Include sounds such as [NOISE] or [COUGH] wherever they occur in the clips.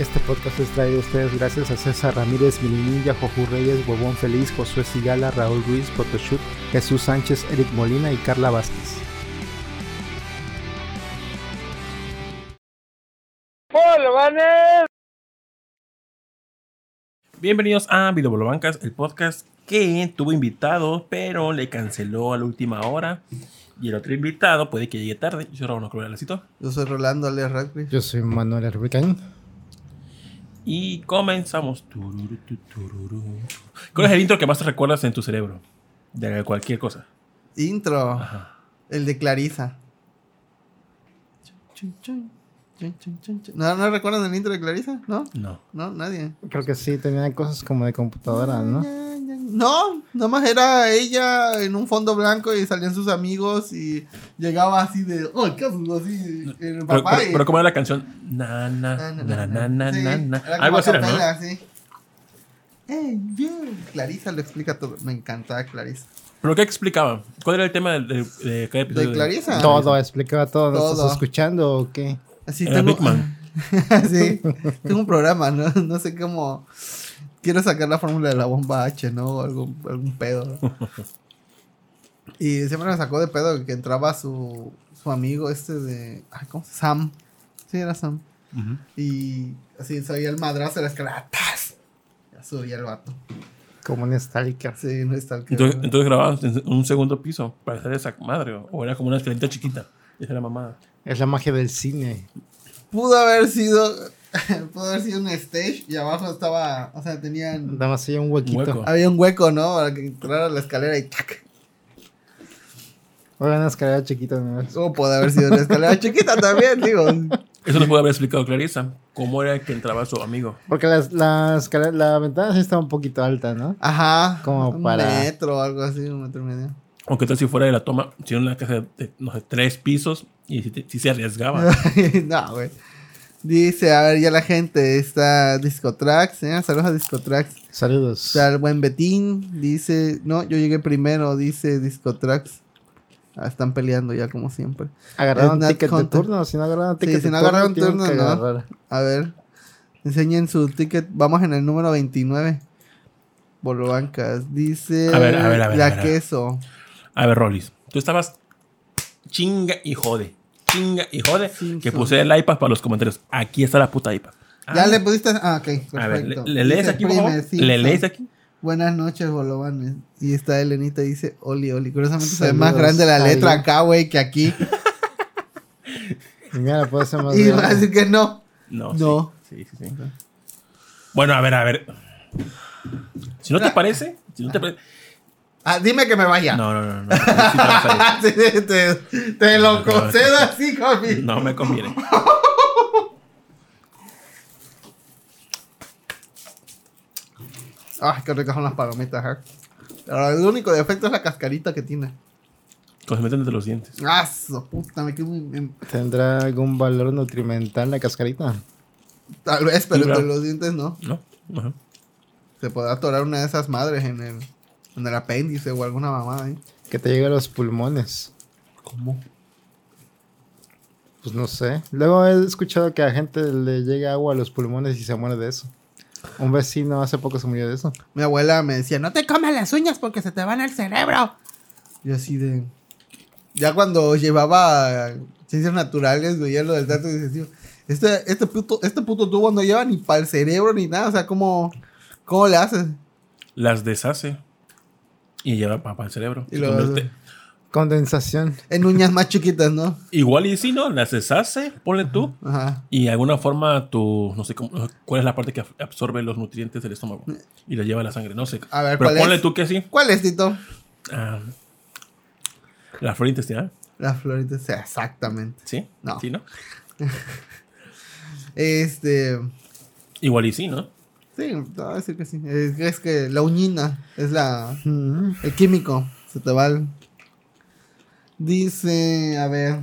Este podcast es traído a ustedes gracias a César Ramírez, Milinilla, Jojú Reyes, Huevón Feliz, Josué Sigala, Raúl Ruiz, Photoshoot, Jesús Sánchez, Eric Molina y Carla Vázquez. Bienvenidos a Video Bancas, el podcast que tuvo invitado, pero le canceló a la última hora. Y el otro invitado puede que llegue tarde. Yo Cruelacito. Yo soy Rolando Alias Radcliffe. Yo soy Manuel Herbicain. Y comenzamos. ¿Cuál es el intro que más te recuerdas en tu cerebro? De cualquier cosa. Intro. Ajá. El de Clarisa. ¿No, ¿No recuerdan el intro de Clarisa? ¿No? No. No, nadie. Creo que sí, tenía cosas como de computadora, ¿no? No, nomás era ella en un fondo blanco y salían sus amigos y llegaba así de, oh, ¿qué haces? Así, el Pero, papá. pero, y- pero ¿cómo era la canción? Na, na, Na, na, na, Sí, na, na. Algo así era, ¿no? sí. Ey, bien. Clarisa lo explica todo. Me encantaba Clarisa. ¿Pero qué explicaba? ¿Cuál era el tema de, de, de cada episodio? ¿De Clarisa? Todo, explicaba todo. ¿No Todo. estás escuchando o qué? Así Era tengo, Big Man. [LAUGHS] sí, tengo un programa, ¿no? No sé cómo. Quiero sacar la fórmula de la bomba H, ¿no? O algún, algún pedo. ¿no? [LAUGHS] Y siempre me sacó de pedo que entraba su, su amigo este de. Ay, ¿Cómo se Sam. Sí, era Sam. Y así se oía el madrazo de la escalera. ¡Tas! Ya subía el vato. Como un Stalker. Sí, no está el que. Entonces, entonces grababas en un segundo piso para hacer esa madre. O o era como una escalita chiquita. Esa era la mamada. Es la magia del cine. Pudo haber sido. [LAUGHS] Pudo haber sido un stage y abajo estaba. O sea, tenían. Nada más hay un huequito. Hueco. Había un hueco, ¿no? Para que entrara la escalera y ¡tac! Oigan, una escalera chiquita. ¿no? ¿Cómo puede haber sido una escalera chiquita también, digo? Eso nos puede haber explicado Clarisa. ¿Cómo era que entraba su amigo? Porque la, la, escalera- la ventana sí está un poquito alta, ¿no? Ajá. Como un para- metro o algo así, un metro y medio. O qué tal si fuera de la toma, si era una casa de, de, no sé, tres pisos y si, te- si se arriesgaba. [LAUGHS] no, güey. Dice, a ver, ya la gente está Discotrax, ¿eh? Saludos a Discotrax. Saludos. Está el buen Betín, dice, no, yo llegué primero, dice Discotrax. Ah, están peleando ya como siempre. ¿Agarraron ticket de turno? Si no agarraron Sí, ticket si de no turno, agarraron turno, no. agarrar. A ver, enseñen su ticket. Vamos en el número 29. Bolobancas. Dice A ver, a ver, a ver, la a ver. queso. A ver, Rollis. Tú estabas chinga y jode. Chinga y jode. Que puse el iPad para los comentarios. Aquí está la puta iPad. Ya Ah, le pusiste. Ah, ok. A ver, perfecto. ¿le, le lees Dice aquí? Prime ¿Le lees aquí? Buenas noches, Bolovanes. Y está Elenita dice Oli, Oli. Curiosamente se ve más grande la letra acá, güey, que aquí. Y [LAUGHS] Mira, puede ser más y va a decir que no. No. No. Sí, sí, sí. sí. Bueno, a ver, a ver. Si no te parece, si no te parece. Ah, dime que me vaya. No, no, no, no. [LAUGHS] Sí te lo concedo así, Javi. No me conviene. [LAUGHS] Ay, qué ricas son las palomitas, ¿eh? Pero el único defecto es la cascarita que tiene. Cuando se meten entre los dientes. Ah, su puta, me quedo muy... ¿Tendrá algún valor nutrimental la cascarita? Tal vez, pero entre los dientes no. ¿No? Ajá. Se podrá atorar una de esas madres en el, en el apéndice o alguna mamada ahí. Que te llegue a los pulmones. ¿Cómo? Pues no sé. Luego he escuchado que a gente le llega agua a los pulmones y se muere de eso. Un vecino hace poco se murió de eso. Mi abuela me decía, no te comas las uñas porque se te van al cerebro. Y así de... Ya cuando llevaba ciencias naturales, veía lo del dato y decía, este, este, puto, este puto tubo no lleva ni para el cerebro ni nada. O sea, ¿cómo, cómo le haces? Las deshace. Y lleva para el cerebro. Y Se lo- convierte- Condensación. En uñas más chiquitas, ¿no? Igual y si no, las deshace, ponle tú. Ajá. Y de alguna forma tu, no sé cómo, cuál es la parte que ab- absorbe los nutrientes del estómago y la lleva a la sangre, no sé. A ver, Pero ¿cuál ponle es? tú que sí. ¿Cuál es, Tito? Ah, la flora intestinal, La florita, sí, exactamente. ¿sí? No. ¿Sí, no? [LAUGHS] Este... Igual y sí, ¿no? Sí, te voy a decir que sí. Es, que- es que la uñina es la... El químico. Se te va el... Dice, a ver...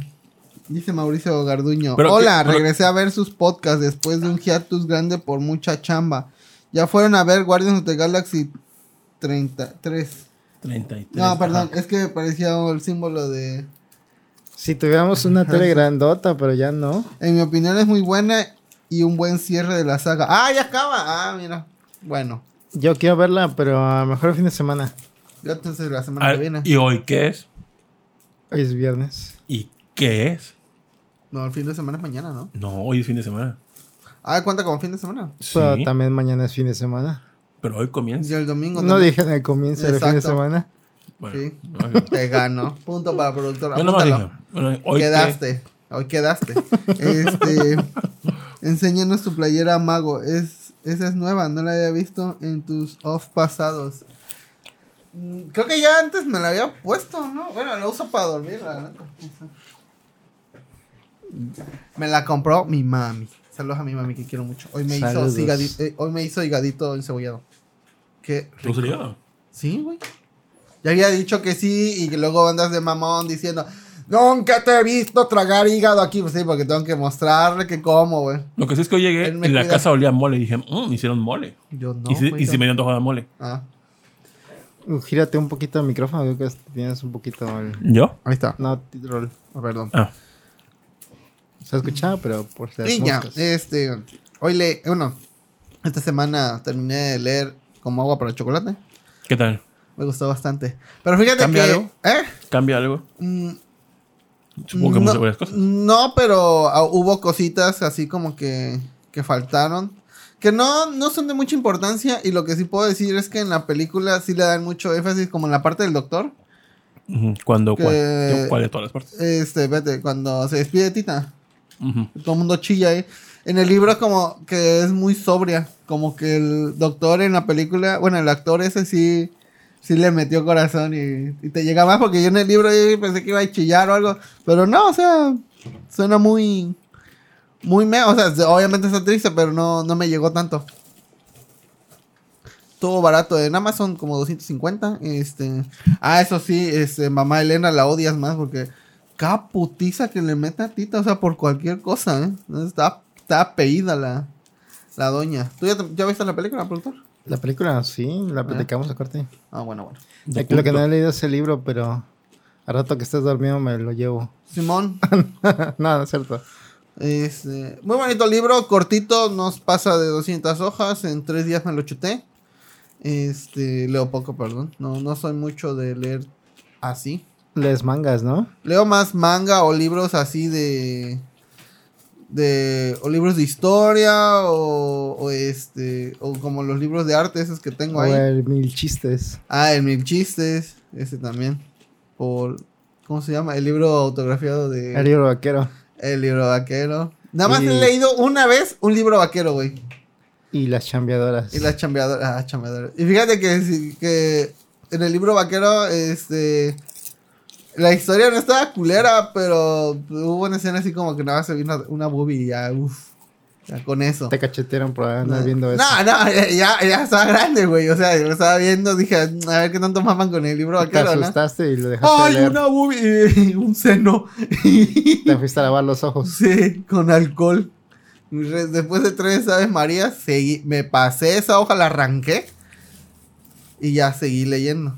Dice Mauricio Garduño. Pero Hola, que- pero- regresé a ver sus podcasts después de un hiatus grande por mucha chamba. Ya fueron a ver Guardians of the Galaxy 33. 33. No, perdón, ajá. es que parecía el símbolo de... Si tuviéramos una tele grandota, pero ya no. En mi opinión es muy buena y un buen cierre de la saga. ¡Ah, ya acaba! Ah, mira. Bueno, Yo quiero verla, pero a lo mejor el fin de semana. ya entonces la semana Ah, que viene. ¿Y hoy qué es? Hoy es viernes. ¿Y qué es? No, el fin de semana es mañana, ¿no? No, hoy es fin de semana. Ah, cuenta como fin de semana. Pero Sí, también mañana es fin de semana. pero hoy comienza. Y el domingo No dije en el comienzo del fin de semana. Bueno, Sí. no, Te gano. Punto para el productor. yo bueno, hoy qué- quedaste. Hoy quedaste. [LAUGHS] Este. Enséñanos tu playera mago. Es, esa es nueva, no la había visto en tus off pasados. Mm, Creo que ya antes me la había puesto, ¿no? Bueno, la uso para dormir, la neta. Me la compró mi mami. Saludos a mi mami que quiero mucho. Hoy me hizo Saludos. higadi- eh, hoy me hizo higadito encebollado. Qué ¿Tú se lo Sí, güey. Ya había dicho que sí y que luego andas de mamón diciendo, nunca te he visto tragar hígado aquí. Pues sí, porque tengo que mostrarle que como, güey. Lo que sí es que hoy llegué y la cuida. casa olía mole y dije, mmm, hicieron mole. Yo no. y, si, y si yo- me dio antojo de mole. Ah, Uh, Gírate un poquito el micrófono, creo que tienes un poquito el... ¿Yo? ahí está. No, roll. Oh, perdón. Ah, Se ha escuchado, pero por ya, moscas. este, hoy le, bueno, esta semana terminé de leer Como agua para el chocolate. ¿qué tal? Me gustó bastante. Pero fíjate ¿Cambia que, algo? ¿eh? ¿Cambia algo? Mm, Supongo que no, muchas varias cosas. No, pero ah, hubo cositas así como que, que faltaron. Que no, no son de mucha importancia. Y lo que sí puedo decir es que en la película sí le dan mucho énfasis, como en la parte del doctor. Ujú. ¿Cuándo? que- ¿Cuál? Yo, ¿Cuál de todas las partes? Este, vete, cuando se despide de Tita. Todo el mundo chilla ahí. En el libro como que es muy sobria. Como que el doctor en la película, bueno, el actor ese sí, sí le metió corazón y, te llega más porque yo en el libro pensé que iba a chillar o algo. Pero no, o sea, suena muy, muy me, o sea, obviamente está triste, pero no, no me llegó tanto. Todo barato en Amazon, como 250. Este, ah, eso sí, este, mamá Elena la odias más porque cada putiza que le mete a Tita, o sea, por cualquier cosa, ¿eh? Está, está apellida la, la doña. ¿Tú ya, ya viste la película, productor? La película, sí, la platicamos a corte. Ah, bueno, bueno. De Aquí lo que no he leído es el libro, pero al rato que estés dormido me lo llevo. Simón, [LAUGHS] no, no es cierto. este, muy bonito libro, cortito, nos pasa de 200 hojas, en tres días me lo chuté. Este, leo poco, perdón. No, no soy mucho de leer así. Lees mangas, ¿no? Leo más manga o libros así de. De. o libros de historia o, o este. o como los libros de arte esos que tengo O ahí. el mil chistes. Ah, el Mil Chistes, ese también. Por. ¿Cómo se llama? El libro autografiado de. El libro vaquero. El libro vaquero. Nada más Y- he leído una vez un libro vaquero, güey. Y las chambeadoras. Y las chambeadoras. Ah, chambeadoras. Y fíjate que, que en el libro vaquero, este. La historia no estaba culera, pero hubo una escena así como que nada más se vino una boobie y ya, uff. Ya con eso. Te cachetearon por andar No, viendo eso. no, no, ya, ya, estaba grande, güey. O sea, yo lo estaba viendo, dije, a ver qué tanto maman con el libro Te vaquero, ¿no? asustaste y lo dejaste ¡Ay, leer. una boobie! un seno. [LAUGHS] Te fuiste a lavar los ojos. Sí, con alcohol. Después de tres Aves María, seguí, me pasé esa hoja, la arranqué. Y ya seguí leyendo.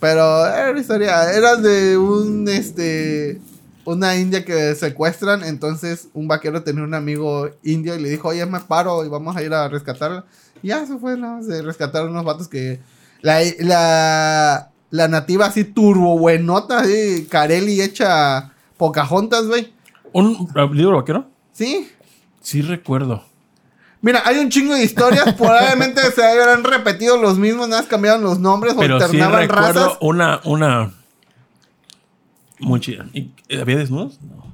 Pero era una historia. Era de un este. Una india que secuestran. Entonces un vaquero tenía un amigo indio y le dijo, oye, me paro y vamos a ir a rescatarla. Y ya se fue, ¿no? Se rescataron unos vatos que. La, la, la nativa así turbo buenota, así, Carelli hecha Pocahontas, güey. ¿Un libro vaquero? Sí. Sí recuerdo. Mira, hay un chingo de historias. [LAUGHS] Probablemente se habrán repetido los mismos, nada más cambiaron los nombres o Pero sí alternaban recuerdo razas. una, una... Muy chida. ¿Y, ¿Había desnudos? No.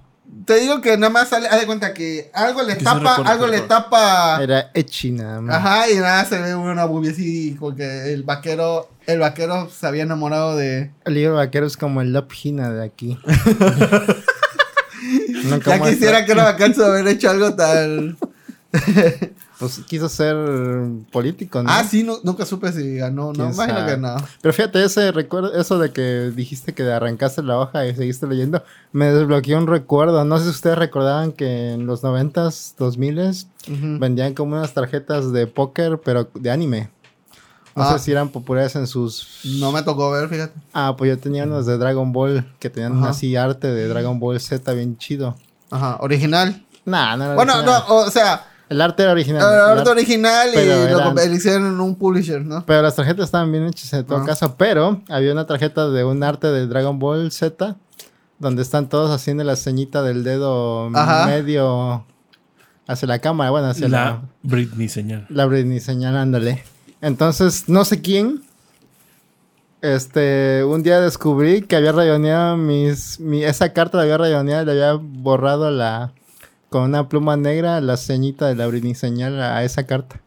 Te digo que nada más sale, haz de cuenta que algo le Que sí tapa, recuerdo, algo sí le tapa. Era echi nada más. Ajá, y nada se ve una boobie así, porque el vaquero, el vaquero se había enamorado de. El libro vaquero es como el Love Hina de aquí. [LAUGHS] Nunca Ya quisiera que era bacán haber hecho algo tan. [LAUGHS] [LAUGHS] Pues quiso ser político, ¿no? Ah, sí, no- nunca supe si ganó, no, ¿Quién imagino que no. Pero fíjate, ese recuerdo, eso de que dijiste que arrancaste la hoja y seguiste leyendo, me desbloqueó un recuerdo. No sé si ustedes recordaban que en los noventas, dos miles, Ujú. vendían como unas tarjetas de póker, pero de anime. No Ah. sé si eran populares en sus... No me tocó ver, fíjate. Ah, pues yo tenía unos de Dragon Ball, que tenían Ajá. así arte de Dragon Ball Z bien chido. Ajá, original. Nah, no era Bueno, no, original. o sea, El arte era original. el El arte arte- original y lo hicieron en un publisher, ¿no? Pero las tarjetas estaban bien hechas en todo Ah. caso. Pero había una tarjeta de un arte de Dragon Ball Z donde están todos haciendo la ceñita del dedo Ajá. medio hacia la cámara, bueno, hacia La la, Britney señal. la Britney señalándole. Entonces, no sé quién. Este, un día descubrí que había rayoneado mis, mi, esa carta la había rayoneado y le había borrado la, con una pluma negra la ceñita de la Britney señal a esa carta.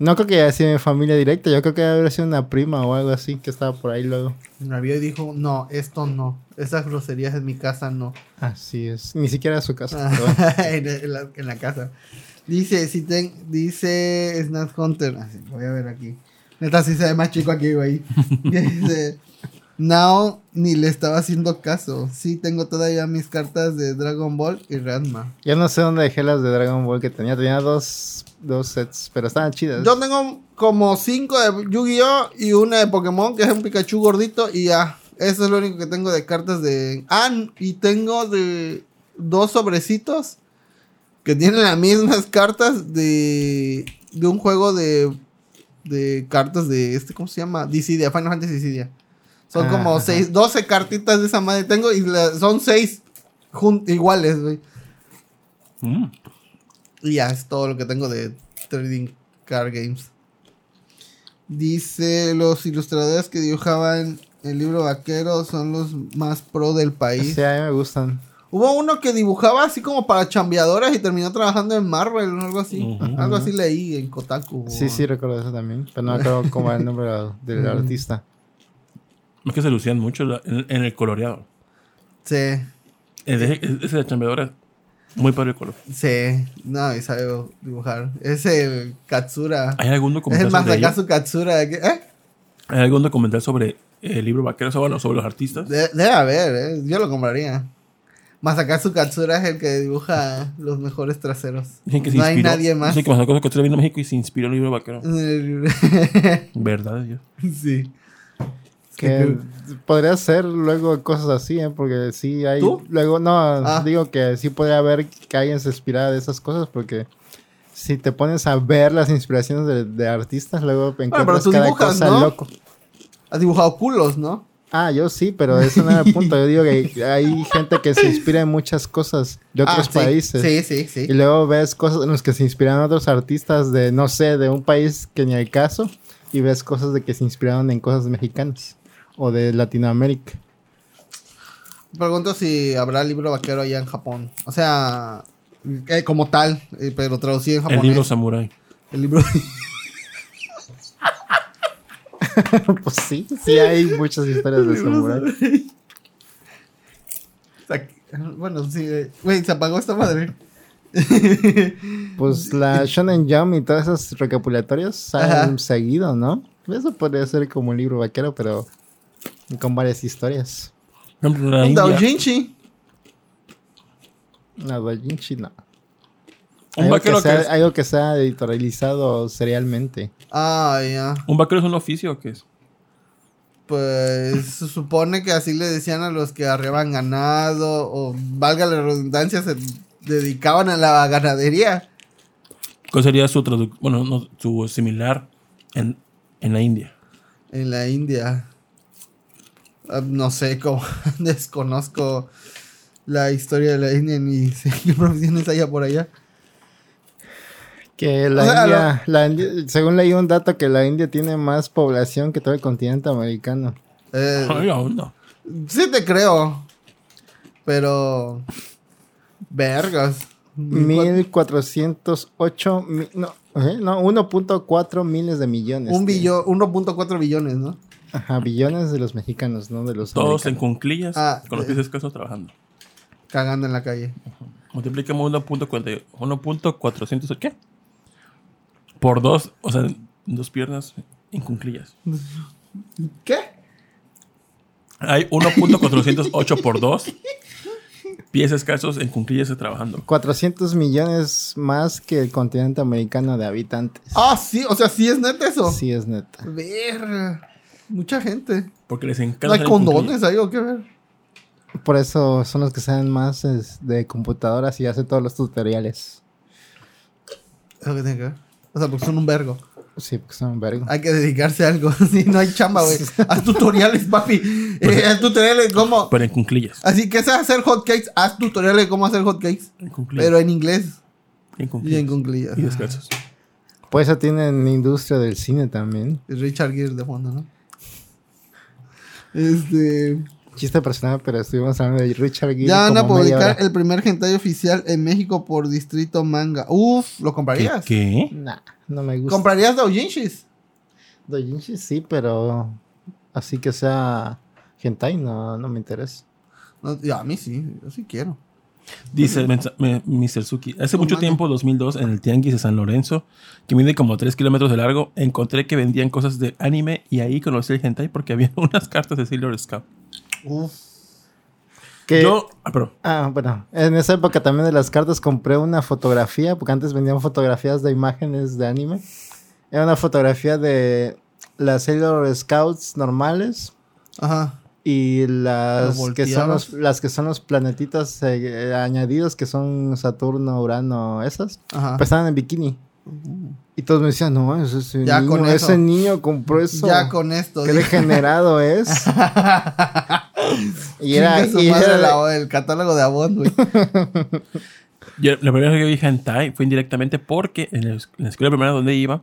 No creo que haya sido mi familia directa, yo creo que debe haber sido una prima o algo así que estaba por ahí luego. La vio y dijo, no, esto no. Esas groserías en mi casa no. Así es, ni siquiera a su casa. [LAUGHS] en, en la, en la casa. Dice, si ten, dice Snap Hunter. voy a ver aquí. Neta, sí se ve más chico aquí, güey. [LAUGHS] dice, Now ni le estaba haciendo caso. Sí, tengo todavía mis cartas de Dragon Ball y Ranma. Yo no sé dónde dejé las de Dragon Ball que tenía, tenía dos, dos sets, pero estaban chidas. Yo tengo como cinco de Yu-Gi-Oh! y una de Pokémon, que es un Pikachu gordito, y ya. Eso es lo único que tengo de cartas de. Ah, y tengo de dos sobrecitos que tienen las mismas cartas de. de un juego de. de cartas de este, ¿cómo se llama? Dissidia, Final Fantasy Dissidia. Son Ah, como ajá. seis, 12 cartitas de esa madre tengo y la- son seis jun- iguales, güey. Mm. Y ya es todo lo que tengo de Trading Card Games. Dice, los ilustradores que dibujaban el libro vaquero son los más pro del país. Sí, a mí me gustan. Hubo uno que dibujaba así como para chambeadoras y terminó trabajando en Marvel o algo así. Algo así leí en Kotaku. Sí, sí, recuerdo eso también. Pero no me [LAUGHS] acuerdo cómo era el nombre del artista. Es que se lucían mucho la- en, en el coloreado. Sí, Ese, ese de chambeadora, muy padre el color. sí. No, y sabe dibujar. Ese Katsura. ¿Hay algún Es documental el sobre? Masakazu Katsura. ¿Eh? ¿Hay algún documental sobre el libro vaquero o bueno, sobre los artistas? De- debe haber, ¿eh? Yo lo compraría. Masakazu Katsura es el que dibuja los mejores traseros. Dicen que se no hay nadie más. Dicen que Masako Katsura vino a México y se inspiró en el libro vaquero. [LAUGHS] ¿Verdad, Dios? sí. Que podría ser luego cosas así, ¿eh? Porque sí hay... ¿Tú? Luego, no, Ah. digo que sí podría haber que alguien se inspirara de esas cosas porque... Si te pones a ver las inspiraciones de, de artistas, luego encuentras tú cada dibujas, cosa ¿no? loco. Has dibujado culos, ¿no? Ah, yo sí, pero ese no era el punto. Yo digo que hay gente que se inspira en muchas cosas de otros Ah, sí. países. Sí, sí, sí. Y luego ves cosas en las que se inspiran otros artistas de, no sé, de un país que ni al caso. Y ves cosas de que se inspiraron en cosas mexicanas o de Latinoamérica. Pregunto si habrá libro vaquero allá en Japón. O sea, eh, como tal, eh, pero traducido en El japonés. libro Samurai. El libro. [LAUGHS] pues sí, sí hay muchas historias de samurai. bueno, sí. eh, Güey, se apagó esta madre. Pues la [LAUGHS] Shonen Jump y todas esas recapitulatorios salen Ajá. seguido, ¿no? Eso podría ser como un libro vaquero, pero con varias historias. Por ejemplo, la Un India, doujinshi. No, no. un, Algo vaquero que sea, es, algo que sea editorializado serialmente. Ah, ya. ¿Un vaquero es un oficio o qué es? Pues se supone que así le decían a los que arriaban ganado o valga la redundancia, se dedicaban a la ganadería. ¿Cuál sería su traducción? Bueno, no, su similar en, en la India. En la India. Ah, no sé cómo. [LAUGHS] Desconozco la historia de la India ni [LAUGHS] sé qué profesiones haya por allá. Que la O sea, India, la India- según leí un dato que la India tiene más población que todo el continente americano. Eh, Ay, aún no. sí te creo. Pero. Vergas. 1408, mi- no, ¿eh? no 1.4 miles de millones. Un billón, 1.4 billones, ¿no? Ajá, billones de los mexicanos, no de los Todos en cunclillas, Ah, con los eh. pies escasos trabajando. Cagando en la calle. Multipliquemos 1.40 1.400, ¿qué? Por dos, o sea, dos piernas en cunclillas. ¿Qué? Hay 1.408 por dos pies escasos en cunclillas trabajando. 400 millones más que el continente americano de habitantes. Ah, sí, o sea, sí es neta eso. Sí, es neta. Ver. Mucha gente. Porque les ¿No encanta. hay hacer condones cunclillas. ahí o qué ver? Por eso son los que saben más es, de computadoras y hacen todos los tutoriales. ¿Eso que tiene que ver? O sea, porque son un vergo. Sí, porque son un vergo. Hay que dedicarse a algo. [LAUGHS] Si no hay chamba, güey. [LAUGHS] Haz tutoriales, papi. Eh, haz tutoriales de cómo. Pero en cunclillas. Así que sabes hacer hotcakes. Haz tutoriales de cómo hacer hotcakes. En cunclillas. Pero en inglés. en Y cunclillas. en cunclillas. Y descalzos. Por eso tienen industria del cine también. Y Richard Gere de fondo, ¿no? Este. Chiste personal, pero estuvimos hablando de Richard Gere. Ya van a publicar el primer hentai oficial en México por Distrito Manga. Uf, ¿lo comprarías? ¿Qué? Nah, no me gusta. ¿Comprarías doujinshis? Doujinshi sí, pero así que sea hentai no, no me interesa. No, a mí sí, yo sí quiero. Dice Mr. Suki. Hace mucho tiempo, 2002, en el Tianguis de San Lorenzo, que mide como 3 kilómetros de largo, encontré que vendían cosas de anime y ahí conocí el hentai porque había [LAUGHS] unas cartas de Sailor Scout. Uf. Que- Yo, ah, pero, Ah, bueno, en esa época también de las cartas compré una fotografía, porque antes vendían fotografías de imágenes de anime. Era una fotografía de las Sailor Scouts normales Ajá. Y Lo las que son los, las que son los planetitas eh, añadidos, que son Saturno, Urano, esas, Ajá. pues estaban en bikini. Y todos me decían, no, ese, ese Ya niño, con eso. ese niño compró eso. ya con esto. Qué degenerado es. [LAUGHS] y era, y era- la- el catálogo de Avon, güey. [LAUGHS] yo- la primera vez que vi hentai fue indirectamente porque en, el- en la escuela primaria donde iba,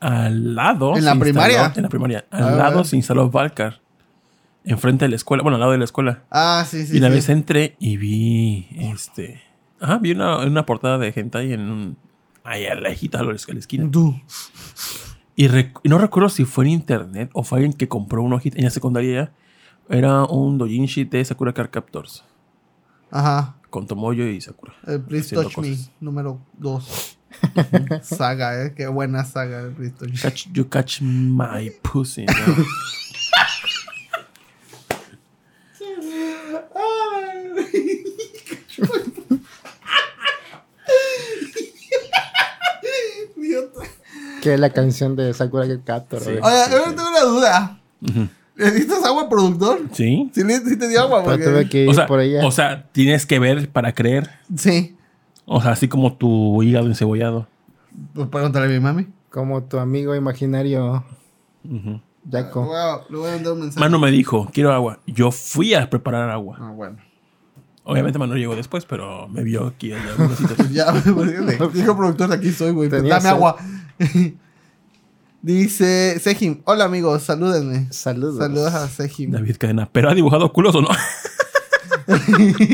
al lado. ¿En la instaló- primaria? En la primaria. Al lado se instaló Valcar. Enfrente de la escuela, bueno, al lado de la escuela. Ah, sí, sí. y una sí. vez entré y vi este. Ajá, vi una, una portada de hentai en un. Ahí a la lejita, a la la esquina. Tú. Y, rec- y no recuerdo si fue en internet o fue alguien que compró una hojita en la secundaria. ya. Era un dojinshi de Sakura Card Captors. Ajá. Con Tomoyo y Sakura. El Please Touch Me, número 2. saga, eh. Qué buena saga el Please Touch you catch my pussy. ¿no? [LAUGHS] Idiota. Que es la canción de Sakura Captor. Sí. güey. Oye, ahora tengo una duda. ¿Necesitas agua, productor? ¿Sí? ¿Sí, le- sí te dio agua? Porque... tuve que ir O sea, por ella. o sea, tienes que ver para creer. Sí. O sea, así como tu hígado encebollado. Pues pregúntale a mi mami. como tu amigo imaginario Ujú. Le Jaco. a, le voy a mandar un mensaje. Mano me dijo, quiero agua. Yo fui a preparar agua. Ah, bueno. Obviamente Mano llegó después, pero me vio aquí allá algunos [LAUGHS] sitios. Pues ya, pues, dijo productor, aquí soy, güey. Pues dame sed. agua. [LAUGHS] Dice Sejim. Hola, amigos, salúdenme. Saludos. Saludos a Sejim. David Cadena. ¿Pero ha dibujado culos o no? [LAUGHS]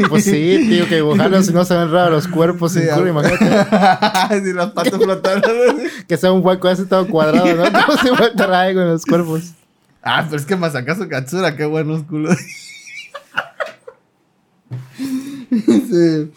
Pues sí, tío, que dibujarlos si no se ven raros los cuerpos Sí, sin culo, imagínate [LAUGHS] si las patas flotando. que sea un hueco así todo cuadrado, ¿no? Como si fuera algo en los cuerpos. ah, pero es que Masakazu Katsura, qué buenos culos. Sí.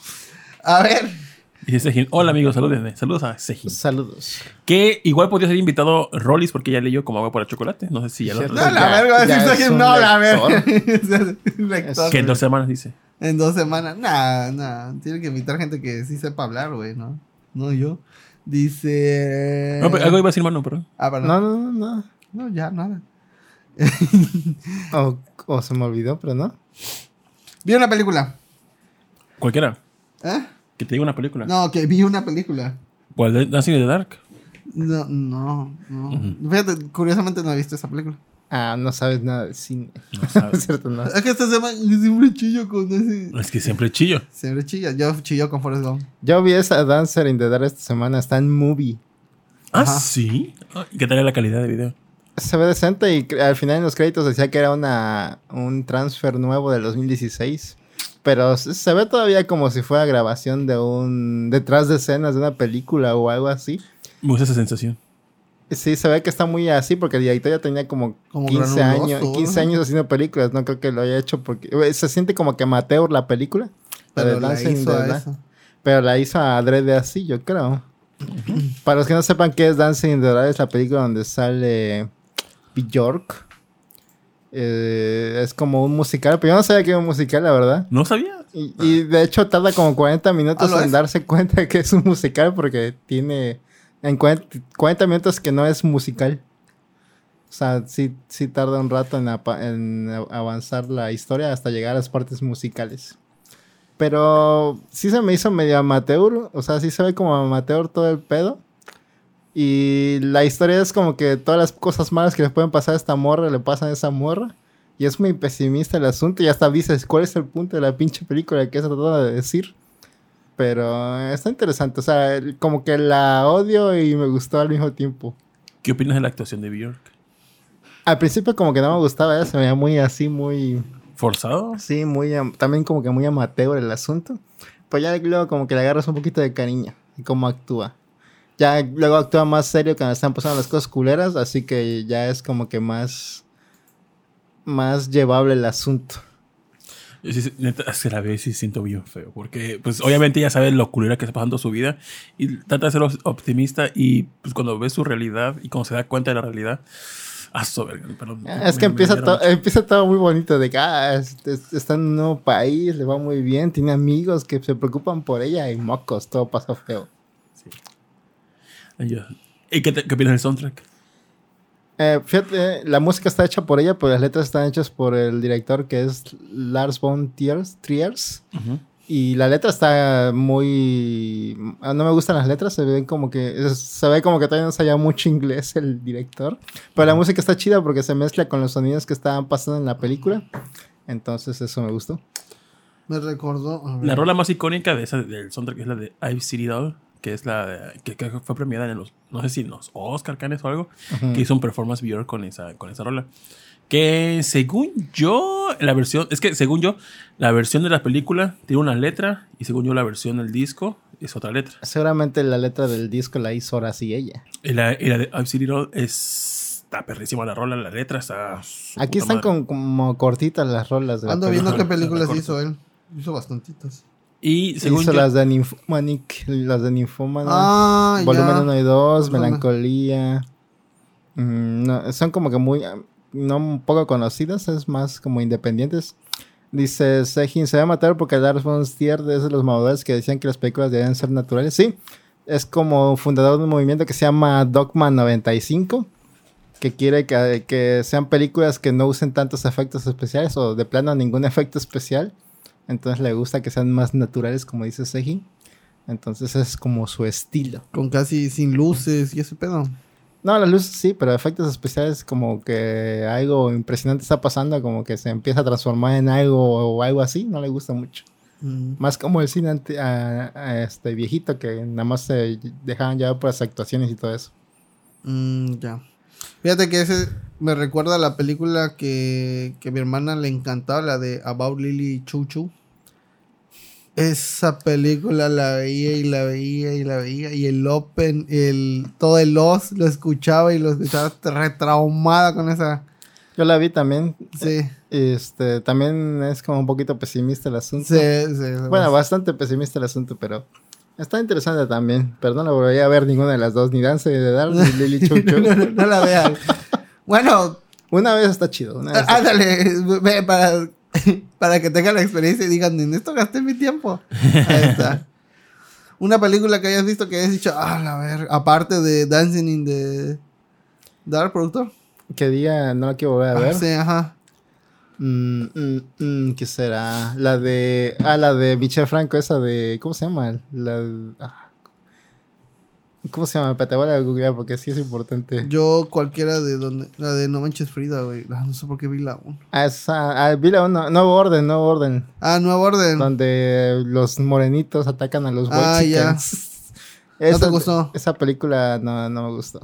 A ver. Dice Sejin. Hola amigos, salúdenme. Saludos a Sejin. Saludos. Que igual podría ser invitado Rollis porque ya leyó como agua para chocolate. No sé si ya lo. No, la verga, decir un no, la verga. [LAUGHS] Que en dos semanas dice. En dos semanas. Nah, nah. Tiene que invitar gente que sí sepa hablar, güey, ¿no? No yo. Dice. No, pero algo iba a decir Mano, pero. Ah, perdón. No, no, no, no. No, ya, nada. O, o se me olvidó, pero no. Vi una película. Cualquiera. ¿Eh? Que te diga una película. No, que vi una película. ¿Cuál? de Dancing in the Dark. No, no, no. Fíjate, curiosamente no he visto esa película. Ah, no sabes nada de cine. No [LAUGHS] es sabes. cierto, no. Es que esta semana siempre chillo con ese. es que siempre chillo. Siempre chilla. Yo chillo con Forrest Gump. Yo vi esa Dancer in the Dark esta semana, está en movie. Ah, Ajá. sí. Ah, ¿y ¿Qué tal la calidad de video? Se ve decente y cre- al final en los créditos decía que era una, un transfer nuevo del 2016. Pero se ve todavía como si fuera grabación de un... detrás de escenas de una película o algo así. Me gusta esa sensación. Sí, se ve que está muy así porque el director ya tenía como, Como 15 granuloso, años, ¿no? 15 años haciendo películas. No creo que lo haya hecho porque... eh, Se siente como que amateur la película. la Pero la in hizo a eso. Pero la hizo adrede así, yo creo. Para los que no sepan qué es Dancing in the Dark, es la película donde sale Bjork. Eh, es como un musical, pero yo no sabía que era un musical, la verdad. ¿No sabía? Y, y de hecho tarda como 40 minutos ¿Ah, en es? darse cuenta de que es un musical porque tiene en 40, 40 minutos que no es musical. O sea, sí, sí tarda un rato en, en avanzar la historia hasta llegar a las partes musicales. Pero sí se me hizo medio amateur. O sea, sí se ve como amateur todo el pedo. Y la historia es como que todas las cosas malas que le pueden pasar a esta morra le pasan a esa morra. Y es muy pesimista el asunto. Y hasta dices, ¿cuál es el punto de la pinche película que he tratado de decir? Pero está interesante. O sea, como que la odio y me gustó al mismo tiempo. ¿Qué opinas de la actuación de Bjork? Al principio como que no me gustaba, ¿eh? se veía muy así, muy... ¿Forzado? Sí, muy... am- También como que muy amateur el asunto. Pues ya luego como que le agarras un poquito de cariño. Y cómo actúa. Ya luego actúa más serio cuando están pasando las cosas culeras. Así que ya es como que más... Más llevable el asunto. Sí, la ve y sí siento bien feo. Porque, pues, obviamente ya sabe lo culera que está pasando su vida. Y trata de ser op- optimista. Y, pues, cuando ve su realidad y cuando se da cuenta de la realidad. Ah, perdón. Es Me- que me empieza, dieron to- mucho. empieza todo muy bonito, de que ah, es- es- está en un nuevo país, le va muy bien, tiene amigos que se preocupan por ella y mocos, todo pasa feo. ¿Y qué, te- qué opinas del soundtrack? Eh, fíjate, la música está hecha por ella, pero las letras están hechas por el director que es Lars von Triers. Triers y la letra está muy... ah, No me gustan las letras, se ven como que... Se ve como que todavía no sabía mucho inglés el director. Pero la música está chida porque se mezcla con los sonidos que estaban pasando en la película. Entonces eso me gustó. Me recordó. a ver. La rola más icónica de esa, del soundtrack es la de I've City Doll, que es la que, que fue premiada en los, no sé si en los Oscar Canes o algo, que hizo un performance Bjork con esa, con esa rola. Que según yo, la versión, es que según yo, la versión de la película tiene una letra y según yo la versión del disco es otra letra. Seguramente la letra del disco la hizo ahora sí ella. Y la, y la de I've es, está perrísima la rola, la letra está... Aquí están con, como cortitas las rolas de la Ando viendo película. qué películas hizo él. Hizo bastantitas. Y según Hizo yo, las de Nymphomanic, las de Nymphomanic. Ah, Volumen ya. 1 y 2, Perdona. Melancolía. Mm, no, son como que muy, no un poco conocidas, es más como independientes. Dice Sejin, se va a matar porque Lars von Stier es de los mamadores que decían que las películas debían ser naturales. Sí, es como fundador de un movimiento que se llama Dogma 95, que quiere que, que sean películas que no usen tantos efectos especiales o de plano ningún efecto especial. Entonces le gusta que sean más naturales, como dice Sejin. Entonces es como su estilo. Con casi sin luces y ese pedo. No, las luces sí, pero efectos especiales como que algo impresionante está pasando, como que se empieza a transformar en algo o algo así, no le gusta mucho. Mm. Más como el cine ante- a- a este viejito que nada más se dejaban llevar por las actuaciones y todo eso. Mm, ya. Fíjate que ese me recuerda a la película que, que a mi hermana le encantaba, la de About Lily Choo Choo. Esa película la veía y la veía y la veía. Y el Open, el, todo el Oz lo escuchaba y lo escuchaba retraumada con esa. Yo la vi también, Sí, este, también es como un poquito pesimista el asunto. sí, sí. Bueno, bastante pesimista el asunto, pero está interesante también. Perdón, no volví a ver ninguna de las dos, ni Dance de Dar ni [LAUGHS] Lily Choo. no, no- no la vean. Bueno, Una vez está chido. Una vez está ándale, ve para, [LAUGHS] para que tengan la experiencia y digan, en esto gasté mi tiempo. Ahí está. [LAUGHS] Una película que hayas visto que hayas dicho, ah, la ver, aparte de Dancing in the Dark, productor. Que diga, no la quiero volver a Ah, ver. sí, ajá. Mm, mm, mm, ¿Qué será? La de. Ah, la de Michel Franco, esa de. ¿Cómo se llama? La. ah, ¿Cómo se llama? Espérate, voy a googlear porque sí es importante. Yo cualquiera de donde, la de No Manches Frida, güey. Ah, No sé por qué vi la 1. Ah, esa. Ah, vi la uno, Nuevo Orden, Nuevo Orden. Ah, Nuevo Orden. Donde los morenitos atacan a los Ah, white ya. chickens. [LAUGHS] ¿No te Esa- gustó? Esa película no, no me gustó.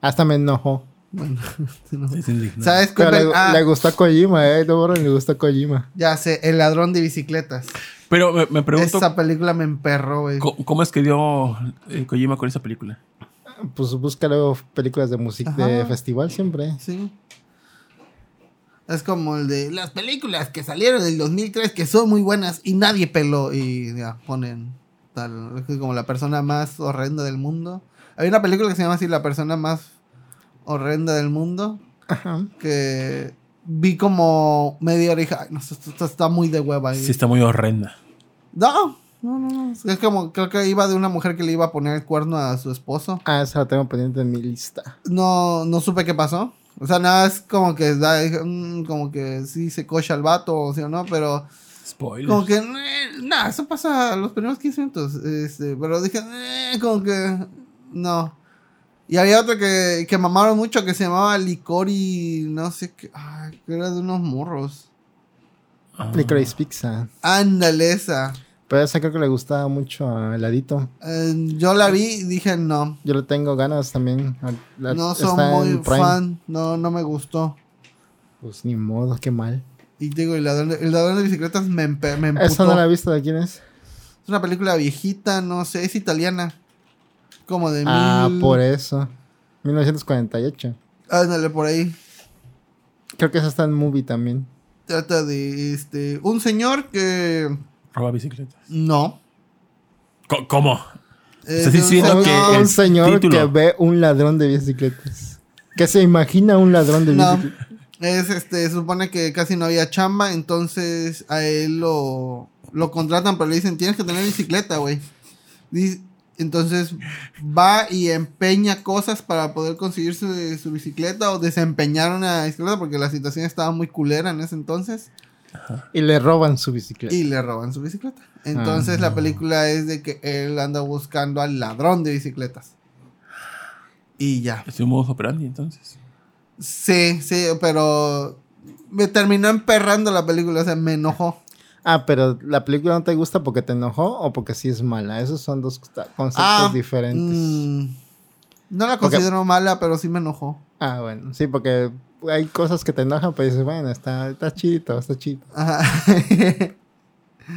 Hasta me enojó. Bueno, [LAUGHS] no. es. ¿Sabes qué? Pero le, Ah, le gustó a Kojima, eh. Orden le gustó a Kojima. ya sé, El ladrón de bicicletas. Pero me, me pregunto, Esa película me emperró, güey. ¿cómo, cómo es que dio eh, Kojima con esa película? Pues busca luego películas de música de festival siempre. Sí. Es como el de las películas que salieron en el 2003 que son muy buenas y nadie peló y ya ponen tal, es como la persona más horrenda del mundo. Hay una película que se llama así La persona más horrenda del mundo Ajá. que vi como media hora y dije, "Ay, no, esto, esto está muy de hueva. Sí, está muy horrenda. No, no, no, no. Es como, creo que iba de una mujer que le iba a poner el cuerno a su esposo. Ah, esa la tengo pendiente en mi lista. No, no supe qué pasó. O sea, nada, es como que da, mm, como que sí se cocha al vato, o sea, no, pero Spoiler. como que, eh, nada, eso pasa los primeros 15 minutos. Este, pero dije, eh, como que, no. Y había otro que, que mamaron mucho que se llamaba Licori, no sé qué, ay, que era de unos morros. Ah. Licorice Pizza. Ándale, esa. Pero esa creo que le gustaba mucho a Heladito. Eh, yo la vi y dije, no. Yo le tengo ganas también. La- No soy muy Prime. fan, no, no me gustó. Pues ni modo, qué mal. Y digo, el ladrón de, el ladrón de bicicletas me, me emputó. Esa no la he visto de quién es. Es una película viejita, no sé, es italiana. Como de Ah, mil... por eso. 1948. Ándale, por ahí. Creo que esa está en movie también. Trata de este un señor que Roba bicicletas. no. ¿Cómo? es Estás de un diciendo señor- que un el señor título. que ve un ladrón de bicicletas. Que se imagina un ladrón de No, bicicletas. es este, se supone que casi no había chamba, entonces a él lo, lo contratan, pero le dicen, tienes que tener bicicleta, güey. Entonces va y empeña cosas para poder conseguir su, su bicicleta o desempeñar una bicicleta porque la situación estaba muy culera en ese entonces Y le roban su bicicleta. y le roban su bicicleta. Entonces la película es de que él anda buscando al ladrón de bicicletas. Y ya. Es un modo operandi, entonces. Sí, sí, pero me terminó emperrando la película, o sea, me enojó. Ah, pero la película no te gusta porque te enojó o porque sí es mala. Esos son dos conceptos Ah, diferentes. mm, no la Porque- considero mala, pero sí me enojó. Ah, bueno, sí, porque hay cosas que te enojan, pero dices, bueno, está, está chido, está chido. Ajá. [LAUGHS]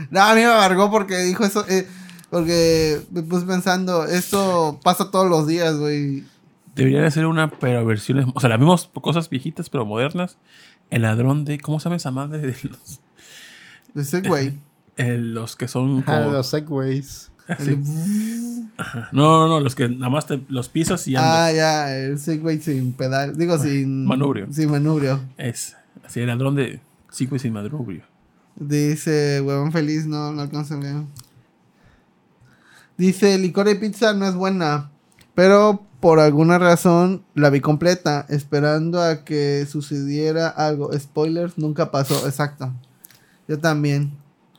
no, a mí me amargó porque dijo eso, eh, porque me puse pensando, esto pasa todos los días, güey. Debería de ser una, pero versiones. O sea, las mismas cosas viejitas, pero modernas. El ladrón de. ¿Cómo se llama esa madre? De los, Güey. [LAUGHS] eh, los que son Ah, como. los segways. El- [LAUGHS] No, no, no, los que nada más te, los pisas y andas. Ah, ya, el Segway sin pedal, digo sin... Manubrio. Sin manubrio. Es así, el ladrón de cinco y sin madrugrio. Dice, huevón feliz, no, no alcanzo a leer. Dice, licor y pizza no es buena, pero por alguna razón la vi completa, esperando a que sucediera algo. Spoilers, nunca pasó, exacto. Yo también.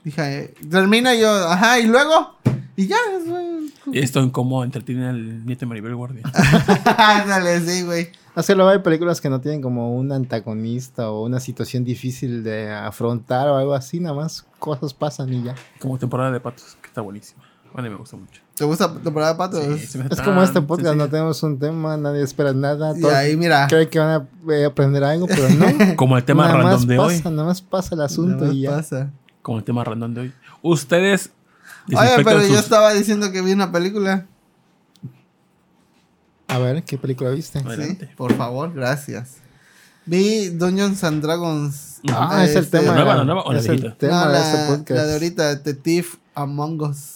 Dije, eh, termina yo, ajá, y luego, y ya. es. Y esto en cómo entretiene al nieto de Maribel Guardia. [LAUGHS] Ándale, sí, güey. O sea, luego hay películas que no tienen como un antagonista o una situación difícil de afrontar o algo así, nada más cosas pasan y ya. como temporada de patos, que está buenísima. Bueno, me gusta mucho. ¿Te gusta temporada de patos? Sí, se me hace Es tan como este podcast, no tenemos un tema, nadie espera nada, y ahí, mira. creen que van a eh, aprender algo, pero no. [LAUGHS] Como el tema nada random más de hoy. pasa, Nada más pasa el asunto nada más y ya. pasa. Como el tema random de hoy. Ustedes. Oye, pero yo estaba diciendo que vi una película. A ver, ¿qué película viste? Bueno. Adelante. Sí, por favor, gracias. Vi Dungeons and Dragons. Ah, es el Este, tema. ¿La nueva, la nueva o la es el viejita? tema no, de la, este podcast. la de ahorita, The Thief Among Us.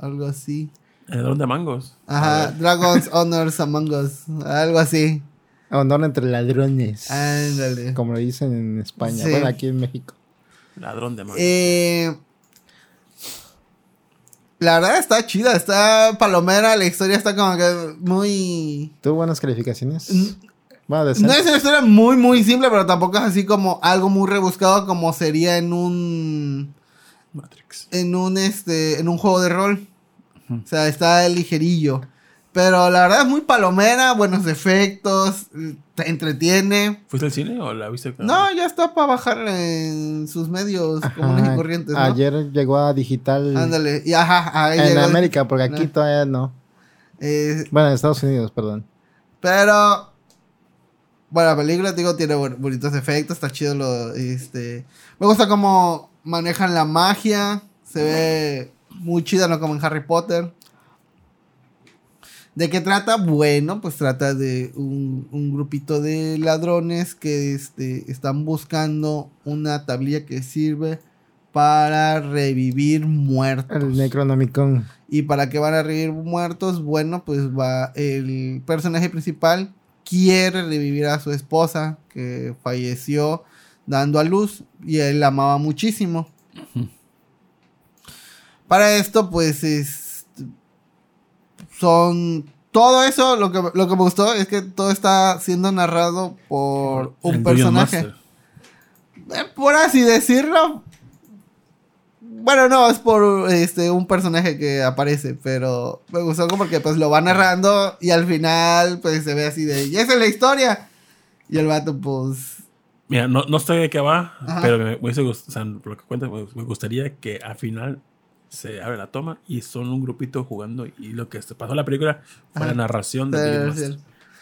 Algo así. El ladrón de mangos. Ajá. Dragons [LAUGHS] Honors Among Us. Algo así. Honor entre ladrones. Ándale. Como lo dicen en España. Sí. Bueno, aquí en México. Ladrón de mangos. Eh, la verdad está chida, está palomera, la historia está como que muy... ¿Tuvo buenas calificaciones? Bueno, No es una historia muy, muy simple, pero tampoco es así como algo muy rebuscado como sería en un... Matrix. en un este en un juego de rol. O sea, está ligerillo. Pero la verdad es muy palomera, buenos efectos, te entretiene. ¿Fuiste al cine o la viste? No, ya está para bajar en sus medios comunes y Ajá, corrientes, ¿no? Ayer llegó a digital Ándale. Y ajá, ahí en llegó. América, porque aquí No. todavía no. Eh, Bueno, en Estados Unidos, perdón. pero bueno, la película, digo, tiene bonitos efectos, está chido lo este me gusta cómo manejan la magia, se ve muy chida, no como en Harry Potter. ¿De qué trata? Bueno, pues trata de un, un grupito de ladrones que este, están buscando una tablilla que sirve para revivir muertos. El Necronomicon. ¿Y para qué van a revivir muertos? Bueno, pues va el personaje principal quiere revivir a su esposa que falleció dando a luz y él la amaba muchísimo. Para esto, pues es, son todo eso, lo que, lo que me gustó es que todo está siendo narrado por un El personaje. Eh, por así decirlo. Bueno, no, es por este un personaje que aparece, pero me gustó como porque pues lo va narrando y al final pues se ve así de, y esa es la historia. Y el vato pues... Mira, no, no sé de qué va, Ajá. pero me, o sea, lo que cuenta, me me gustaría que al final se abre la toma y son un grupito jugando y lo que se pasó en la película fue Ajá. la narración de.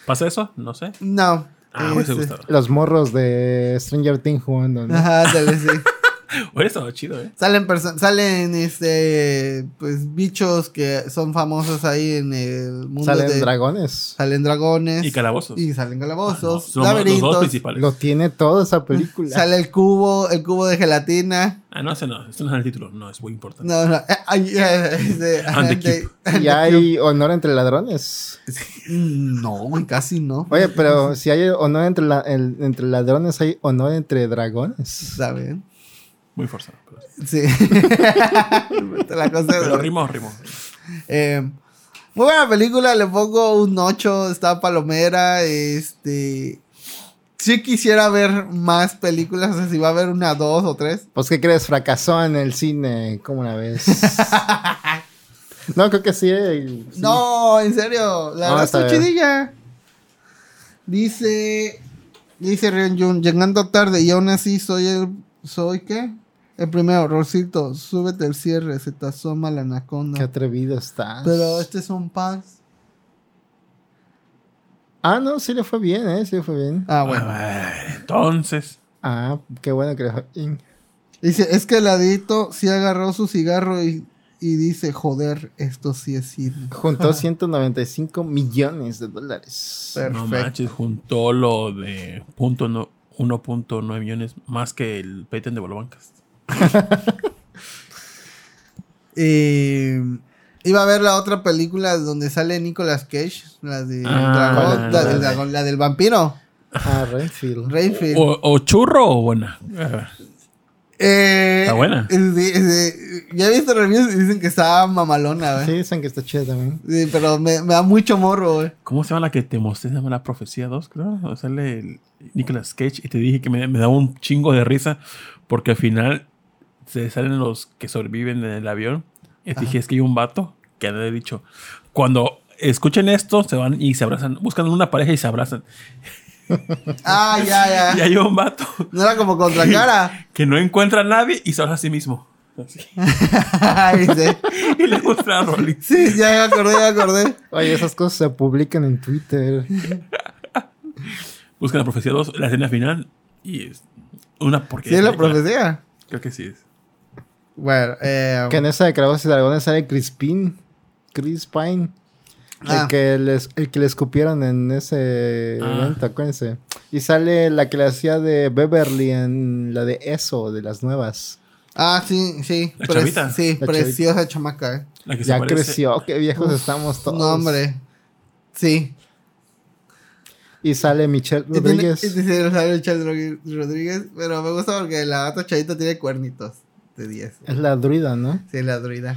¿Pasa eso? No sé. No. Ah, me este. Los morros de Stranger Things jugando, ¿no? Ajá, dale, sí. [LAUGHS] [LAUGHS] Hubiera estado chido, ¿eh? Salen, salen este, pues bichos que son famosos ahí en el mundo Salen de... dragones. Salen dragones. Y calabozos. Y salen calabozos, Ah, no, son los dos laberintos. principales. Lo tiene todo esa película. Sale el cubo, el cubo de gelatina. Ah, no, ese no. Este no es el título. No, es muy importante. No, no. eh, ay, eh, este, [LAUGHS] And the de- Y hay honor entre ladrones. No, güey, casi no. Oye, pero si hay honor entre, la- el- entre ladrones, hay honor entre dragones. ¿Saben? Muy forzado. pero- Sí. [LAUGHS] La cosa Pero rimó, rimó. Eh, muy buena película, le pongo un 8, está palomera, este... Sí quisiera ver más películas, o sea, si va a haber una, dos o tres. Pues, ¿qué crees? Fracasó en el cine. ¿Cómo la ves? [LAUGHS] no, creo que sí. eh, sí. No, en serio, la Ah, verdad está chidilla. Dice, dice Rion Jun, llegando tarde y aún así soy el, ¿soy qué? El primero, Rosito, súbete el cierre, se te asoma la Qué anaconda. atrevido estás. Pero este son paz. Ah, no, sí le fue bien, ¿eh? Sí le fue bien. Ah, bueno. entonces. Ah, qué bueno que le fue bien. Dice, es que el ladito sí agarró su cigarro y, y dice, joder, esto sí es cine. Juntó [LAUGHS] 195 millones de dólares. Perfecto. No manches, juntó lo de punto no- 1.9 millones más que el patent de Bolobancas. [LAUGHS] Eh, iba a ver la otra película donde sale Nicolas Cage, la de Ah, dragón, la, la del de- dragón, la del vampiro, Ah, Renfield. Rayfield. O, o churro o buena. Eh, Está buena. es de- es de- ya he visto reviews y dicen que está mamalona, güey. Sí, dicen que está chida también. Sí, pero me, me da mucho morro, güey. ¿Cómo se llama la que te mostré? Se llama La Profecía 2, creo. O Sale el Nicolas Cage y te dije que me, me daba un chingo de risa porque al final se salen los que sobreviven en el avión. Y dije, es que hay un vato que le he dicho, cuando escuchen esto, se van y se abrazan, buscan una pareja y se abrazan. [LAUGHS] Ah, ya, Y ya. hay un vato No era como contra cara. que no encuentra a nadie y se abraza a sí mismo. Así. [LAUGHS] Ay, sí. [LAUGHS] Y le muestra a Rolly. Sí, ya me acordé, ya me acordé. Oye, esas cosas se publican en Twitter. Buscan la Profecía 2, la escena final y es una ¿Sí porquería. es la profecía? Creo que sí es. Bueno, eh, Que en esa de Calabozos y Dragones sale Crispin. Chris Pine. Ah. El, que les, el que le escupieron en ese Ah. evento, acuérdense. Y sale la que le hacía de Beverly en la de Eso, de las nuevas. Ah, sí, sí. La Pre- chavita. Sí, La preciosa chamaca. eh. La que Ya creció, qué viejos estamos todos. No, hombre. Sí. Y sale Michelle Y tiene- Rodríguez. y tiene- sale Rodri- Rodríguez, pero me gusta porque la otra chavita tiene cuernitos de 10. Es la druida, ¿no? Sí, la druida.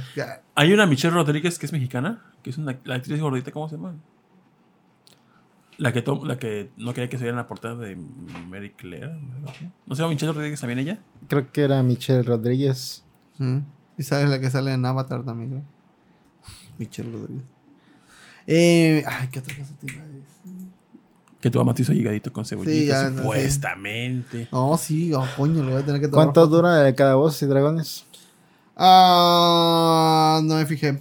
Hay una Michelle Rodríguez que es mexicana, que es una, la actriz gordita, ¿cómo se llama? La que, to- la que no quería que se viera en la portada de Mary Claire. ¿No se llama Michelle Rodríguez también ella? Creo que era Michelle Rodríguez. Mm. Y sabes la que sale en Avatar también, creo. Michelle Rodríguez. Eh, ay, ¿qué otra cosa te iba a decir? Que tu mamá te hizo llegadito con cebollita, Sí, ya, no sé. supuestamente. No, sí, oh, coño, lo voy a tener que tomar. ¿Cuánto dura el Calabozos y Dragones? Ah, no me fijé.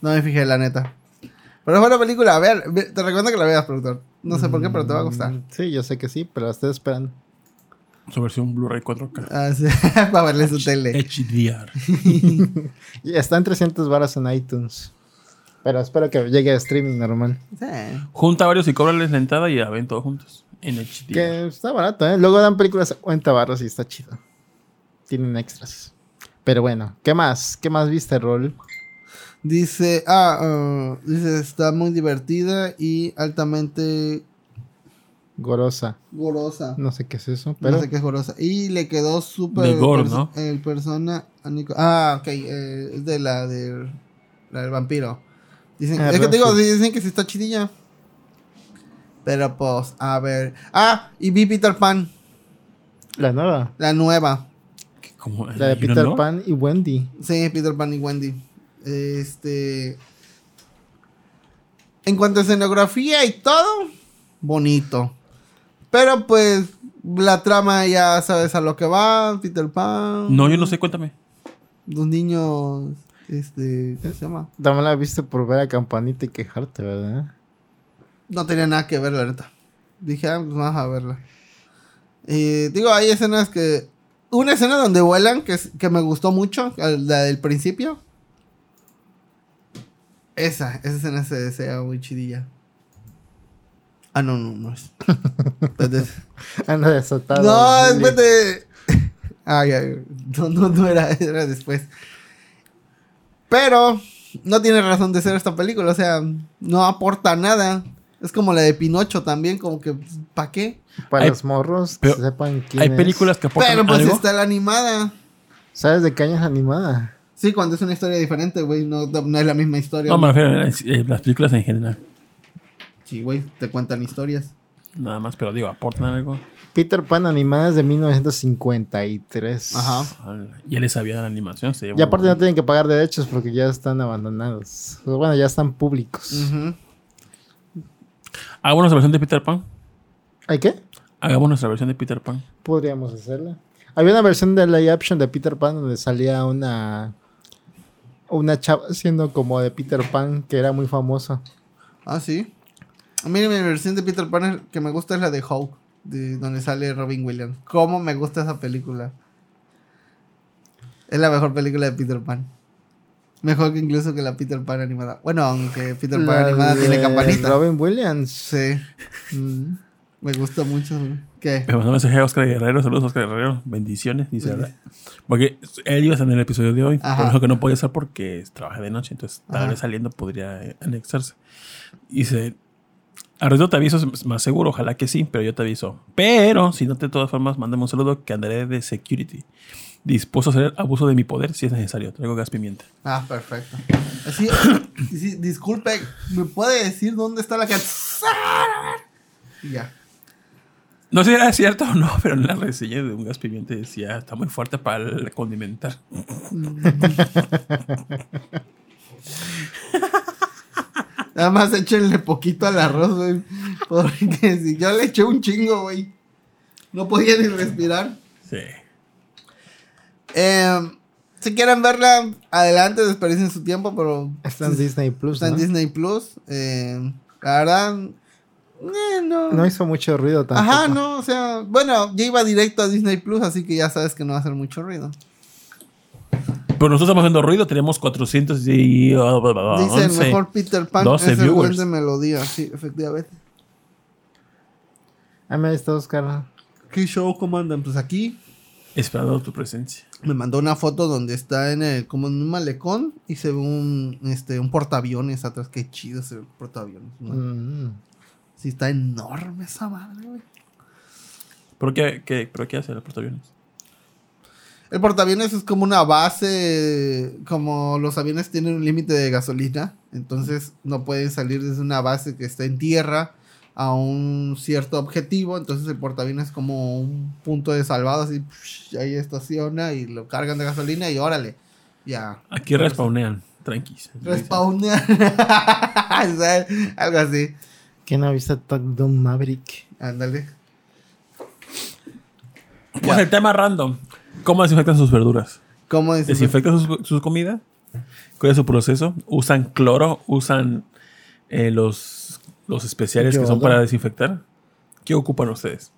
No me fijé, la neta. Pero es buena película. A ver, ve- te recomiendo que la veas, productor. No sé por qué, pero te va a gustar. Mm, Sí, yo sé que sí, pero la estoy esperando. Su versión Blu-ray 4K. Ah, sí, [LAUGHS] para verle su tele. HDR. [LAUGHS] [LAUGHS] Y está en 300 varas en iTunes. Pero espero que llegue a streaming normal. Sí. Junta varios y cóbrales la entrada y la ven todos juntos. En HDR. Que está barato, ¿eh? Luego dan películas a 40 barras y está chido. Tienen extras. Pero bueno, ¿qué más? ¿Qué más viste, Rol? Dice, ah, ah, dice, está muy divertida y altamente Gorosa. gorosa. No sé qué es eso, pero... No sé qué es gorosa. Y le quedó súper... De gore, ¿no? El persona... a Nico- Ah, ok. eh, es de la, de, la del vampiro. Dicen, Ah, es que te digo, dicen que sí está chidilla. Pero pues, a ver. Ah, y vi Peter Pan, La nueva. la nueva. La de ¿y uno Peter no? Pan y Wendy. Sí, Peter Pan y Wendy. Este. En cuanto a escenografía y todo, bonito. Pero pues, la trama ya sabes a lo que va. Peter Pan. No, yo no sé, cuéntame. Los niños. Este. ¿Cómo se llama? También la viste por ver a Campanita y quejarte, ¿verdad? No tenía nada que ver, la neta. Dije, ah, pues vamos a verla. Eh, digo, hay escenas que. Una escena donde vuelan que, que me gustó mucho, la del principio. Esa, esa escena se desea muy chidilla. Ah, no, no, no es. [LAUGHS] Espérate. Anda desatado. no, espérate. Ya, ya. no, no, no era, era después. Pero no tiene razón de ser esta película, o sea, no aporta nada. Es como la de Pinocho también, como que, ¿para qué? Para Hay- los morros pero que sepan quién Hay es. películas que aportan Pero pues algo. está la animada. ¿Sabes de qué año es animada? Sí, cuando es una historia diferente, güey, no, no es la misma historia. No, me refiero a eh, las películas en general. Sí, güey, te cuentan historias. Nada más, pero digo, aportan algo. Peter Pan animada es de 1953. Ajá. Ya les sabía de la animación. Se Y aparte no tienen que pagar derechos porque ya están abandonados. Pues Bueno, ya están públicos. Ujú. Hagamos nuestra versión de Peter Pan. ¿Hay qué? Hagamos nuestra versión de Peter Pan. Podríamos hacerla. Había una versión de live action de Peter Pan donde salía una una chava siendo como de Peter Pan que era muy famosa. Ah, sí. A mí mi versión de Peter Pan que me gusta es la de Hulk, de donde sale Robin Williams. ¿Cómo me gusta esa película? Es la mejor película de Peter Pan. Mejor que incluso que la Peter Pan animada. Bueno, aunque Peter Pan La animada tiene campanita. Robin Williams. Sí, Mm. me gusta mucho. ¿Qué? Me mandó un mensaje a Oscar Guerrero. Saludos, Oscar Guerrero. Bendiciones. Dice, ¿verdad? Porque él iba a estar en el episodio de hoy. Ajá. Por eso que no podía estar porque trabaja de noche. Entonces, tal vez saliendo podría anexarse. Dice, Arredo te aviso, es más seguro. Ojalá que sí, pero yo te aviso. Pero, si no, de todas formas, mándame un saludo que andaré de security. Dispuesto a hacer abuso de mi poder si es necesario. Traigo gas pimienta. Ah, perfecto. Así, [COUGHS] sí, disculpe, ¿me puede decir dónde está la que... Y ya. No sé si era cierto o no, pero en la reseña de un gas pimienta decía, está muy fuerte para el condimentar. [LAUGHS] Nada más échenle poquito al arroz, güey. Porque [LAUGHS] si yo le eché un chingo, güey. No podía ni respirar. Sí. Eh, si quieren verla, adelante, desperdicien su tiempo, pero Está en Disney Plus. está en ¿no? Disney Plus. Eh, la verdad, eh, no. No hizo mucho ruido tampoco. Ajá, no, o sea, bueno, ya iba directo a Disney Plus, así que ya sabes que no va a hacer mucho ruido. Pero nosotros estamos haciendo ruido, tenemos 400 y... uh, bla, bla, bla, Dice el 11. mejor Peter Pan 12 es el viewers. buen de melodía, sí, efectivamente. Ah, ahí está Oscar. ¿Qué show comandan? Pues aquí Esperando tu presencia. me mandó una foto donde está en el, como en un malecón y se ve un, este, un portaaviones atrás. Qué chido ese portaaviones. ¿no? Mm. Sí, está enorme esa madre, güey. ¿Pero qué, qué, ¿pero qué hace el portaaviones? El portaaviones es como una base, como los aviones tienen un límite de gasolina, entonces no pueden salir desde una base que está en tierra a un cierto objetivo, entonces el portaaviones es como un punto de salvado, así, psh, ahí estaciona y lo cargan de gasolina y órale, ya. Aquí respawnean, tranquis. [LAUGHS] Algo así. ¿Quién ha visto Top Gun Maverick? Ándale. Pues el tema random. ¿Cómo desinfectan sus verduras? ¿Cómo dice? ¿Desinfectan su, su comida? ¿Cuál es su proceso? ¿Usan cloro? ¿Usan eh, los, los especiales que son para desinfectar? ¿Qué ocupan ustedes?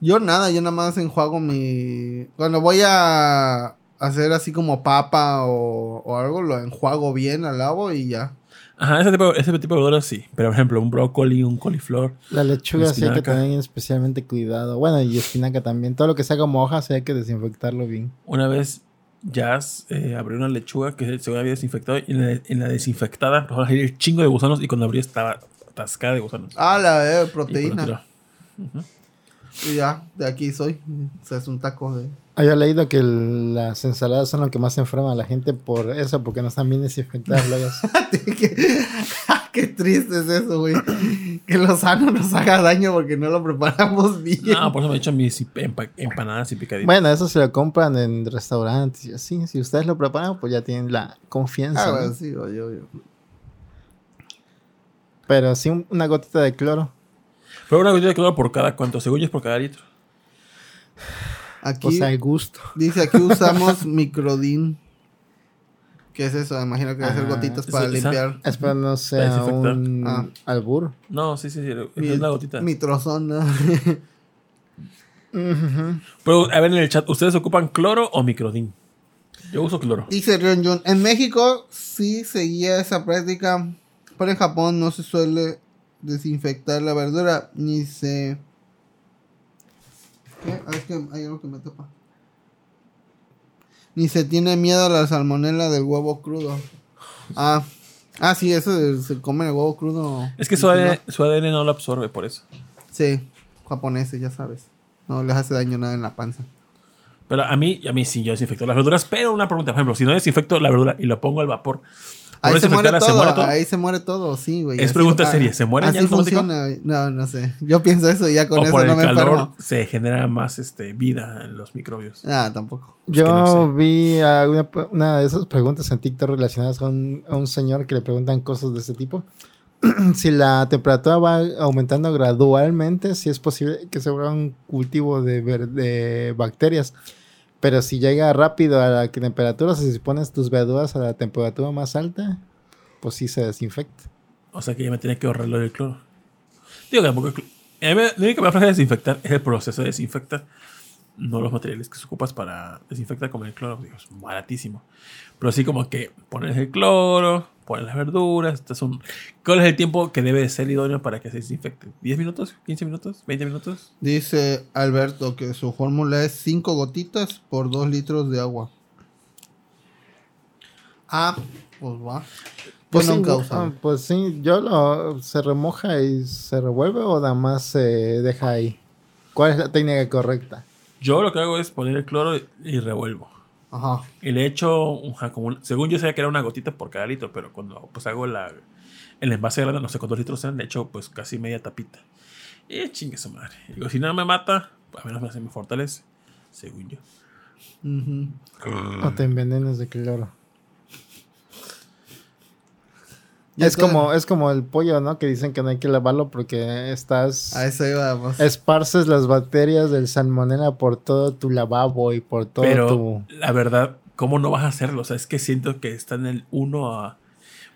Yo nada, yo nada más enjuago mi... Cuando voy a hacer así como papa o, o algo, lo enjuago bien al lavo y ya. Ajá, ese tipo, ese tipo de verduras sí. Pero, por ejemplo, un brócoli, un coliflor. La lechuga sí hay que tener especialmente cuidado. Bueno, y espinaca también. Todo lo que sea como hojas sí hay que desinfectarlo bien. Una vez Jazz eh, abrió una lechuga que se había desinfectado y en la, en la desinfectada empezaron a salir chingo de gusanos y cuando abrí estaba atascada de gusanos. Ah, la eh, proteína. tiró. Ujú. Y ya, de aquí soy. O sea, es un taco de. Había leído que el- las ensaladas son lo que más enferma a la gente por eso, porque no están bien desinfectadas [LAUGHS] luego. qué, [LAUGHS] qué triste es eso, güey. Que lo sano nos haga daño porque no lo preparamos bien. No, por eso me he hecho mis empa- empanadas y picaditas. Bueno, eso se lo compran en restaurantes y así. Si ustedes lo preparan, pues ya tienen la confianza. Ah, sí, oye, oye. Pero sí un- una gotita de cloro. Pero una gotita de cloro por cada cuánto, según es por cada litro. Aquí Pues al gusto. dice aquí usamos [LAUGHS] microdin. ¿Qué es eso? Imagino que va a ser Ah, gotitas para limpiar. Espero no sea desinfectar. un Ah. albur. No, sí, sí, sí. Mi- Es una gotita. Mitrozón. [LAUGHS] Pero a ver en el chat, ¿ustedes ocupan cloro o microdin? Yo uso cloro. Dice Rion Jun, en México sí seguía esa práctica, pero en Japón no se suele desinfectar la verdura, ni se... ¿Qué? Ah, es que hay algo que me topa. Ni se tiene miedo a la salmonela del huevo crudo. Ah, ah sí, eso se come el huevo crudo. Es que su ADN, su ADN no lo absorbe por eso. Sí, japoneses, ya sabes. No les hace daño nada en la panza. Pero a mí, a mí sí, yo desinfecto las verduras. Pero una pregunta, por ejemplo, si no desinfecto la verdura y lo pongo al vapor, ¿por Ahí se, muere todo, se muere todo? ahí se muere todo, sí, güey. Es pregunta seria, ¿se mueren ya Así automático? funciona. No, no sé. Yo pienso eso y ya con o eso por no el me calor enfermo. se genera más este, vida en los microbios. Ah, tampoco. Yo que no sé. vi a una, una de esas preguntas en TikTok relacionadas con a un señor que le preguntan cosas de ese tipo. [CLEARS THROAT] si la temperatura va aumentando gradualmente, si es posible que se vuelva un cultivo de, de bacterias. Pero si llega rápido a la temperatura, o sea, si pones tus verduras a la temperatura más alta, pues sí se desinfecta. O sea que ya me tenía que ahorrar lo del cloro. Digo que tampoco. A mí que me aflige de desinfectar es el proceso de desinfectar. No los materiales que se ocupas para desinfectar como el cloro. Digo, es baratísimo. Pero sí, como que pones el cloro, pones las verduras. ¿Cuál es el tiempo que debe de ser idóneo para que se desinfecte? ¿10 minutos? ¿15 minutos? ¿20 minutos? Dice Alberto que su fórmula es 5 gotitas por 2 litros de agua. Ah, pues va. Pues he ah, pues sí, yo lo se remoja y se revuelve o nada más se deja ahí. ¿Cuál es la técnica correcta? Yo lo que hago es poner el cloro y, y revuelvo. Ajá. Y le echo, como según yo sabía que era una gotita por cada litro, pero cuando pues hago la, el envase grande, no sé cuántos litros eran, le echo pues casi media tapita. Y chingue su madre. Digo, si no me mata, a menos me, me fortalece, según yo. Ujú. O te envenenas de cloro. Ya Es como, es como el pollo, ¿no? Que dicen que no hay que lavarlo porque estás... A eso íbamos. Esparces las bacterias del salmonela por todo tu lavabo y por todo Pero tu... la verdad, ¿cómo no vas a hacerlo? O sea, es que siento que está en el uno a...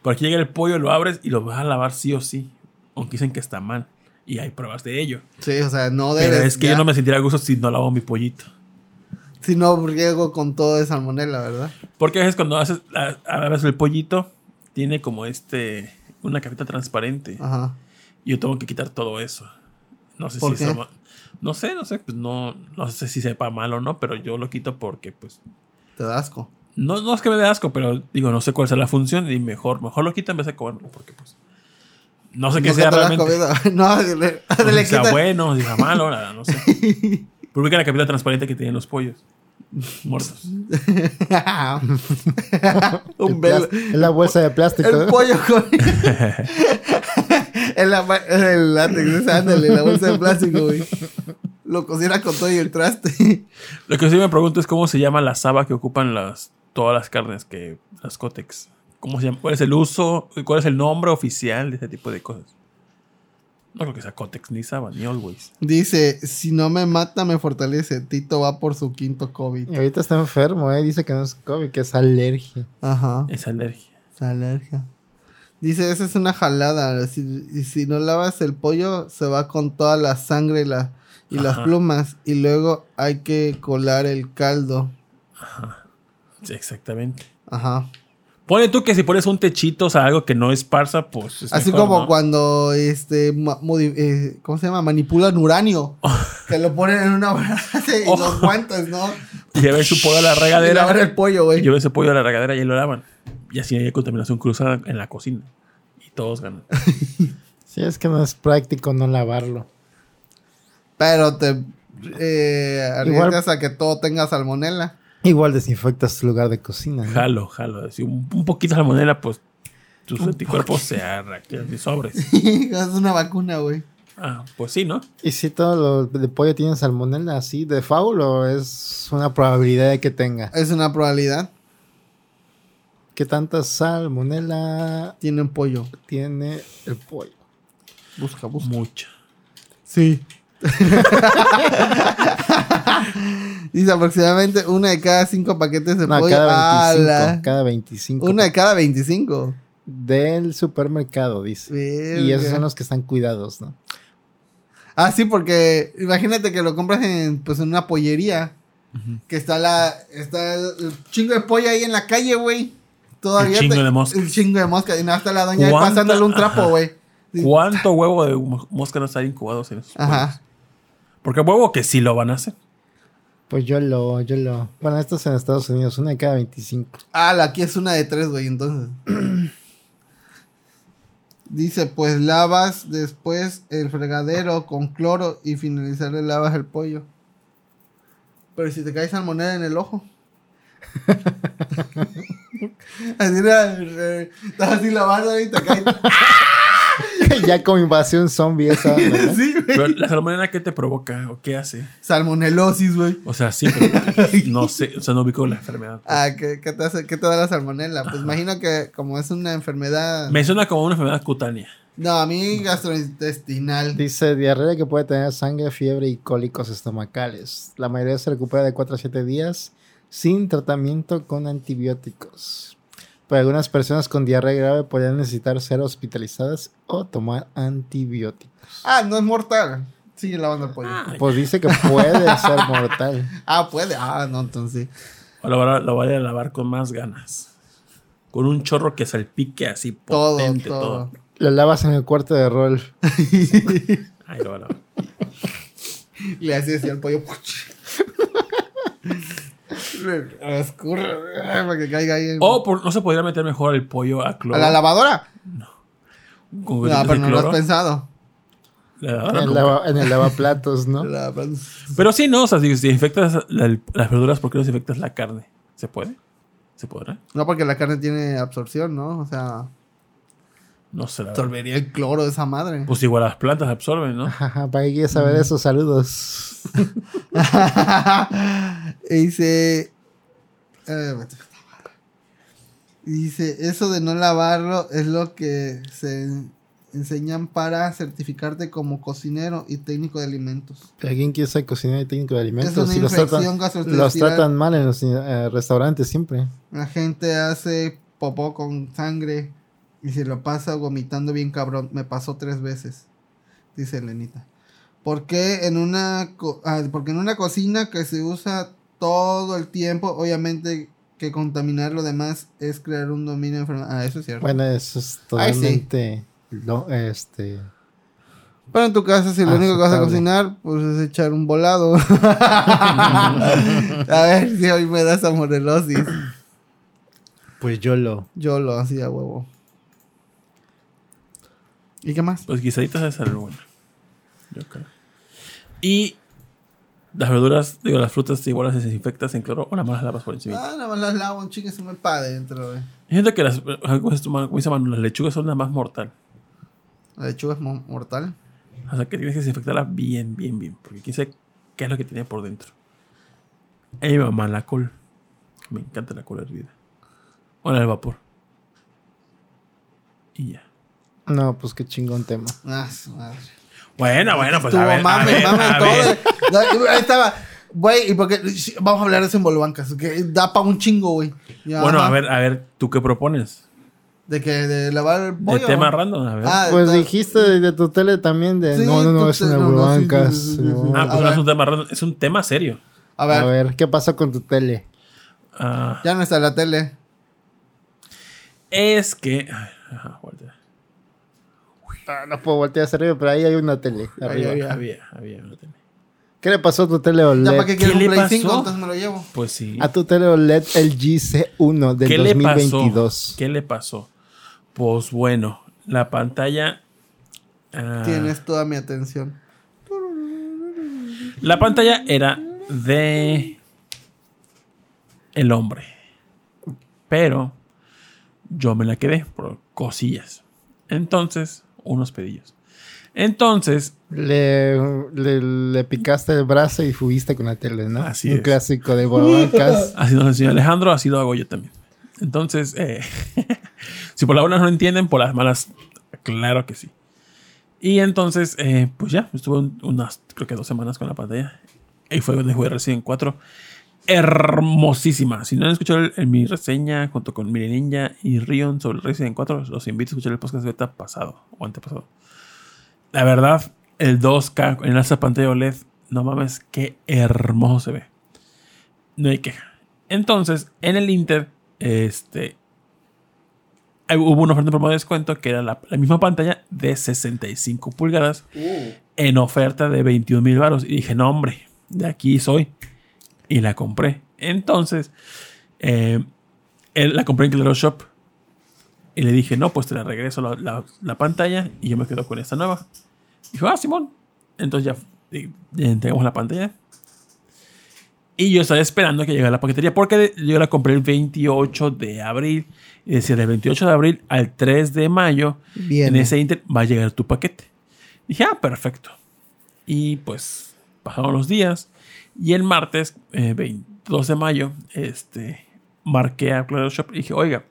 Por aquí llega el pollo, lo abres y lo vas a lavar sí o sí. Aunque dicen que está mal. Y hay pruebas de ello. Sí, o sea, no Pero debes. es que ya. yo no me sentiría a gusto si no lavo mi pollito. Si no riego con todo de salmonela, ¿verdad? Porque a veces cuando haces, a, a veces el pollito tiene como este, una capita transparente. Ajá. Y yo tengo que quitar todo eso. No sé ¿Por si qué? eso No sé, no sé, pues no, no sé si sepa mal o no, pero yo lo quito porque pues... Te da asco. No, no es que me dé asco, pero digo, no sé cuál es la función y mejor, mejor lo quito en vez de comerlo, porque pues... No sé qué sea realmente. [LAUGHS] No, le, le si sea bueno, si sea malo, nada, no sé. [LAUGHS] Pero ubica la capita transparente que tienen los pollos muertos. [LAUGHS] Un el velo. es la bolsa de plástico. El pollo con. [LAUGHS] el, ama- el látex, ándale, la bolsa de plástico, güey. Lo cocina con todo y el traste. [LAUGHS] Lo que sí me pregunto es cómo se llama la saba que ocupan las, todas las carnes, que las cótex. ¿Cómo se llama? ¿Cuál es el uso? ¿Cuál es el nombre oficial de ese tipo de cosas? No creo que sea cótex ni saba, ni always. Dice: Si no me mata, me fortalece. Tito va por su quinto COVID. Y ahorita está enfermo, ¿eh? Dice que no es COVID, que es alergia. Ajá. Es alergia. Es alergia. Dice: Esa es una jalada. Si, y si no lavas el pollo, se va con toda la sangre y, la, y las Ajá. plumas. Y luego hay que colar el caldo. Sí, exactamente. Ajá. Pone tú que si pones un techito, o sea, algo que no esparza, pues es Así mejor, como ¿no? cuando, este, eh, ¿cómo se llama? Manipulan uranio. [LAUGHS] que lo ponen en una base [LAUGHS] y Oh. los guantes, ¿no? Lleven su pollo a la [LAUGHS] Y lavar el regadera. pollo, güey. Lleven ese pollo a la regadera y lo lavan. Y así hay contaminación cruzada en la cocina. Y todos ganan. Sí, es que no es práctico no lavarlo. Pero te eh, arriesgas a que todo tenga salmonela. Igual desinfectas tu lugar de cocina. ¿no? Jalo, jalo. Si un, un poquito de salmonela, pues tus anticuerpos se arrancan y sobres. [LAUGHS] es una vacuna, güey. Ah, pues sí, ¿no? ¿Y si todo lo de pollo tiene salmonella así de faul o es una probabilidad de que tenga? Es una probabilidad. ¿Qué tanta salmonella Tiene un pollo. tiene el pollo? Busca, busca. Mucha. Sí. [LAUGHS] [LAUGHS] Dice aproximadamente una de cada cinco paquetes de No, pollo. cada 25. ¡Ala! Cada 25. Una de cada 25. Del supermercado, dice. Y esos son los que están cuidados, ¿no? Ah, sí, porque imagínate que lo compras en, pues, en una pollería. Que está la. Está el chingo de pollo ahí en la calle, güey. Todavía. El chingo te- de moscas. El chingo de moscas. Y nada, está la doña ahí ¿Cuánta- pasándole un trapo, güey. ¿Cuánto huevo de mo- mosca no están incubados en esos pollos? Ajá. Porque huevo que sí lo van a hacer. Pues yo lo, yo lo. Bueno, esto es en Estados Unidos, una de cada 25. Ah, la aquí es una de tres, güey, entonces. [CLEARS THROAT] Dice, pues lavas después el fregadero con cloro y finalizar le lavas el pollo. Pero si te cae salmonera en el ojo. [LAUGHS] [LAUGHS] así era, eh, estás así lavando y te cae. [LAUGHS] ya como invasión zombie esa. ¿verdad? [LAUGHS] sí, güey. Pero la salmonela, ¿qué te provoca o qué hace? Salmonelosis, güey. O sea, sí, pero no sé, o sea, no ubico la enfermedad. Ah, ¿qué, qué te hace, ¿qué te da la salmonela? Pues imagino que como es una enfermedad... Me suena como una enfermedad cutánea. No, a mí gastrointestinal. Dice diarrea que puede tener sangre, fiebre y cólicos estomacales. La mayoría se recupera de 4 a 7 días sin tratamiento con antibióticos. Pero algunas personas con diarrea grave podrían necesitar ser hospitalizadas o tomar antibióticos. Ah, no es mortal. Sigue lavando el pollo. Ah, Pues dice que puede [LAUGHS] ser mortal. puede. Ah, no, entonces sí. O lo, va- lo voy a lavar con más ganas. Con un chorro que salpique así Todo, potente, todo. todo. Lo lavas en el cuarto de rol. [LAUGHS] Ahí lo voy a lavar. Le hace así al pollo. [LAUGHS] [LAUGHS] Escurre para que caiga ahí. O por- no se podría meter mejor el pollo a cloro. ¿A la lavadora? No, de pero no lo has pensado. La En lavadora el, no. lava- en el lavaplatos, ¿no? [LAUGHS] Pero sí, no, o sea, si, si infectas la- las verduras, ¿por qué no infectas la carne? ¿Se puede? ¿Se podrá? No, porque la carne tiene absorción, ¿no? O sea, No sé. absorbería el cloro de esa madre. Pues igual las plantas absorben, ¿no? ¿Para qué quieres saber eso? Saludos. y [LAUGHS] [LAUGHS] dice. eh, dice: Eso de no lavarlo es lo que se enseñan para certificarte como cocinero y técnico de alimentos. ¿Alguien quiere ser cocinero y técnico de alimentos? Es una Si los infección tratan, los tratan mal en los eh, restaurantes siempre. La gente hace popó con sangre y se lo pasa vomitando bien cabrón. Me pasó tres veces, dice Elenita. Porque en una co- ah, porque en una cocina que se usa todo el tiempo, obviamente que contaminar lo demás es crear un dominio de enfermedad. Ah, eso es cierto. Bueno, eso es Ay, sí. totalmente... lo- este, Pero en tu casa, si lo único que vas a cocinar, pues es echar un volado. [LAUGHS] a ver si hoy me das amorelosis. pues yo lo... Yo lo hacía huevo. ¿Y qué más? Pues guisaditas es algo bueno. Yo creo. Y las verduras, digo, las frutas igual las desinfectas en cloro o las lavas por encima. Ah, nada más las lavo, un chingue se me pa' adentro, güey. Hay gente que las, como dice Manu, las lechugas son la más mortal. La lechuga es mo- mortal. O sea que tienes que desinfectarlas bien, bien, bien. Porque quién sabe qué es lo que tiene por dentro. A mi mamá la col. Me encanta la col hervida. O en el vapor. Y ya. No, pues qué chingón tema. Ah, su madre. Bueno, bueno, pues a Estuvo ver, a mame, ver, mame a todo. ver. No, Ahí estaba. Güey, y porque vamos a hablar de eso en Bolbancas, que da para un chingo, güey. Bueno, ajá. a ver, a ver, ¿tú qué propones? De que de lavar el De pollo. tema random, a ver. Ah, Pues dijiste de, de tu tele también de... Sí, no, no, no, es una no, no, sí, blancas. sí, sí, sí, sí. no. ah, pues no es un tema random, es un tema serio. A ver, A ver, ¿qué pasó con tu tele? Ah, ya no está la tele. es que. ay, ajá. No puedo voltear hacia arriba, pero ahí hay una tele. Ahí arriba. había. [LAUGHS] Había, había una tele. ¿Qué le pasó a tu tele Ya OLED? para qué ¿Qué un le Play pasó? 5, entonces me lo llevo. Pues sí. A tu tele OLED LG C1 del ¿Qué le 2022. pasó? ¿Qué le pasó? Pues bueno, la pantalla. ah, Tienes toda mi atención. La pantalla era de el hombre. Pero yo me la quedé por cosillas. Entonces, unos pedillos. Entonces, Le, le, le picaste el brazo y fuiste con la tele, ¿no? Así Un es. clásico de Borbancas. [LAUGHS] así nos enseñó Alejandro, así lo hago yo también. Entonces, eh, [LAUGHS] si por las buenas no entienden, por las malas, claro que sí. Y entonces, eh, pues ya, estuve un- unas, creo que dos semanas con la pantalla. Y fue donde jugué Resident 4. Hermosísima. Si no han escuchado el- el- mi reseña junto con Miri Ninja y Rion sobre Resident 4, los invito a escuchar el podcast beta pasado o antepasado. La verdad, el 2K en esa pantalla OLED, no mames, qué hermoso se ve. No hay queja. Entonces, en el Inter, este. Hubo una oferta de promo de descuento que era la, la misma pantalla de 65 pulgadas en oferta de 21 mil baros. Y dije, no, hombre, de aquí soy. Y la compré. Entonces, eh, él- la compré en Claro Shop. Y le dije, no, pues te la regreso la, la- la pantalla y yo me quedo con esta nueva. Dijo, ah, Simón. Entonces ya, ya entregamos la pantalla. Y yo estaba esperando que llegara la paquetería porque yo la compré el 28 de abril. Y decía, del 28 de abril al 3 de mayo, Bien. en ese inter va a llegar tu paquete. Dije, ah, perfecto. Y pues pasaron los días. Y el martes, eh, 22 de mayo, este, marqué a Claro Shop y dije, oiga,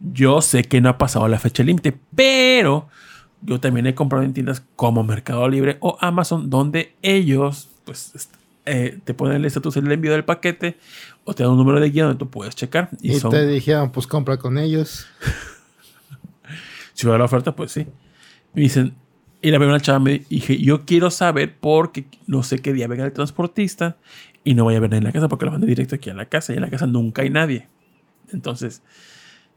yo sé que no ha pasado la fecha límite, pero yo también he comprado en tiendas como Mercado Libre o Amazon, donde ellos, pues, est- eh, te ponen el estatus del envío del paquete o te dan un número de guía donde tú puedes checar. Y, Y son, te dijeron, pues compra con ellos. [LAUGHS] si va la oferta, pues sí. Me dicen, y la primera chava me dije, yo quiero saber porque no sé qué día venga el transportista y no voy a ver nadie en la casa porque lo mandé directo aquí a la casa y en la casa nunca hay nadie. Entonces,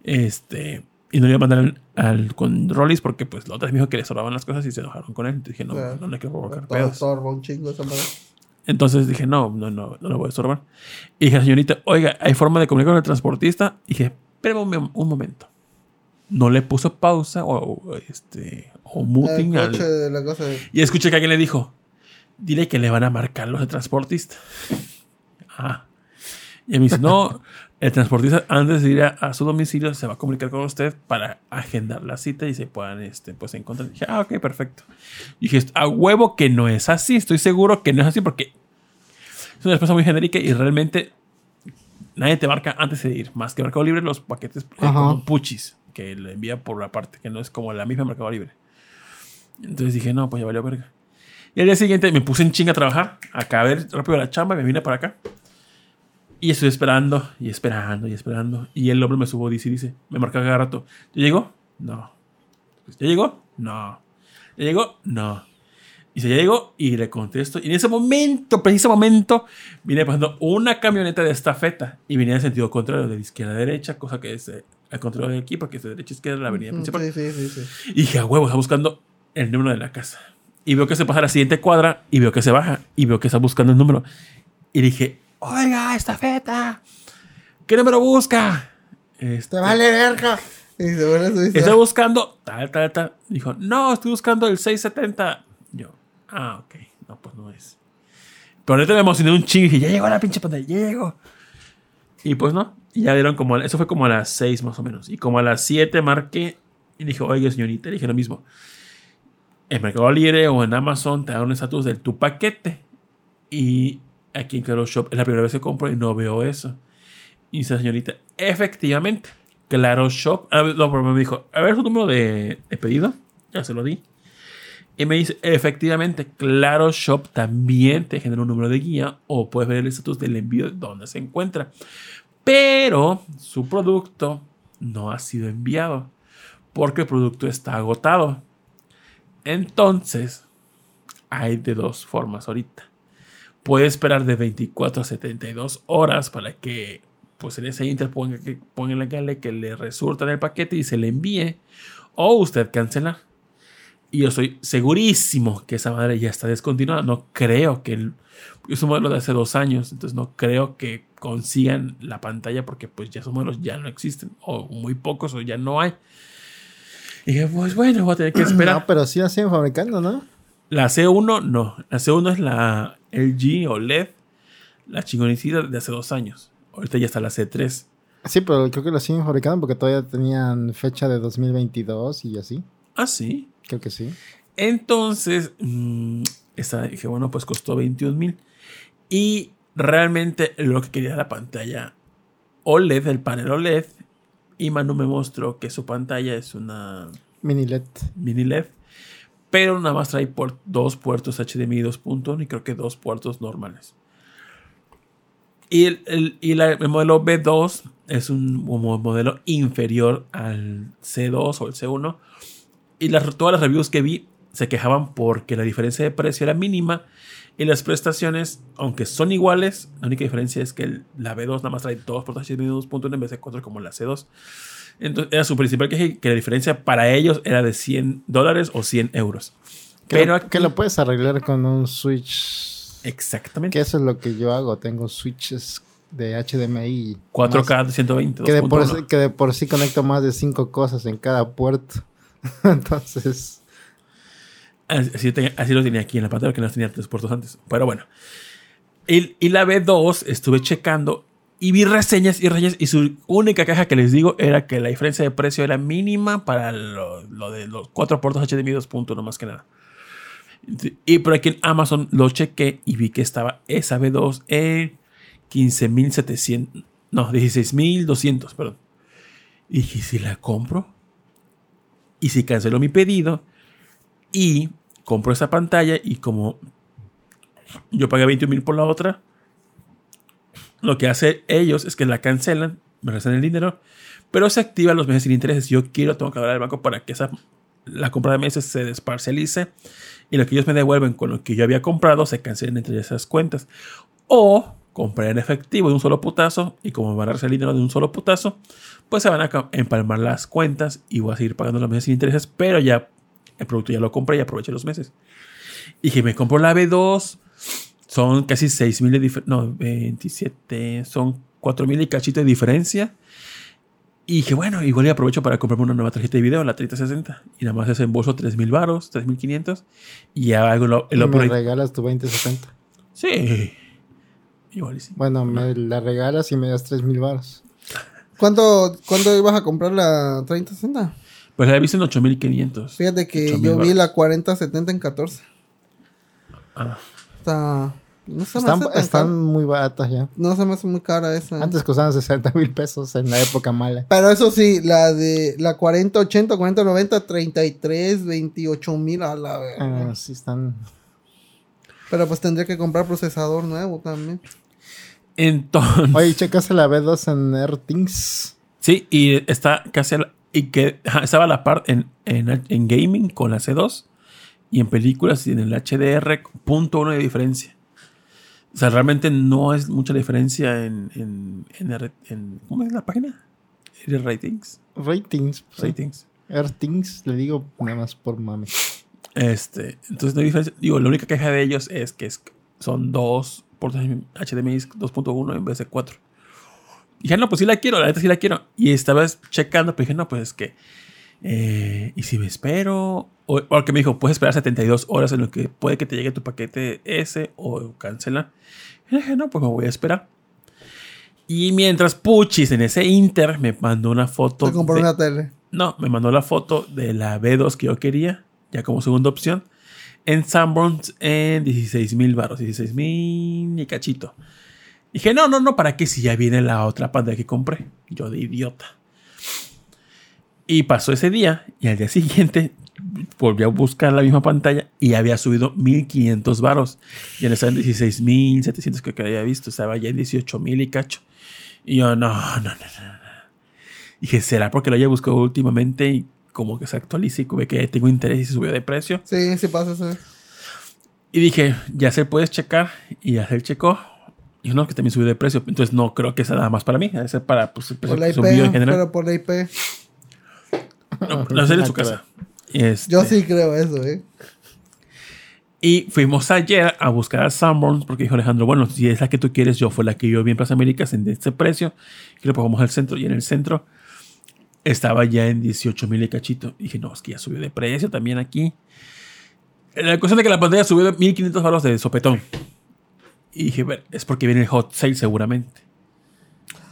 este, y no le iba a mandar al, al- con Rollis porque pues la otra vez me dijo que le sobraban las cosas y se enojaron con él. Entonces dije, no, Claro. no le quiero provocar Todo pedos. un chingo esa madre. Entonces dije, no, no, no, no lo voy a estorbar. Y dije, señorita, oiga, ¿hay forma de comunicar con el transportista? Y dije, espérame un momento. No le puso pausa o, o, este, o muting al- de la cosa. de- Y escuché que alguien le dijo, dile que le van a marcar los de transportista. Ah. Y me dice, no, [LAUGHS] el transportista antes de ir a, a su domicilio se va a comunicar con usted para agendar la cita y se puedan este, pues, encontrar. dije, ah, ok, perfecto. Y dije, a huevo que no es así, estoy seguro que no es así porque es una respuesta muy genérica y realmente nadie te marca antes de ir, más que Mercado Libre, los paquetes eh, como puchis, que le envía por la parte, que no es como la misma Mercado Libre. Entonces dije, no, pues ya valió verga. Y al día siguiente me puse en chinga a trabajar, acá a ver rápido la chamba, me vine para acá. Y estoy esperando, y esperando, y esperando. Y el hombre me subo, dice, y dice, me marca cada rato. ¿Ya llegó? No. ¿Ya llegó? No. ¿Ya llegó? No. Y ya llegó, y le contesto. Y en ese momento, preciso momento, viene pasando una camioneta de estafeta. Y venía en sentido contrario, de izquierda a derecha, cosa que es eh, al contrario de aquí, porque es de derecha a izquierda la avenida Mm, principal. Sí, sí, sí. Y dije, a huevo, está buscando el número de la casa. Y veo que se pasa a la siguiente cuadra y veo que se baja y veo que está buscando el número. Y dije, oiga, esta feta, ¿qué número busca? Este, Te vale verga. Y se vuelve a subir. Está buscando tal, tal, tal. Dijo, no, estoy buscando el 670. Yo, ah, ok, no, pues no es. Pero ahorita me emocioné un chingo y dije, ya llegó la pinche pantalla, ya llegó. Y pues no, ya dieron como, eso fue como a las 6 más o menos. Y como a las 7 marqué y dije, oiga, señorita, le dije lo mismo. En Mercado Libre o en Amazon te dan un estatus de tu paquete. Y aquí en Claro Shop es la primera vez que compro y no veo eso. Y dice señorita, efectivamente, Claro Shop. No, pero me dijo, a ver su número de, de pedido. Ya se lo di. Y me dice, efectivamente, Claro Shop también te genera un número de guía o puedes ver el estatus del envío de dónde se encuentra. Pero su producto no ha sido enviado porque el producto está agotado. Entonces, hay de dos formas ahorita. Puede esperar de 24 a 72 horas para que, pues en ese inter ponga que, pónganle que le resulta en el paquete y se le envíe. O usted cancelar. Y yo estoy segurísimo que esa madre ya está descontinuada. No creo que... Es un modelo de hace dos años. Entonces no creo que consigan la pantalla porque pues ya esos modelos ya no existen. O muy pocos o ya no hay. Y dije, pues bueno, voy a tener que [CLEARS THROAT] esperar. No, pero sí la siguen fabricando, ¿no? La C1 no. La C1 es la LG o LED, la chingonicida de hace dos años. Ahorita ya está la C3. Sí, pero creo que lo siguen fabricando porque todavía tenían fecha de 2022 y así. Ah, sí. Creo que sí. Entonces, mmm, esta, dije, bueno, pues costó 21 mil. Y realmente lo que quería era la pantalla OLED, el panel OLED. Y Manu me mostró que su pantalla es una Mini LED. mini LED. Pero nada más trae por dos puertos HDMI 2.1 y creo que dos puertos normales. Y el, el- y la- el modelo B2 es un mo- modelo inferior al C2 o el C1. Y las, todas las reviews que vi se quejaban porque la diferencia de precio era mínima. Y las prestaciones, aunque son iguales, la única diferencia es que el- la B2 nada más trae dos puertos HDMI 2.1 en vez de cuatro como la C2. Entonces era su principal queja que la diferencia para ellos era de 100 dólares o 100 euros. Que, Pero lo, que lo puedes arreglar con un switch. Exactamente. Que eso es lo que yo hago. Tengo switches de HDMI. y 4K más. 120. Que de, por, 2.1. sí- que de por sí conecto más de cinco cosas en cada puerto. [LAUGHS] Entonces, Así, así lo tenía aquí en la pantalla, que no tenía tres puertos antes. Pero bueno. Y, y la B2 estuve checando y vi reseñas y reseñas. Y su única queja que les digo era que la diferencia de precio era mínima para lo, lo de los cuatro puertos HDMI 2.1, más que nada. Y por aquí en Amazon lo chequé y vi que estaba esa B2 en 15.700. No, 16.200, perdón. Y dije, ¿y si la compro? Y si cancelo mi pedido y compro esa pantalla y como yo pagué 21 mil por la otra, lo que hace ellos es que la cancelan, me regresan el dinero, pero se activan los meses sin intereses. Yo quiero, tengo que hablar al banco para que esa, la compra de meses se desparcelice y lo que ellos me devuelven con lo que yo había comprado se cancelen entre esas cuentas. O comprar en efectivo de un solo putazo y como van a recibir el dinero de un solo putazo, pues se van a empalmar las cuentas y voy a seguir pagando los meses sin intereses, pero ya el producto ya lo compré y aproveché los meses. Y dije, me compro la B2, son casi 6 mil de diferencia, no, 27, son 4 mil y cachito de diferencia. Y dije, bueno, igual y aprovecho para comprarme una nueva tarjeta de video, la 3060. Y nada más desembolso 3 mil baros, 3 mil 500. Y ya hago lo- el y me regalas tu 2070. Sí. Igual sí. Bueno, me la regalas y me das 3 mil baros. ¿Cuánto, ¿Cuándo ibas a comprar la 3060? Pues la he visto en 8500. Fíjate que 8,000 yo vi la 4070 en 14. Ah. Está. No se me Están, hace tan están muy baratas ya. No se me hace muy cara esa. Antes costaban 60 mil pesos en la época mala. Pero eso sí, la de la 4080, 4090, 33, 28 mil a la verga. Ah, sí, están. Pero pues tendría que comprar procesador nuevo también. Entonces. Oye, checaste la B2 en AirThings. Sí, y está casi a la- y que estaba la par en, en, en gaming con la C2 y en películas y en el HDR, punto uno de diferencia. O sea, realmente no es mucha diferencia en, en, en, ¿cómo es la página? Ratings. Ratings. Pues, ratings. Ratings, le digo nada más por mami Este, entonces no hay diferencia. Digo, la única queja de ellos es que es, son dos puertos HDMI 2.1 en vez de 4 dije, no, pues sí la quiero, la neta sí la quiero. Y estaba checando, pero dije, no, pues es que. eh, ¿Y si me espero? O, porque me dijo, puedes esperar 72 horas en lo que puede que te llegue tu paquete ese o cancela. Y dije, no, pues me voy a esperar. Y mientras Puchis en ese Inter me mandó una foto. Te compré de- una tele. no, me mandó la foto de la B2 que yo quería, ya como segunda opción, en Sanborns en 16 mil baros, 16 mil y cachito. Dije, no, no, no, ¿para qué si ya viene la otra pantalla que compré? Yo de idiota. Y pasó ese día y al día siguiente [LAUGHS] volví a buscar la misma pantalla y había subido 1500 varos. Ya no estaba en 16.700 que había visto, estaba ya en 18.000 y cacho. Y yo, no, no, no, no. Dije, ¿será porque lo haya buscado últimamente y como que se actualiza y ve que tengo interés y se subió de precio? Sí, sí pasa eso. Y dije, ya se puedes checar y ya se checó. Y no, que también subió de precio. Entonces no creo que sea nada más para mí. Debe ser para pues, el precio Por la que subió en IP, general. pero por la IP. No, lo hacer en su casa. Este, Yo sí creo eso, ¿eh? Y fuimos ayer a buscar a Sanborns porque dijo Alejandro, bueno, si es la que tú quieres, yo fue la que yo vi en Plaza Américas en este precio. Y lo pagamos al centro. Y en el centro estaba ya en 18 mil y cachito. Y dije, no, es que ya subió de precio también aquí. La cuestión de que la pantalla subió de 1500 baros de sopetón. Y dije, "Ver, es porque viene el hot sale seguramente.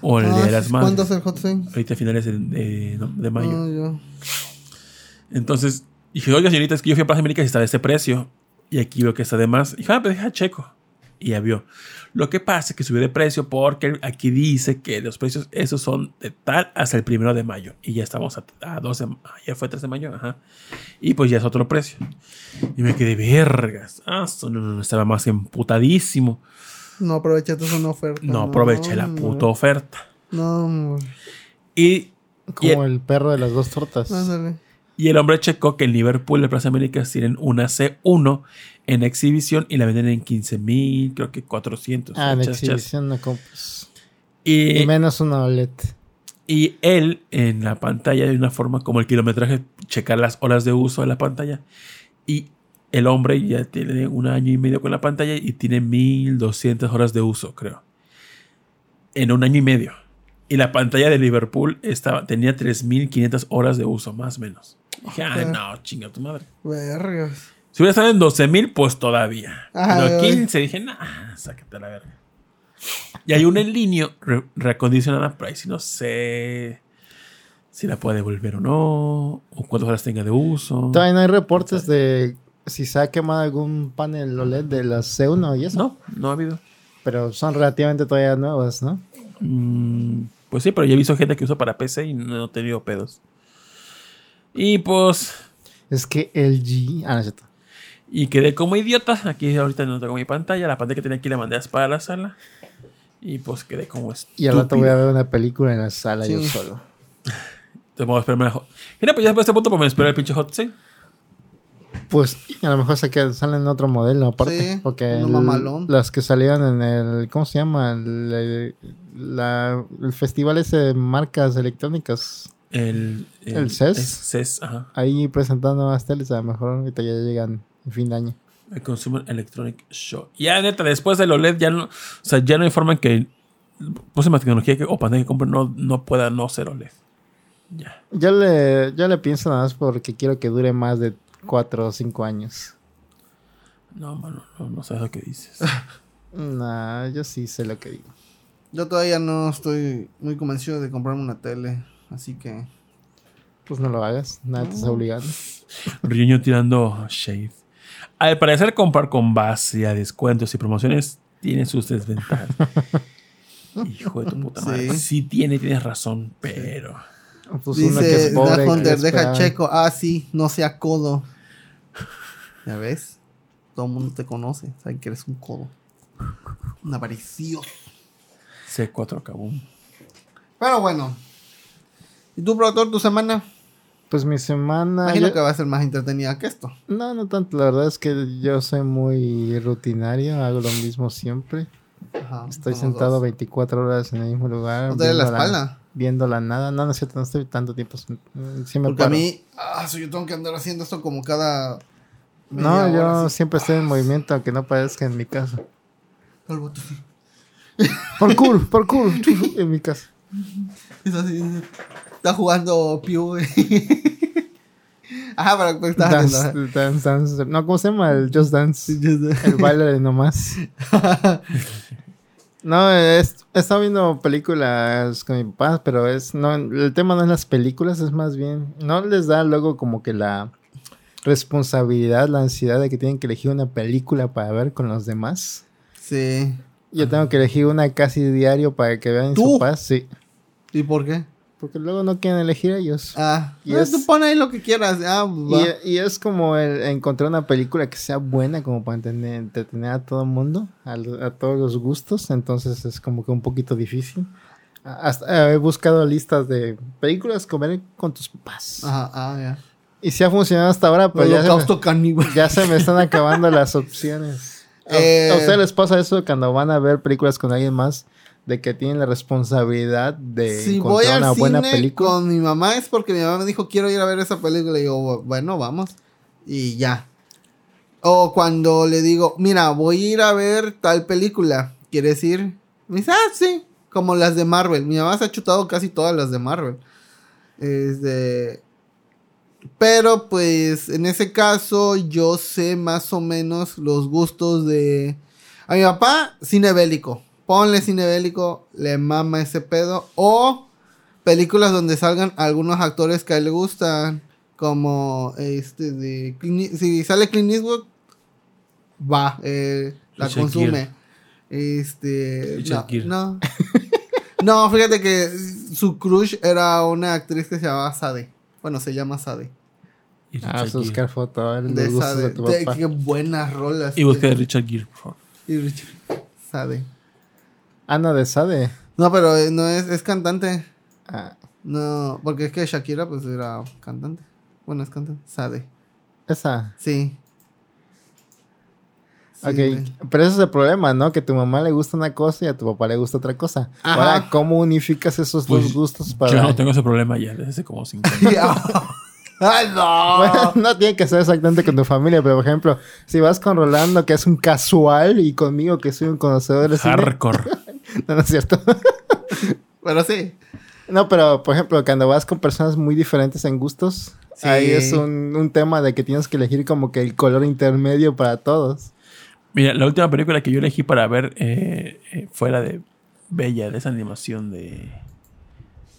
O el Ah, de las madres. ¿Cuándo es el hot sale? Ahorita a finales de, de- de mayo. Ah, ya. Entonces dije, oiga, señorita, es que yo fui a Plaza América y está de este precio. Y aquí veo que está de más. Y dije, ah, pues deja checo. Y ya vio. Lo que pasa es que subió de precio porque aquí dice que los precios, esos son de tal hasta el primero de mayo. Y ya estamos a, a 12, ah, ya fue 3 de mayo, ajá. Y pues ya es otro precio. Y me quedé, vergas. Ah, no, no, no, estaba más emputadísimo. No aprovechaste una oferta. No aproveché la hombre. puta oferta. No, hombre. Y, Como y, el perro de las dos tortas. Ándale. y el hombre checó que en Liverpool, en Plaza América, tienen una C1 en exhibición y la venden en 15 mil, creo que 400. Ah, en exhibición no compras. Y, Y menos una OLED. y él en la pantalla de una forma como el kilometraje, checar las horas de uso de la pantalla. Y el hombre ya tiene un año y medio con la pantalla y tiene 1200 horas de uso, creo. En un año y medio. Y la pantalla de Liverpool estaba, tenía 3500 horas de uso, más o menos. Dije, ah, no, chinga tu madre. Vergas. Si hubiera estado en 12.000, pues todavía. Ajá, Pero güey. 15, dije, nah, sácate a la verga. Y hay una en línea re- reacondicionada, pero ahí sí no sé si la puede devolver o no, o cuántas horas tenga de uso. No hay reportes de si se ha quemado algún panel OLED de las C1 y eso. No, no ha habido. Pero son relativamente todavía nuevas, ¿no? Mm, pues sí, pero ya he visto gente que usa para PC y no he tenido pedos. Y pues, Es que LG. Ah, no cierto. y quedé como idiota. Aquí ahorita no tengo mi pantalla. La pantalla que tenía aquí la mandé para la sala. Y pues quedé como estúpido. Y al rato voy a ver una película en la sala yo Sí. solo. [LAUGHS] Entonces vamos a esperarme la hot. Mira, pues ya después de este punto, pues me espero el pinche hot sale. Pues a lo mejor se quedan, salen en otro modelo aparte. Sí, porque el- mamalón. las que salieron en el. ¿Cómo se llama? El, la- el festival ese de marcas electrónicas. El, El CES. es CES, ajá. Ahí presentando nuevas teles. A lo mejor ahorita ya llegan en fin de año. El Consumer Electronic Show. Ya, neta, después del OLED, ya no, o sea, ya no hay forma en que próxima tecnología que, o pantalla que compre no, no pueda no ser OLED. Ya. Yo le, yo le pienso nada más porque quiero que dure más de 4 o 5 años. No, mano, no, no sabes lo que dices. [LAUGHS] Nah, yo sí sé lo que digo. Yo todavía no estoy muy convencido de comprarme una tele. Así que. Pues no lo hagas, nada te está obligando. [LAUGHS] Riño tirando shade. Al parecer, comprar con base a descuentos y promociones tiene sus desventajas. [LAUGHS] Hijo de tu puta madre. Sí. Sí, tiene, tienes razón, pero. Pues uno que Dice es pobre, Dark que Hunter, deja checo. Ah, sí, no sea codo. ¿Ya ves? Todo el mundo te conoce. Saben que eres un codo. Un avaricioso. C4 acabó. Pero bueno. ¿Y tú, productor, tu semana? Pues mi semana. Imagino yo- que va a ser más entretenida que esto. No, no tanto. La verdad es que yo soy muy rutinario, hago lo mismo siempre. Ajá, Estoy sentado dos. 24 horas en el mismo lugar. ¿No te la espalda? Viendo la nada. No, no es cierto, no estoy tanto tiempo. Sí me Porque a mí, ah, yo tengo que andar haciendo esto como cada. No, yo así. siempre estoy en movimiento, aunque no parezca en mi casa. Por [LAUGHS] cool, por cool, [LAUGHS] en mi casa. [LAUGHS] Es así. Está jugando Pew. Ajá, pero ¿qué estás Dance, haciendo? dance, dance. No, ¿cómo se llama? El Just Dance. El baile de nomás. No, he estado viendo películas con mi papá, pero es no, el tema no es las películas, es más bien, no les da luego como que la responsabilidad, la ansiedad de que tienen que elegir una película para ver con los demás. Sí. Yo tengo que elegir una casi diario para que vean ¿Tú? su paz, sí. ¿Y por qué? Porque luego no quieren elegir ellos. Ah, Y no, es- tú pon ahí lo que quieras. Ah, va. Y, y es como el encontrar una película que sea buena como para entender- entretener a todo el mundo, al- a, todos los gustos, entonces es como que un poquito difícil. A- Hasta, he buscado listas de películas comer con tus papás. Ajá, ah, ya. Y sí ha funcionado hasta ahora, pero ya se, caníbal. me, ya se me están [LAUGHS] acabando las opciones. ¿A, Eh, a ustedes les pasa eso cuando van a ver películas con alguien más? De que tienen la responsabilidad de Si voy encontrar al una buena película. con mi mamá es porque mi mamá me dijo quiero ir a ver esa película y digo, bueno, vamos. Y ya. O cuando le digo, mira, voy a ir a ver tal película. ¿Quieres ir? Me dice, ah, sí. Como las de Marvel. Mi mamá se ha chutado casi todas las de Marvel. Este... Pero pues en ese caso yo sé más o menos los gustos de... A mi papá, cine bélico. Ponle cine bélico, le mama ese pedo. O películas donde salgan algunos actores que a él le gustan. Como este de... Si sale Clint Eastwood, va, eh, la Richard consume. Este... Richard no, no. [LAUGHS] No, fíjate que su crush era una actriz que se llamaba Sade. Bueno, se llama Sade. Y Ah, a ver De Sade. de tu De- papá. qué buenas rolas. Y busca de. Richard Gere, por favor. Y Richard Sade. Ana de Sade. No, pero eh, no es, es cantante. Ah, No, porque es que Shakira pues era cantante. Bueno, es cantante. Sade. esa. Sí. Sí, ok, güey. pero ese es el problema, ¿no? Que a tu mamá le gusta una cosa y a tu papá le gusta otra cosa. Ajá. Ahora, ¿cómo unificas esos Pues, dos gustos para...? Yo no tengo ese problema ya desde hace como cinco años. [LAUGHS] ¡Ay, no! [LAUGHS] Bueno, no tiene que ser exactamente con tu familia, pero por ejemplo, si vas con Rolando, que es un casual, y conmigo, que soy un conocedor de cine, Hardcore. [LAUGHS] no, no es cierto. Pero sí. no, pero por ejemplo, cuando vas con personas muy diferentes en gustos, Sí. ahí es un, un tema de que tienes que elegir como que el color intermedio para todos. Mira, la última película que yo elegí para ver eh, eh, fue la de Bella, de esa animación de,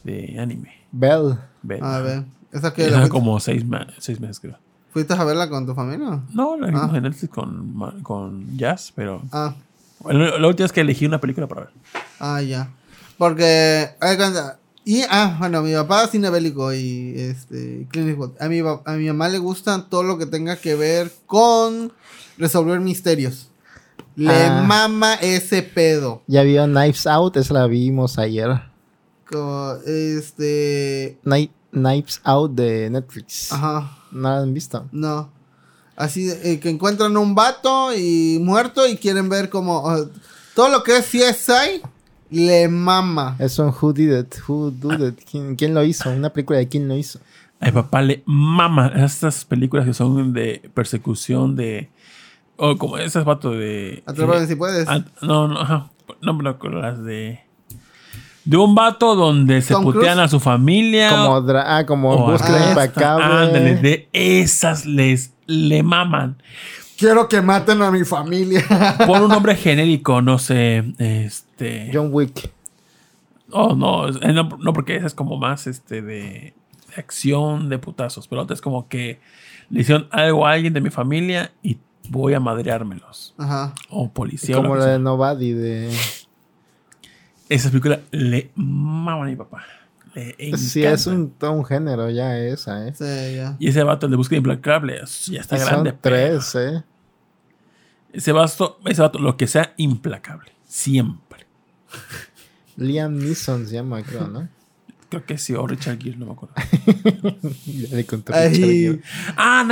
de anime. Bell. Bella. A ver. ¿Esa que la fuiste, como seis, seis meses, creo. fuiste a verla con tu familia? No, la vimos Ah. en Netflix con, con Jazz, pero... Ah, Bueno, la última es que elegí una película para ver. ah, ya. Porque, y, ah, bueno, mi papá es cine bélico y, este, Clint Eastwood. A mi, a mi mamá le gusta todo lo que tenga que ver con resolver misterios. Le Ah. mama ese pedo. Ya vio Knives Out, esa la vimos ayer. Co- este, Kni- Knives Out de Netflix. ajá. ¿No la han visto? No. Así de- eh, que encuentran un vato y muerto y quieren ver como ah, todo lo que es CSI le mama. Es un Who Did It, Who Did It, ¿Quién, quién lo hizo? Una película de quién lo hizo. A mi papá le mama estas películas que son de persecución de... O como esas vatos de... Atrápame eh, si puedes. ah, no, no, ajá. No, pero con las de... De un vato donde se putean a su familia. Como, dra- ah, como o Búsqueda a- Implacable. Ándale, de esas les le maman. Quiero que maten a mi familia. [LAUGHS] Pon un nombre genérico, no sé, este... John Wick. Oh, no, eh, no, no, porque esa es como más este de, de acción de putazos. Pero otra es como que le hicieron algo a alguien de mi familia y voy a madreármelos. Ajá. O policía. Como la de. Nobody de... Esa película le maman a mi papá. Le Sí, encanta. es un, todo un género ya esa, ¿eh? Sí, ya. Y ese vato, el de búsqueda implacable, ya está Y grande. Son pero tres, ¿eh? Ese vato, ese vato, lo que sea implacable. Siempre. [LAUGHS] Liam Neeson se llama, creo, ¿no? Creo que sí, o Richard Gere, no me acuerdo. [LAUGHS] Ya le conté Ay. Richard Gere. Ah,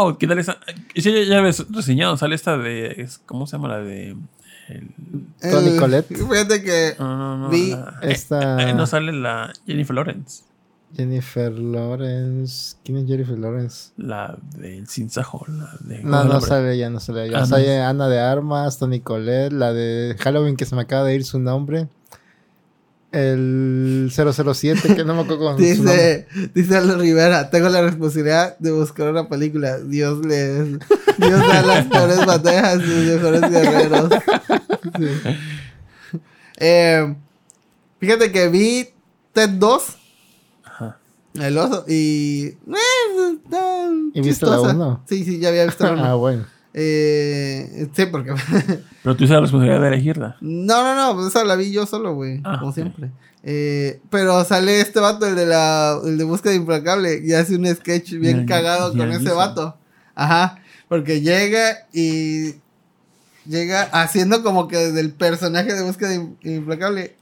Out. ¿Qué tal esa? Sí, ya, ya ves reseñado. Sale esta de. es- ¿Cómo se llama la de.? el- El- Collette. Fíjate que no, no, no. Vi la- esta- eh, eh, no sale la Jennifer Lawrence. Jennifer Lawrence. ¿Quién es Jennifer Lawrence? La del Sin Sajo. La de. No, ¿cómo no sale ya, no sale ya. Ah, sale Ana de Armas, Tony Colette, la de Halloween que se me acaba de ir su nombre. El 007, que no me acuerdo con [LAUGHS] dice, dice Aldo Rivera, tengo la responsabilidad de buscar una película. Dios les, Dios da las peores batallas a sus mejores guerreros. Sí. Eh, fíjate que vi Ted 2, Ajá. el oso, y... eh, ¿Y viste la chistosa. uno? Sí, sí, ya había visto la [LAUGHS] ah, uno. bueno. Eh, sí, porque... [LAUGHS] Pero tú tienes la responsabilidad de elegirla. No, no, no, pues esa la vi yo solo, güey, Ah, como siempre. Eh, pero sale este vato, el de la, el de búsqueda implacable, y hace un sketch bien Ya- cagado ya con ese hizo. vato. Ajá, porque llega y llega haciendo como que del personaje de búsqueda im- implacable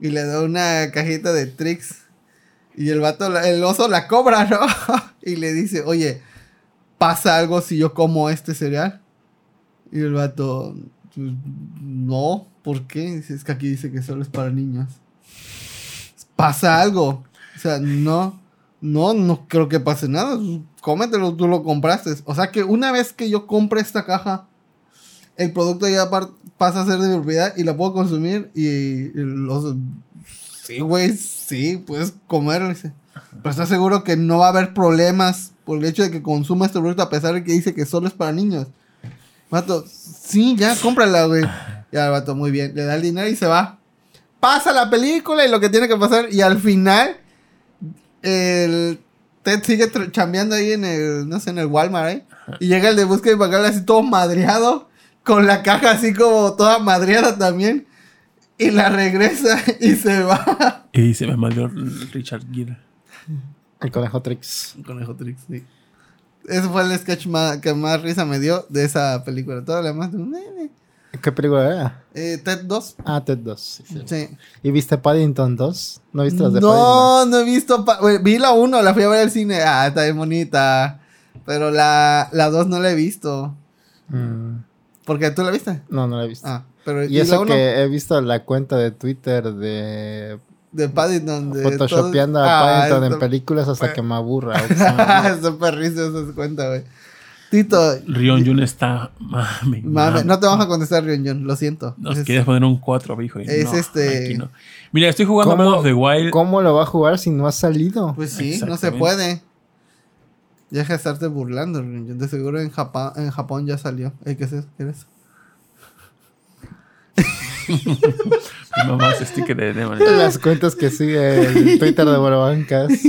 y le da una cajita de tricks y el vato, el oso la cobra, ¿no? [LAUGHS] y le dice, oye, ¿pasa algo si yo como este cereal? Y el vato, "Pues, no, ¿por qué? Es que aquí dice que solo es para niños. ¿Pasa algo? O sea, no, no, no creo que pase nada. Cómetelo, tú lo compraste. O sea que una vez que yo compre esta caja, el producto ya pasa a ser de mi propiedad y la puedo consumir y los... Sí, güey, sí, puedes comerlo. Dice. Pero está seguro que no va a haber problemas por el hecho de que consuma este producto a pesar de que dice que solo es para niños. Vato, sí, ya, cómprala, güey. Ya vato, muy bien. Le da el dinero y se va. Pasa la película y lo que tiene que pasar. Y al final, el Ted sigue chambeando ahí en el, no sé, en el Walmart, ¿eh? Y llega el de búsqueda y Implacable así todo madreado. Con la caja así como toda madreada también. Y la regresa [LAUGHS] y se va. Y se me mandó Richard Gere. El conejo Trix. Conejo Trix, sí. Ese fue el sketch más, que más risa me dio de esa película. Todo lo demás, eh, ¿Qué película era? eh, Ted 2. Ah, Ted 2. sí, sí. Sí. ¿Y viste Paddington 2? ¿No viste las de Paddington? No, no he visto. pa- vi la 1, la fui a ver al cine. Ah, está bien bonita. Pero la 2 no la he visto. Mm, Porque tú la viste. no, no la he visto. Ah, pero y la eso que he visto la cuenta de Twitter de de Paddington. De photoshopeando todos- a Ah, Paddington en películas hasta que me aburra. [LAUGHS] se. Está perrísimo esa cuenta, güey. Tito, Rion Jun está. Mami. mame, no te vamos a contestar, Rion John, lo siento. Nos Es- quieres poner un 4, hijo. y es no, este- no. Mira, estoy jugando ¿Cómo- Breath of the Wild. ¿Cómo lo va a jugar si no ha salido? Pues sí, no se puede. Ya deja de estarte burlando, Rion John. De seguro en Japón, en Japón ya salió. ¿Qué es eso? ¿Qué es eso? [LAUGHS] Mi mamá hace sticker de Demon. Las cuentas que sigue el Twitter de Bolobancas. [LAUGHS]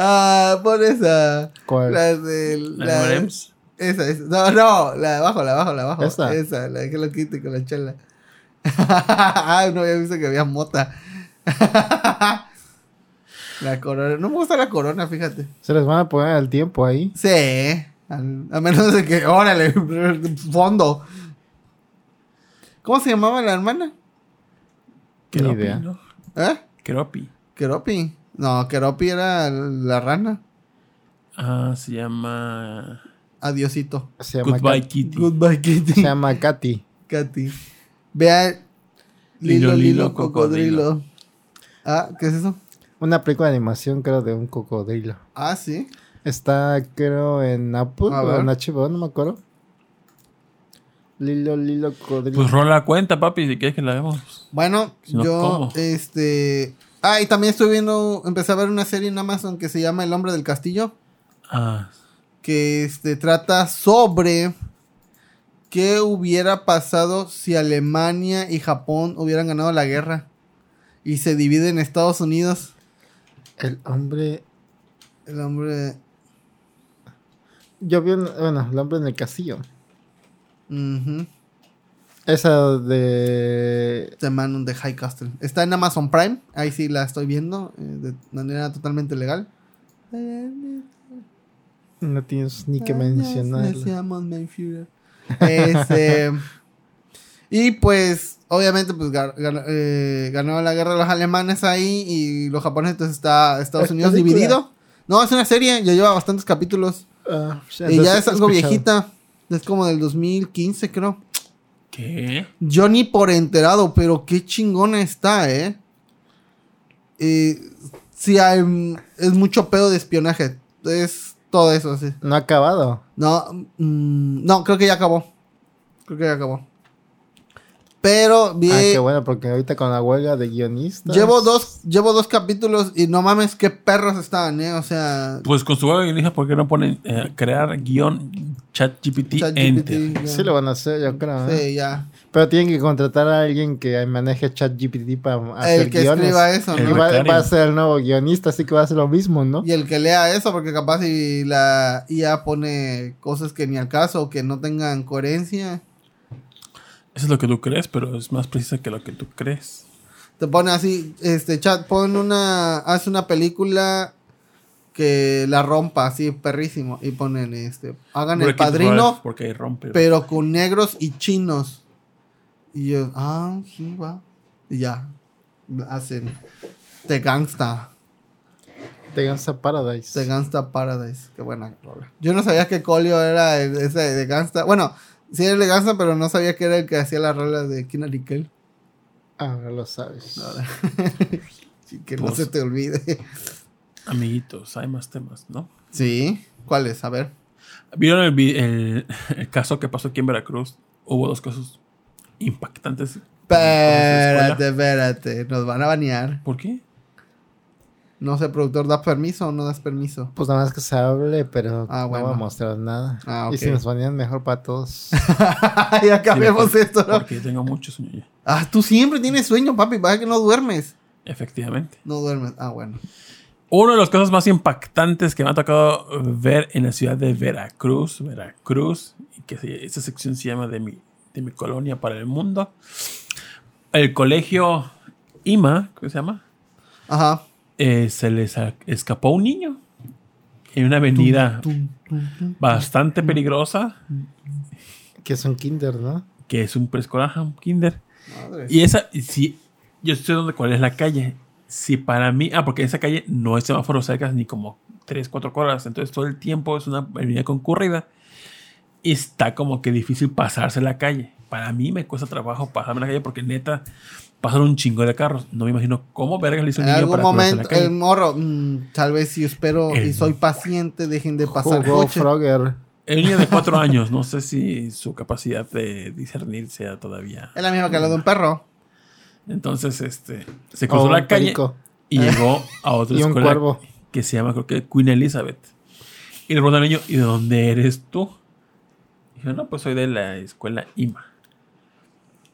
Ah, pon esa. ¿Cuál? La de. ¿La La, esa, esa. No, no, la de abajo, la de abajo, la de abajo. ¿Esta? Esa, la de que lo quite con la chela. [LAUGHS] ah, no había visto que había mota. la corona. No me gusta la corona, fíjate. Se les van a poner al tiempo ahí. Sí. al- a menos de que. Órale, fondo. ¿Cómo se llamaba la hermana? Ni Keropi, idea. ¿no? ¿Eh? Keropi. Keropi. No, Keropi era la rana. Ah, se llama. Adiosito. Se llama, Goodbye Kat- Kitty. Goodbye, Kitty. se llama Katy. Katy. Vean. Lilo, Lilo, cocodrilo. Ah, ¿qué es eso? Una película de animación, creo, de un cocodrilo. Ah, sí. Está, creo, en Apple o en HBO, no me acuerdo. Lilo, Lilo, cocodrilo. Pues rola cuenta, papi, si quieres que la hagamos. Bueno, Si no, yo, ¿cómo? este... Ah, y también estoy viendo, empecé a ver una serie en Amazon que se llama El Hombre del Castillo, Ah, que este, trata sobre qué hubiera pasado si Alemania y Japón hubieran ganado la guerra y se divide en Estados Unidos. El hombre. El hombre... Yo vi, bueno, el hombre en el castillo. Esa de. The Man on the High Castle. Está en Amazon Prime, ahí sí la estoy viendo eh, de manera totalmente legal. No tienes ni que mencionarla. Este, [LAUGHS] y pues, obviamente, pues eh, ganó la guerra de los alemanes ahí y los japoneses, entonces está Estados ¿Es Unidos película? dividido. No, es una serie, ya lleva bastantes capítulos. Ah, y ya es algo escuchado. viejita. Es como del 2015, creo. ¿qué? Yo ni por enterado, pero qué chingona está, ¿eh? Eh, sí, hay, es mucho pedo de espionaje. Es todo eso, sí. No ha acabado. No, mm, no, creo que ya acabó. Creo que ya acabó. Pero vi, Ah, qué bueno, porque ahorita con la huelga de guionistas. llevo dos, llevo dos capítulos y no mames qué perros estaban, eh. O sea, Pues con su web elija por qué no ponen eh, crear guion chat GPT ChatGPT, enter. ya. Sí lo van a hacer, yo creo. ¿eh? Sí, ya. Pero tienen que contratar a alguien que maneje ChatGPT para hacer El que guiones. escriba eso, El Y ¿no? va, va a ser el nuevo guionista, así que va a hacer lo mismo, ¿no? Y el que lea eso, porque capaz si la IA pone cosas que ni al caso o que no tengan coherencia, Eso es lo que tú crees, pero es más precisa que lo que tú crees. te pone así, este chat, pon una, hace una película que la rompa así perrísimo y ponen este, hagan el padrino. Ralph, Porque ahí rompe. pero con negros y chinos. Y yo, ah, sí, va. Y ya, hacen The Gangsta, De Gangsta Paradise. The Gangsta Paradise. Qué buena rola. Yo no sabía que Colio era ese de Gangsta. Bueno, sí era el de Gangsta, pero no sabía que era el que hacía la rola de Kina Nickel. Ahora lo sabes. [LAUGHS] Sí, que no Pues- se te olvide. Amiguitos, hay más temas, ¿no? Sí, ¿cuáles? A ver. ¿Vieron el, vi- el- [LAUGHS] el caso que pasó aquí en Veracruz? Hubo dos casos impactantes. Espérate, espérate. Nos van a banear. ¿Por qué? No sé, productor, ¿das permiso o no das permiso? Pues nada más que se hable, pero Ah, no va a mostrar nada. Ah, Y si nos ponían mejor para todos. [LAUGHS] ya cambiamos Sí, esto, ¿no? Porque yo tengo mucho sueño ya. Ah, tú siempre tienes sueño, papi. Pasa que no duermes. Efectivamente. No duermes. Ah, bueno. Uno de los casos más impactantes que me ha tocado ver en la ciudad de Veracruz, Veracruz, y que se- esta sección se llama de mi, de mi colonia para el mundo. El colegio IMA, ¿cómo se llama? Ajá. Eh, se les escapó un niño en una avenida Tum, tum, tum. bastante peligrosa, que es un kinder, ¿no? que es un preescolar, un kinder. Madre. Y esa, si yo sé dónde, cuál es la calle. Si para mí, ah, porque esa calle no hay semáforos cerca ni como 3, 4 horas. Entonces todo el tiempo es una avenida concurrida. Y está como que difícil pasarse la calle. Para mí me cuesta trabajo pasarme la calle porque neta pasan un chingo de carros. No me imagino cómo verga le hizo un En niño algún para momento, la calle. el morro, mm, tal vez si espero y soy paciente, dejen de pasar Jugó coche. Frogger. El niño de [LAUGHS] 4 años, no sé si su capacidad de discernir sea todavía. Es la misma que la de un perro. Entonces, este, se O cruzó un la calle. perico. Y llegó a otra [LAUGHS] Y un escuela cuervo. que se llama, creo que Queen Elizabeth. Y le pregunta al niño, ¿y de dónde eres tú? Y dijo, no, pues soy de la escuela IMA.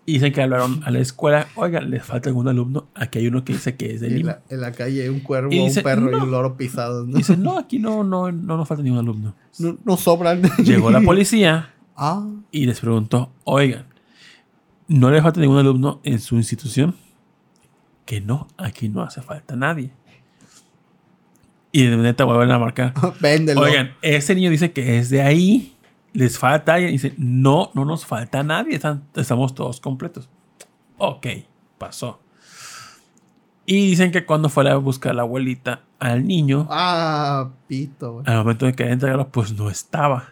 Y dicen que hablaron a la escuela, oigan, les falta algún alumno. Aquí hay uno que dice que es del En IMA. la, en la calle un cuervo, dice, un perro y un loro pisados. ¿no? dice, no, aquí no, no, no nos falta ningún alumno. No, no sobran. Llegó la [LAUGHS] policía Ah, y les preguntó, oigan, ¿no le falta ningún alumno en su institución? Que no, aquí no hace falta nadie. Y de neta vuelven a marcar. [LAUGHS] véndelo. Oigan, ese niño dice que es de ahí. Les falta alguien. Dice, no, no nos falta nadie. están- estamos todos completos. Ok, pasó. Y dicen que cuando fue a buscar la abuelita al niño, Ah, pito, al momento de que entregarlo, pues no estaba.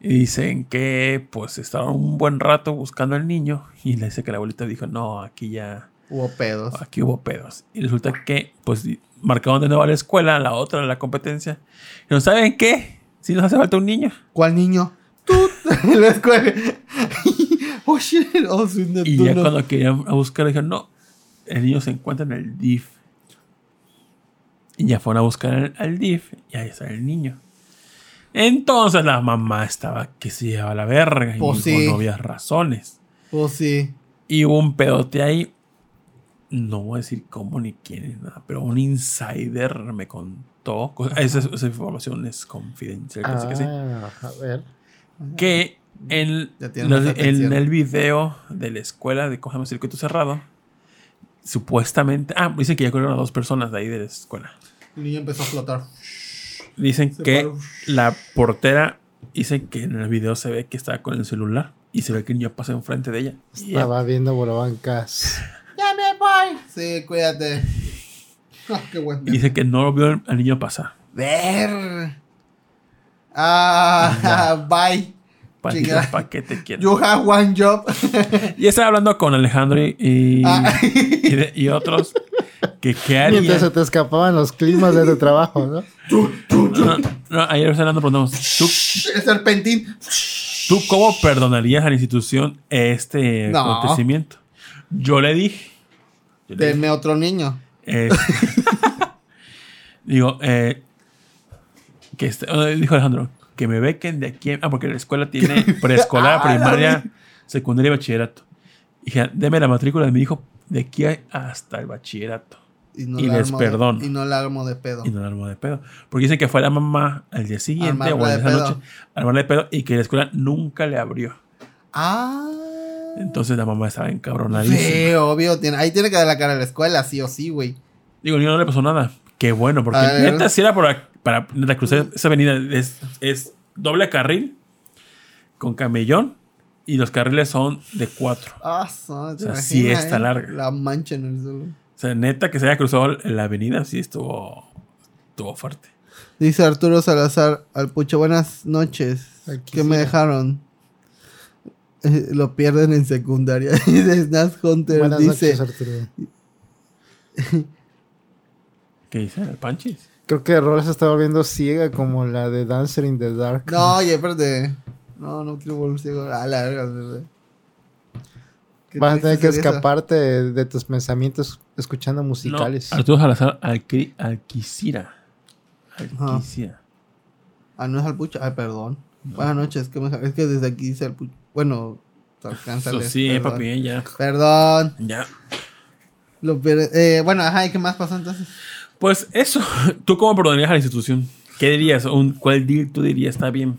Y dicen que pues estaban un buen rato buscando al niño. Y le dice que la abuelita dijo, no, aquí ya, Hubo pedos. aquí hubo pedos. Y resulta que, pues, marcaron de nuevo a la escuela, la otra, la competencia. Y no saben qué, si nos hace falta un niño. ¿Cuál niño? Tú, en [LAUGHS] la escuela. [LAUGHS] oh, shit. Oh, Y ya cuando querían a buscar, dijeron, no, el niño se encuentra en el DIF. Y ya fueron a buscar al, al DIF y ahí está el niño. Entonces la mamá estaba que se llevaba la verga y Pues sí. no había razones. Oh, sí. Y hubo un pedote ahí. No voy a decir cómo ni quién ni nada, pero un insider me contó. co- Esa, esa información es confidencial. casi que sí, Ah, a ver. Que en, los- el video de la escuela de Cógeme Circuito Cerrado, supuestamente. Ah, dicen que ya corrieron a dos personas de ahí de la escuela. El niño empezó a flotar. Dicen Se que paró. la portera dice que en el video se ve que está con el celular y se ve que el niño pasa enfrente de ella. Estaba viendo Borobancas. ¡Ya me voy! Sí, cuídate. [LAUGHS] Ah, qué buen y dice que no lo vio al niño pasar. Ver. Ah, [LAUGHS] bye. ¿Para qué te quiero? You have one job. Y estaba hablando con Alejandro y, y, Ah. y de- y otros que qué harían. Mientras se te escapaban los climas de tu trabajo, ¿no? No, no, ayer Fernando preguntamos, ¿tú, El serpentín. ¿tú cómo perdonarías a la institución este No. acontecimiento? Yo le dije. yo le dije, Denme otro niño. eh, [LAUGHS] digo, eh, que este- eh, dijo Alejandro, que me bequen de aquí. Ah, porque la escuela tiene [LAUGHS] preescolar, Ah, primaria, secundaria y bachillerato. Dije, deme la matrícula de mi hijo de aquí hasta el bachillerato. Y, no Y les armo de- perdono. y no la armo de pedo. Y no la armó de pedo. Porque dicen que fue la mamá al día siguiente Armarla o esa pedo. noche a armarla de pedo y que la escuela nunca le abrió. Ah. Entonces la mamá estaba encabronadísima. Sí, obvio. Tiene, ahí tiene que dar la cara a la escuela, sí o sí, güey. Digo, niño no le pasó nada. Qué bueno, porque neta, si era para, neta, cruzar esa avenida, es, es doble carril con camellón y los carriles son de cuatro. Ah, so, ¿te O sea, sí imaginas, está eh? larga. La mancha en el suelo. O sea, neta, que se haya cruzado la avenida, sí estuvo, estuvo fuerte. Dice Arturo Salazar al Pucho, buenas noches. Aquí ¿Qué me dejaron? Eh, lo pierden en secundaria. [LAUGHS] Dice Snatch Hunter. Buenas dice, noches, Arturo. [LAUGHS] ¿Qué dice el Panchis? Creo que Rol se está volviendo ciega como la de Dancer in the Dark. no, oye, espérate. No, no quiero volver ciego. A la verga. Vas a tener que escaparte de, de tus pensamientos escuchando musicales. No, Arturo Salazar Alqui- Alquicira. Alquicira. Ah, no es al pucho. Ay, perdón. Buenas noches. que me- es que desde aquí dice el pucho. Bueno, se alcanza a Eso leer, sí, perdón. papi, ya. Perdón. Ya. Lo eh, bueno, ajá, ¿y qué más pasó entonces? Pues eso. [LAUGHS] ¿Tú cómo perdonarías a la institución? ¿Qué dirías? Un, ¿Cuál deal tú dirías está bien?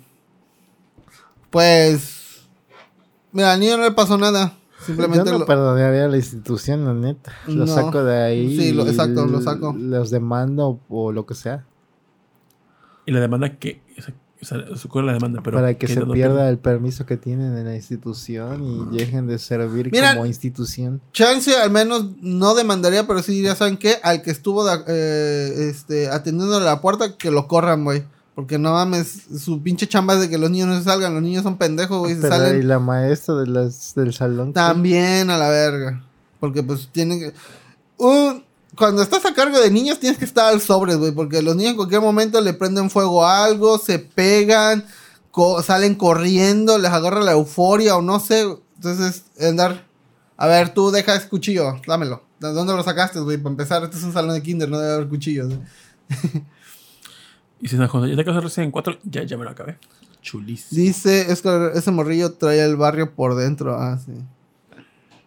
Pues. Mira, al niño no le pasó nada. Simplemente Yo no lo- perdonaría a la institución, la neta. Lo No. saco de ahí. Sí, lo- exacto, lo saco. Los demando o lo que sea. Y la demanda que. O sea, ocurre la demanda, pero. para que ¿qué se no pierda el permiso que tienen en la institución y dejen de servir Mira- como institución. Chance al menos no demandaría, pero sí diría, ¿saben qué? Al que estuvo de- eh, este, atendiendo la puerta, que lo corran, güey. Porque no mames, su pinche chamba es de que los niños no se salgan. Los niños son pendejos, güey. Se Pero, salen y la maestra de las, del salón. también a la verga. Porque pues tienen que... Un- cuando estás a cargo de niños tienes que estar al sobre, güey. Porque los niños en cualquier momento le prenden fuego a algo, se pegan, co- salen corriendo, les agarra la euforia o no sé. Entonces, andar... A ver, tú deja ese cuchillo, dámelo. ¿De dónde lo sacaste, güey? Para empezar, este es un salón de kinder, no debe haber cuchillos. [LAUGHS] Y si no, ya te casas recién en cuatro, ya, ya me lo acabé. Chulísimo. Dice, es que ese morrillo trae el barrio por dentro. Ah, sí.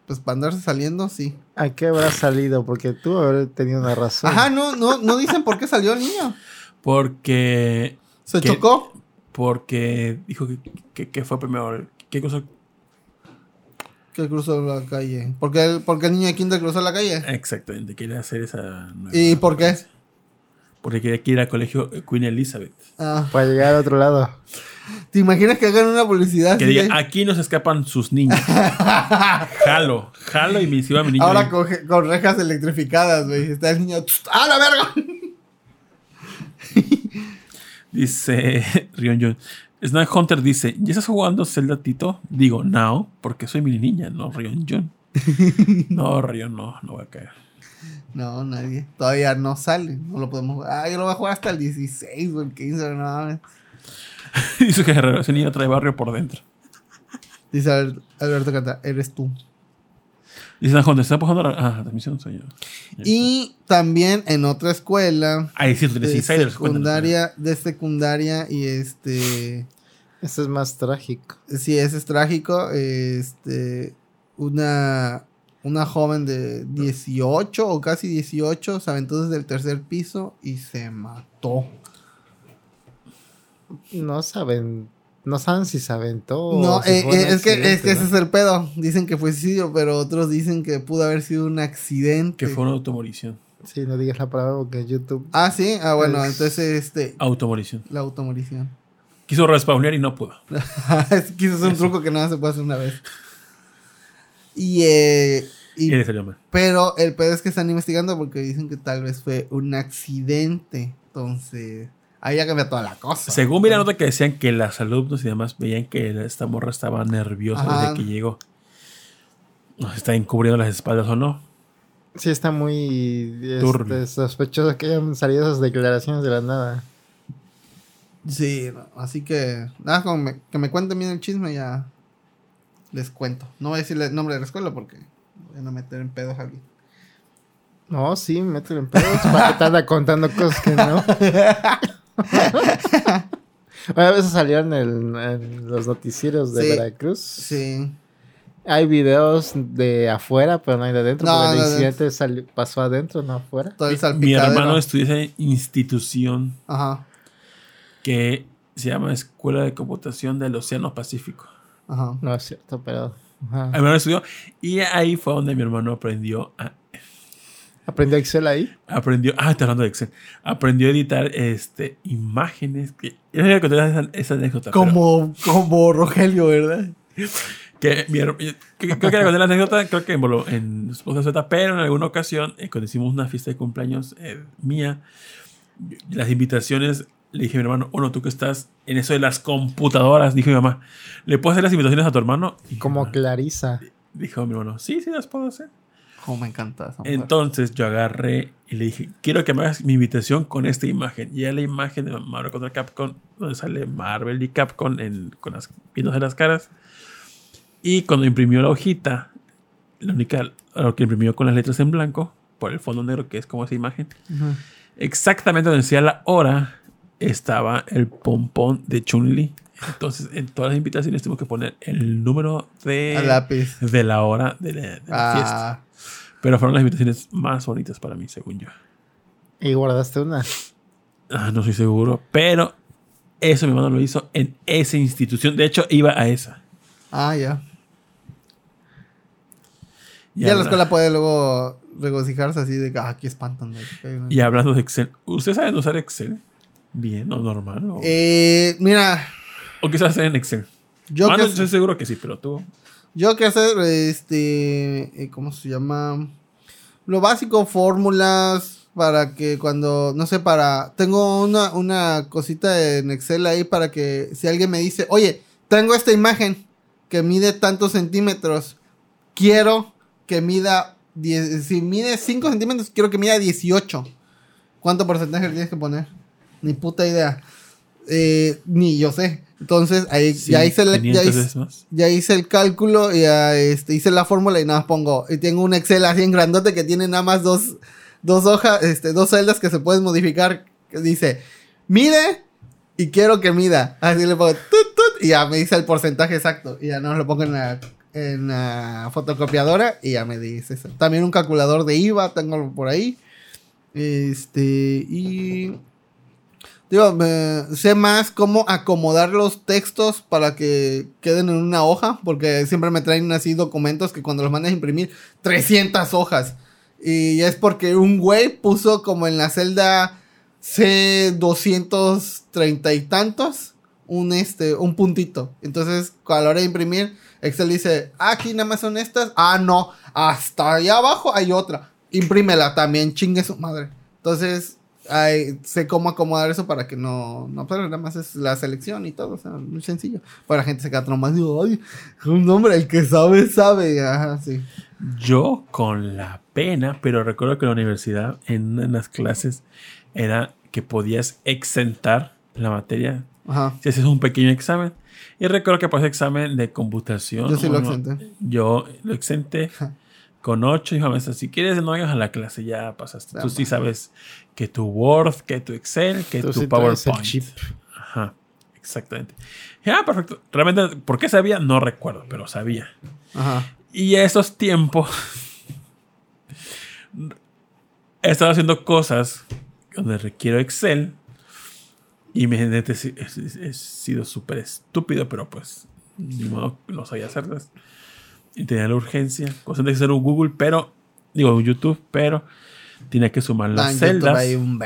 Pues para andarse saliendo, sí. ¿A qué habrá salido? Porque tú habrás tenido una razón. Ajá, no, no, no dicen por qué salió el niño. Porque. ¿Se chocó? Porque dijo que, que, que fue primero. ¿Qué cosa? Que cruzó la calle. ¿Por qué el, por qué el niño de kinder cruzó la calle? Exactamente, quería hacer esa. nueva- ¿Y por qué? Porque quería que ir al colegio Queen Elizabeth. Ah, Para llegar al otro lado. ¿Te imaginas que hagan una publicidad? Que diga, aquí no se escapan sus niños. [LAUGHS] jalo, jalo y me iba mi niño. Ahora con, con rejas electrificadas, güey. Está el niño. ¡Ah, la verga! [LAUGHS] Dice [LAUGHS] Rion John. Snack Hunter dice: ¿Ya estás jugando Zelda Tito? Digo, no, porque soy mi niña, no Rion John. No, Rion, no, no voy a caer. No, nadie. Todavía no sale. No lo podemos jugar. Ah, yo lo voy a jugar hasta el 16 o el 15, no mames. [LAUGHS] dice que ese niño trae barrio por dentro. Dice Al- Alberto Canta, eres tú. Dice Snack Hunter: ¿está pasando la, ah, transmisión? Soy yo. Y también en otra escuela. Ahí sí, tú tienes de insiders. secundaria, de secundaria y este Esto es más trágico. sí, ese es trágico, este una una joven de 18 o casi 18 se aventó desde el tercer piso y se mató. No saben. No saben si se aventó. No, o si eh, eh, es que, es que ese ¿no? es el pedo. Dicen que fue suicidio, pero otros dicen que pudo haber sido un accidente. Que fue una automorición. Sí, no digas la palabra porque en YouTube. Ah, sí. Ah, bueno, Es- entonces este Automorición. la automorición. Quiso respawnear y no pudo. [LAUGHS] Quiso hacer un truco que nada se puede hacer una vez. Y, eh, y- Y le salió mal. pero el pedo es que están investigando porque dicen que tal vez fue un accidente. Entonces, ahí ya cambia toda la cosa. Según vi la nota que decían que las alumnos y demás veían que esta morra estaba nerviosa Ajá. desde que llegó. No sé si está encubriendo las espaldas o no. Sí, está muy este, sospechoso que hayan salido esas declaraciones de la nada. Sí, así que nada, como me- que me cuenten bien el chisme ya les cuento. No voy a decirle el nombre de la escuela porque voy a meter en pedos a alguien. No, sí, mételo en pedos. ¿Para qué te anda contando cosas que no? [LAUGHS] [LAUGHS] a veces salieron en, en los noticieros de Sí. Veracruz. Sí. Hay videos de afuera, pero no hay de adentro. No, porque no, el no. incidente sali- pasó adentro, no afuera. Todo el Mi hermano estudia esa institución Ajá, que se llama Escuela de Computación del Océano Pacífico. ajá. No es cierto, pero. ajá. Mi hermano estudió y ahí fue donde mi hermano aprendió a ¿Aprendió Excel ahí? aprendió, ah, está hablando de Excel, aprendió a editar este imágenes que yo no contar esa, esa anécdota. pero- Como, como Rogelio, ¿verdad? Que mi creo que la conté la anécdota, creo que en, en Z, pero en alguna ocasión, eh, cuando hicimos una fiesta de cumpleaños eh, mía, las invitaciones, le dije a mi hermano, bueno, tú que estás en eso de las computadoras, dijo mi mamá, ¿le puedes hacer las invitaciones a tu hermano? Y Como Clarisa. Dijo mi hermano, sí, sí, las puedo hacer. Como me encanta esa mujer. Entonces yo agarré y le dije, quiero que me hagas mi invitación con esta imagen. Y era la imagen de Marvel contra Capcom, donde sale Marvel y Capcom en, con las, viéndose las caras. Y cuando imprimió la hojita, la única, lo que imprimió con las letras en blanco, por el fondo negro, que es como esa imagen. Exactamente donde decía la hora, estaba el pompón de Chun-Li. Entonces, en todas las invitaciones tuvimos que poner el número de, lápiz. de la hora de la, de la fiesta. Ah, Pero fueron las invitaciones más bonitas para mí, según yo. Y guardaste una. Ah, no estoy seguro, pero eso mi hermano lo hizo en esa institución. De hecho, iba a esa. ah, ya. Y Ya la escuela puede luego regocijarse así de que, ah, aquí espantan. Y hablando de Excel, ¿ustedes saben usar Excel? Bien o normal. O, Eh, mira, o quizás en Excel. yo Mano, que, estoy seguro que sí, pero tú. yo que hacer, este, eh, ¿cómo se llama? Lo básico, fórmulas para que cuando, no sé, para, tengo una, una cosita en Excel ahí para que si alguien me dice, oye, tengo esta imagen que mide tantos centímetros, quiero que mida, 10 si mide 5 centímetros, quiero que mida 18. ¿Cuánto porcentaje le tienes que poner? Ni puta idea. Eh, ni yo sé. Entonces, ahí Sí, ya hice la- ya 500 hice- veces más. ya hice el cálculo, y ya este, hice la fórmula y nada más pongo. Y tengo un Excel así en grandote que tiene nada más dos, dos hojas, este, dos celdas que se pueden modificar. Que dice, mide y quiero que mida. Así le pongo tut, tut, y ya me dice el porcentaje exacto. Y ya no lo pongo en la, en la fotocopiadora y ya me dice eso. También un calculador de IVA tengo por ahí. Este, y Digo, me- sé más cómo acomodar los textos para que queden en una hoja, porque siempre me traen así documentos que cuando los mandas a imprimir, 300 hojas. Y es porque un güey puso como en la celda C230 y tantos un, este, un puntito. Entonces, a la hora de imprimir, Excel dice, "Ah, aquí nada más son estas. Ah, no, hasta allá abajo hay otra. Imprímela también, chingue su madre. Entonces, ay, sé cómo acomodar eso para que no, no, pero nada más es la selección y todo, o sea, muy sencillo. Para la gente se queda traumada, digo, ay, un hombre, el que sabe, sabe, ajá, sí. Yo con la pena, pero recuerdo que en la universidad, en, en las clases, era que podías exentar la materia Ajá. si haces un pequeño examen. Y recuerdo que ese examen de computación. Yo sí lo uno- exenté. Yo lo exenté con 8 y maestra, si quieres no vayas a la clase, ya pasaste. Tú sí sabes que tu Word, que tu Excel, que Tú tu PowerPoint. chip. Ajá, exactamente. Ya, perfecto. Realmente, ¿por qué sabía? No recuerdo, pero sabía. Ajá. Y a esos tiempos [LAUGHS] he estado haciendo cosas donde requiero Excel y me he, he- he sido súper estúpido, pero pues ni modo, no sabía hacerlas. Y tenía la urgencia, cosa de hacer un Google, pero digo un YouTube, pero tenía que sumar las celdas. hay un.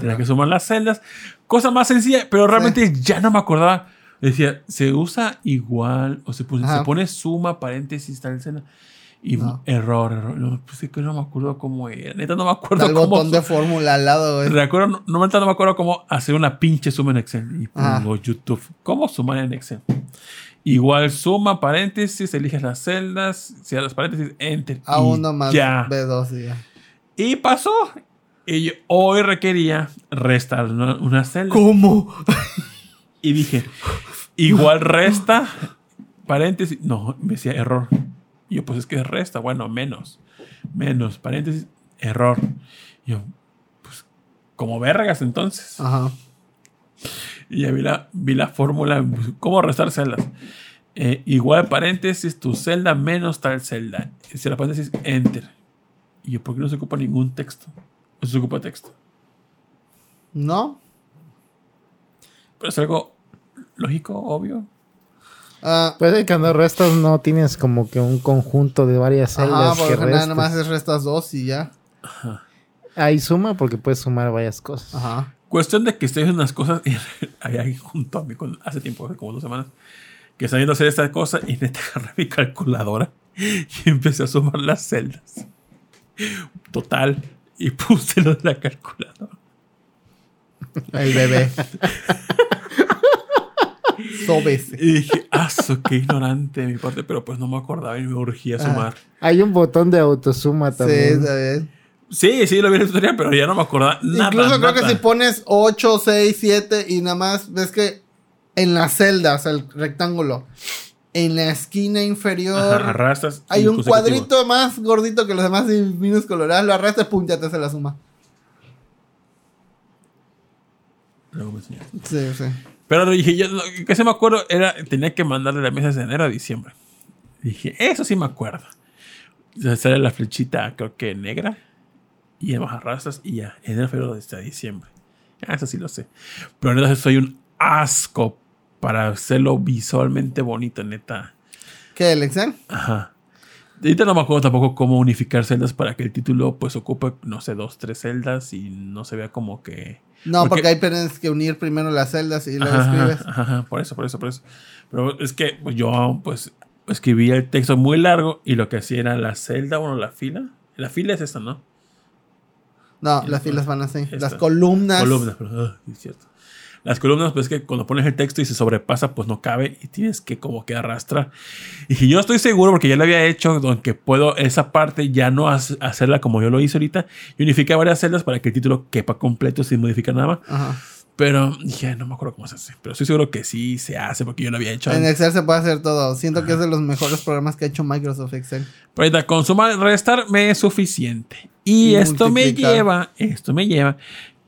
Tenía que sumar las celdas. Cosa más sencilla, pero realmente ya no me acordaba. Decía, se usa igual, o se, pone- Ajá. se pone suma, paréntesis, tal celda. Y No. error, error. No, pues es que no me acuerdo cómo era. Neta, no me acuerdo el cómo. botón de fórmula al lado, güey. Recuerdo, no, no, no me acuerdo cómo hacer una pinche suma en Excel. Y Ajá. pongo YouTube. ¿Cómo sumar en Excel? Igual suma, paréntesis, eliges las celdas, cierras las paréntesis, enter. A uno más Ya. B2 y ya. Y pasó. Y yo hoy requería restar una, una celda. ¿Cómo? Y dije, igual resta, paréntesis. No, me decía error. Y yo, pues es que resta, bueno, menos. Menos, paréntesis, error. Y yo, pues, como vergas entonces. Ajá. Y ya vi la, vi la fórmula, cómo restar celdas. Eh, igual paréntesis, tu celda menos tal celda. Y si la paréntesis, enter. Y yo, ¿por qué no se ocupa ningún texto? No se ocupa texto. ¿No? Pero es algo lógico, obvio. Ah, Puede que cuando restas no tienes como que un conjunto de varias celdas por que lo general restas. nada más es restas dos y ya. Ahí suma porque puedes sumar varias cosas. Ajá. Cuestión de que estoy haciendo unas cosas [LAUGHS] y ahí, junto a mí con- hace tiempo, hace como dos semanas, que estaba viendo hacer esta cosa y neta [LAUGHS] agarré mi calculadora y empecé a sumar las celdas. Total. Y puse lo de la calculadora. El bebé. Sobese. Y dije, ah, su, qué ignorante de mi parte, pero pues no me acordaba y me urgía sumar. Hay un botón de autosuma Sí, también. está bien. Sí, sí, lo vi en el tutorial, pero ya no me acordaba nada. Incluso creo nada. que si pones 8, 6, 7 y nada más ves que en las celdas, el rectángulo, en la esquina inferior Ajá, hay un cuadrito más gordito que los demás y minúsculo. ¿verdad? Lo arrastras, pum, ya te hace la suma. Luego me enseñas. Sí, sí. Pero dije, yo lo que se me acuerdo era, tenía que mandarle la mesa de enero a diciembre. Dije, eso sí me acuerdo. Sale la flechita, creo que negra, y además arrastras y ya, enero, febrero hasta diciembre. Ah, eso sí lo sé. Pero entonces soy un asco para hacerlo visualmente bonito, neta. ¿Qué, el Excel? Ajá. Ahorita no me acuerdo tampoco cómo unificar celdas para que el título pues ocupe, no sé, dos, tres celdas y no se vea como que... No, Porque- porque, ahí tienes que unir primero las celdas y luego escribes. ajá, por eso, por eso, por eso. Pero es que yo pues escribía el texto muy largo y lo que hacía era la celda, bueno, la fila. La fila es esta, ¿no? No, las filas van así. Esta. Las columnas. Columnas, pero, ah, sí, es cierto. Las columnas, pues que cuando pones el texto y se sobrepasa, pues no cabe y tienes que como que arrastrar. Y yo estoy seguro, porque ya lo había hecho, aunque puedo esa parte ya no hace- hacerla como yo lo hice ahorita, y varias celdas para que el título quepa completo sin modificar nada más. Ajá. Pero dije, no me acuerdo cómo se hace. Pero estoy seguro que sí se hace porque yo lo había hecho. En. Excel se puede hacer todo. Siento que es de los mejores programas que ha hecho Microsoft Excel. Pero ahorita, con sumar, restar me es suficiente. Y, Y esto me lleva, esto me lleva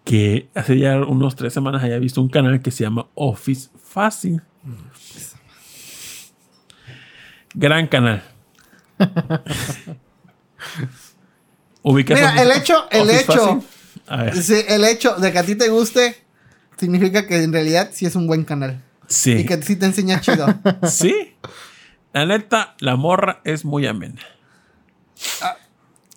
que hace ya unos tres semanas haya visto un canal que se llama Office Fácil. Gran canal. Mira, el hecho, el Office hecho, sí, el hecho de que a ti te guste significa que en realidad sí es un buen canal. Sí. Y que sí te enseña chido. [LAUGHS] Sí. La neta, la morra es muy amena.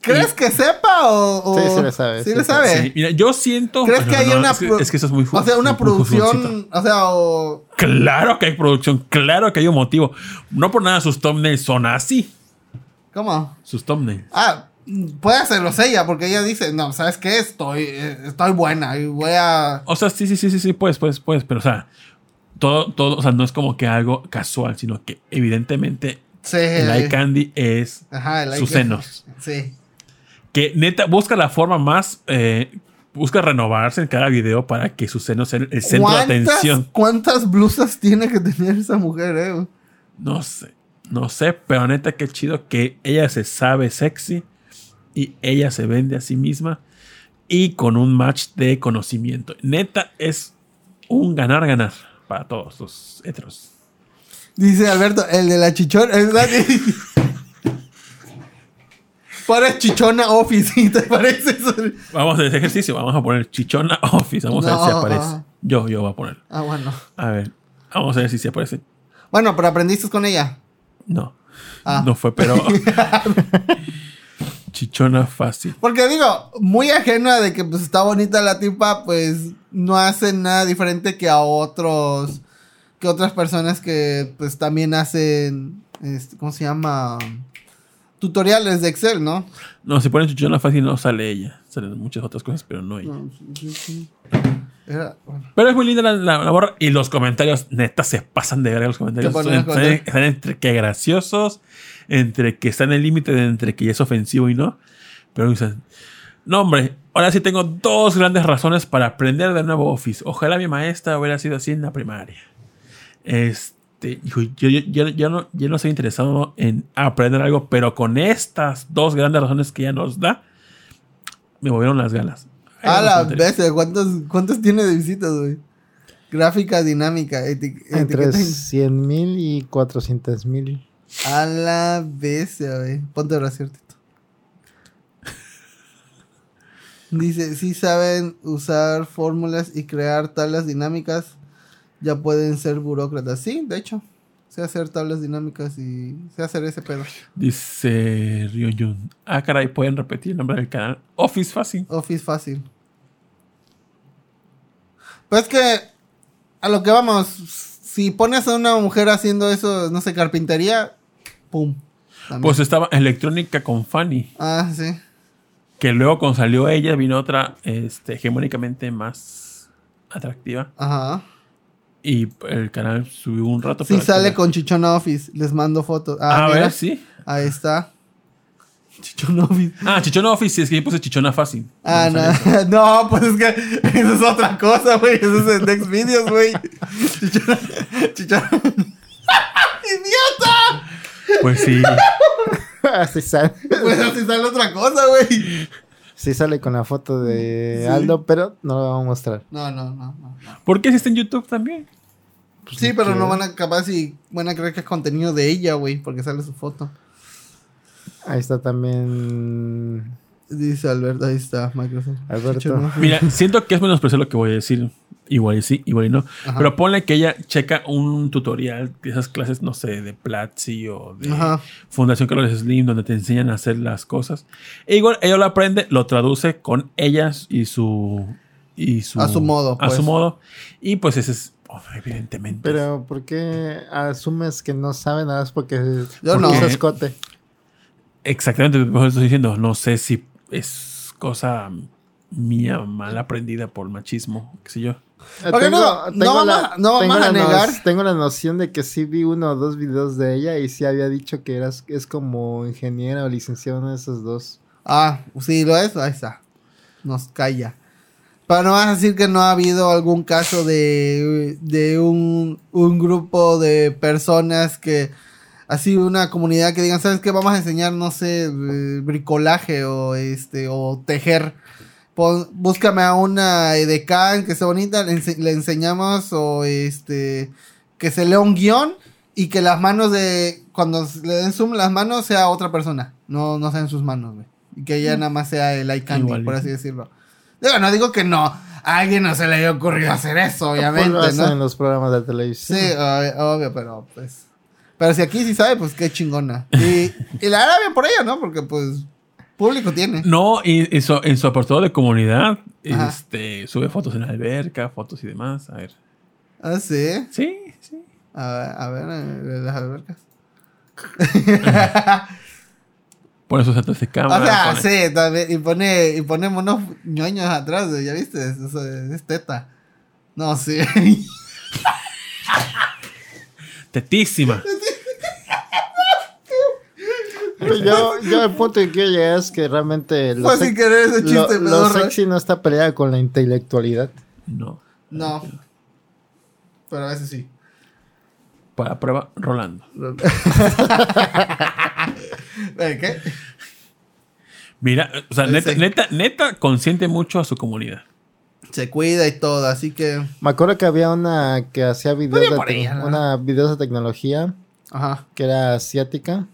¿Crees que sepa o, o- Sí, sí le sabe, Sí sí le sabe. sabe. Sí, mira, yo siento. ¿Crees No, que hay no, una es que, pro- es que eso es muy fu- O sea, una producción, o sea, o Claro que hay producción, claro que hay un motivo. No por nada sus thumbnails son así. ¿cómo? Sus thumbnails. Ah, puede hacerlo ella porque ella dice, "No, ¿sabes qué? Estoy eh, estoy buena y voy a O sea, sí, sí, sí, sí, sí, pues, pues, pues, pero o sea, todo, todo, o sea, no es como que algo casual, sino que evidentemente sí, el eye candy es Ajá, el sus senos. Sí. Que neta busca la forma más, eh, busca renovarse en cada video para que sus senos sean el centro de ¿Cuántas- atención. ¿Cuántas blusas tiene que tener esa mujer, eh? No sé, no sé, pero neta qué chido que ella se sabe sexy y ella se vende a sí misma y con un match de conocimiento. Neta es un ganar-ganar para todos los heteros. Dice Alberto, el de la chichona. [LAUGHS] Para chichona office, ¿y [LAUGHS] ¿te parece eso? Vamos a hacer ese ejercicio, vamos a poner chichona office, vamos a ver si aparece. Yo, yo voy a poner. Ah, bueno. A ver, vamos a ver si se aparece. Bueno, pero aprendiste con ella. No, Ah. no fue, pero... [LAUGHS] chichona fácil. Porque digo, muy ajena de que pues está bonita la tipa, pues no hace nada diferente que a otros, que otras personas que pues también hacen, este, ¿cómo se llama? Tutoriales de Excel, ¿no? No, si ponen chichona fácil no sale ella. Salen muchas otras cosas, pero no ella. No, sí, sí. Era- bueno. Pero es muy linda la, la, la morra. Y los comentarios, neta, se pasan de verga los comentarios. ¿Qué ponen Están, comentarios? están entre que graciosos, entre que están en el límite de entre que es ofensivo y no. Pero dicen, no hombre, ahora sí tengo dos grandes razones para aprender de nuevo Office. Ojalá mi maestra hubiera sido así en la primaria. Este, yo, yo, yo, yo no, yo no estoy interesado en aprender algo, pero con estas dos grandes razones que ella nos da, me movieron las ganas. A la bestia, ¿cuántos, ¿cuántos tiene de visitas, güey? Gráfica dinámica, eti- Entre etiqueta. 100 mil y 400 mil. A la bestia, güey. Ponte a Tito. Dice, si saben usar fórmulas y crear tablas dinámicas, ya pueden ser burócratas. Sí, de hecho. Sé hacer tablas dinámicas y sé hacer ese pedo. Dice Ryojun. Ah, caray, pueden repetir el nombre del canal. Office Fácil. Office fácil. Pues que, a lo que vamos, si pones a una mujer haciendo eso, no sé, carpintería, pum. También. Pues estaba Electrónica con Fanny. ah, sí. Que luego cuando salió ella vino otra este, hegemónicamente más atractiva. Ajá. Y el canal subió un rato. Sí sale con Chichona Office. Les mando fotos. Ah, a mira. ver, sí. Ahí está. Chichona Office. Ah, Chichona Office, sí, es que yo puse Chichona Fácil. Ah, No [LAUGHS] no. pues es que eso es otra cosa, güey. Eso es en Next Videos, güey. Chichona. Chichona. [LAUGHS] ¡Idiota! Pues sí. [LAUGHS] Así sale. Pues así sale otra cosa, güey. Sí sale con la foto de Aldo, pero no lo vamos a mostrar. No, no, no, no. ¿Por qué está en YouTube también? Sí, pero que- no van a capaz y van a creer que es contenido de ella, güey, porque sale su foto. Ahí está también Dice Alberto, ahí está, Microsoft. Alberto. Mira, siento que es menospreciar lo que voy a decir. Igual y sí, igual y no. Ajá. Pero ponle que ella checa un tutorial de esas clases, no sé, de Platzi o de Ajá. Fundación Carlos Slim, donde te enseñan a hacer las cosas. E igual ella lo aprende, lo traduce con ellas y su. Y su A su modo, A pues. su modo. Y pues ese es. oh, evidentemente. Pero ¿por qué asumes que no sabe nada? Es porque, Yo porque no. es escote. Exactamente, por eso estoy diciendo. No sé si es cosa mía mal aprendida por machismo, qué sé yo. Eh, Ok, no, no vamos a- no vamos tengo a la negar. tengo la noción de que sí vi uno o dos videos de ella y sí había dicho que eras, es como ingeniera o licenciada uno de esos dos. Ah, sí, lo es, ahí está. Nos calla. Pero no vas a decir que no ha habido algún caso de, de un, un grupo de personas que, así una comunidad que digan, ¿sabes qué? Vamos a enseñar, no sé, bricolaje o este, o tejer. Pon- búscame a una edecán que sea bonita, le, ense- le enseñamos o este, que se lea un guion y que las manos de, cuando le den zoom las manos sea otra persona, no, no sean sus manos, güey. Y que ella nada más sea el Igual. por así decirlo. Digo, no digo que no, a alguien no se le haya ocurrido hacer eso, obviamente, Pues lo hacen ¿no? en los programas de Sí, televisión. obvio, obvio, pero pues. Pero si aquí sí sabe, pues qué chingona. Y, y la hará bien por ella, ¿no? Porque pues público tiene. No, y en su, en su apartado de comunidad, Ajá. este, sube fotos en la alberca, fotos y demás. A ver. Ah, sí. Sí, sí. A ver, a ver, eh, las albercas. Pone sus centros de O cámara. sea, pone- sí, también. Y pone, y pone unos ñoños atrás, ¿ya viste? Eso es, es teta. No, sí. [LAUGHS] Tetísima. Yo, yo el punto que quiero llegar es que realmente lo, Fue sin querer ese chiste, lo sexy no está peleado con la intelectualidad. No. No. Pero a veces sí. Para prueba, Rolando. [LAUGHS] ¿Eh, ¿Qué? Mira, o sea, neta, neta, neta, consiente mucho a su comunidad. Se cuida y todo, así que. Me acuerdo que había una que hacía videos Bien de, por ella, ¿no? una videos de tecnología Ajá. que era asiática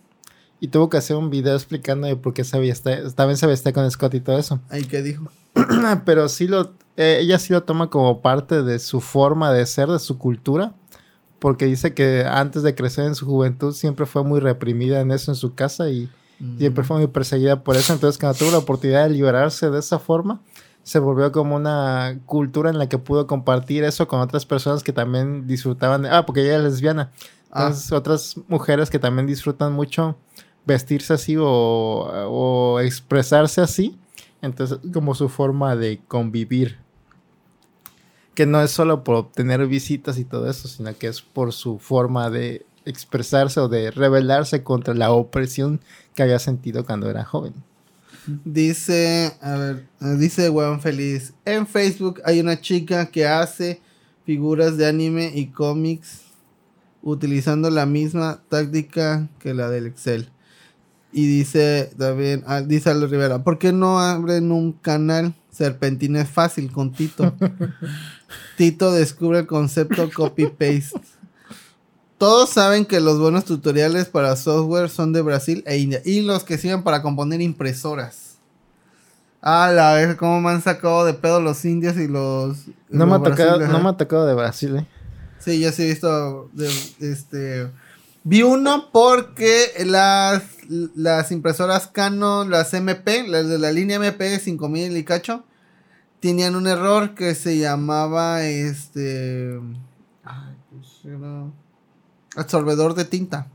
y tuvo que hacer un video explicando de por qué se vestía, también se vestía con Scott y todo eso. Ahí que dijo. [CLEARS THROAT] Pero sí lo, eh, ella sí lo toma como parte de su forma de ser, de su cultura, porque dice que antes de crecer en su juventud siempre fue muy reprimida en eso en su casa y siempre fue muy perseguida por eso. Entonces cuando tuvo la oportunidad de liberarse de esa forma, se volvió como una cultura en la que pudo compartir eso con otras personas que también disfrutaban de, ah, porque ella es lesbiana. Ah. Entonces otras mujeres que también disfrutan mucho vestirse así o, o expresarse así. Entonces, como su forma de convivir. Que no es solo por obtener visitas y todo eso, sino que es por su forma de expresarse o de rebelarse contra la opresión que había sentido cuando era joven. Dice, a ver, eh, dice Weón Feliz. En Facebook hay una chica que hace figuras de anime y cómics utilizando la misma táctica que la del Excel. Y dice también, ah, dice Aldo Rivera, ¿por qué no abren un canal Serpentina es fácil con Tito? [LAUGHS] Tito descubre el concepto copy-paste. Todos saben que los buenos tutoriales para software son de Brasil e India. Y los que sirven para componer impresoras. Ah, la vez cómo me han sacado de pedo los indios y los. No, me, ha tocado, no me ha tocado de Brasil, ¿eh? Sí, yo sí he visto. de- este. Vi uno porque las, las impresoras Canon, las MP, las de la línea MP 5000 y cacho, tenían un error que se llamaba este. Ay, pues era. Absorbedor de tinta.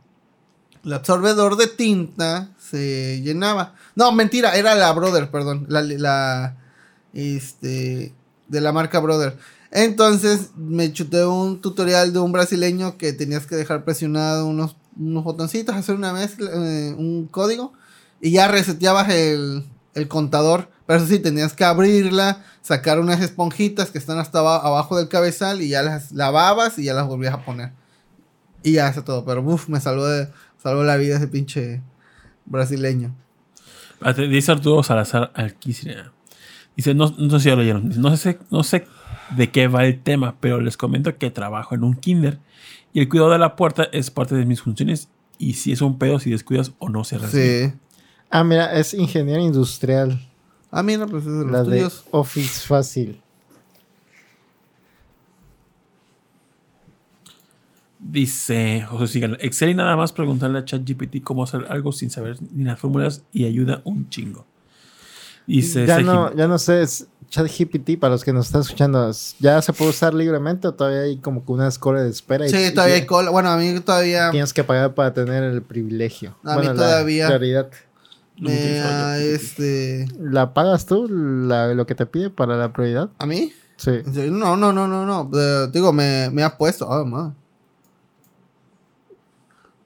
El absorbedor de tinta se llenaba. No, mentira, era la Brother, perdón. La, la este, de la marca Brother. Entonces me chuté un tutorial de un brasileño que tenías que dejar presionado unos, unos botoncitos, hacer una mezcla, eh, un código y ya reseteabas el, el contador. Pero eso sí, tenías que abrirla, sacar unas esponjitas que están hasta aba- abajo del cabezal y ya las lavabas y ya las volvías a poner. Y ya hace todo. Pero uff, me salvó, de, salvó la vida ese pinche brasileño. Espérate, Dice Arturo Salazar Alquicina. Dice, no, no sé si ya lo leyeron. Dice, No sé, no sé de qué va el tema, pero les comento que trabajo en un kinder y el cuidado de la puerta es parte de mis funciones y si es un pedo, si descuidas o no se recibe. Sí. Ah, mira, es ingeniero industrial. Ah, mira, pues es de La los de tuyos. Office Fácil. Dice José Sigan, Excel y nada más preguntarle a ChatGPT cómo hacer algo sin saber ni las fórmulas y ayuda un chingo. Dice Ya no, ya no sé, es ChatGPT para los que nos están escuchando. es- ¿Ya se puede usar libremente o todavía hay como que una escuela de espera? y- Sí, y todavía hay cola. Bueno, a mí todavía Tienes que pagar para tener el privilegio. A mí todavía. La prioridad. No me este. ¿La pagas tú, la- lo que te pide para la prioridad? ¿A mí? Sí. No, no, no, no, no. Digo, me, me ha puesto. Ah, ma.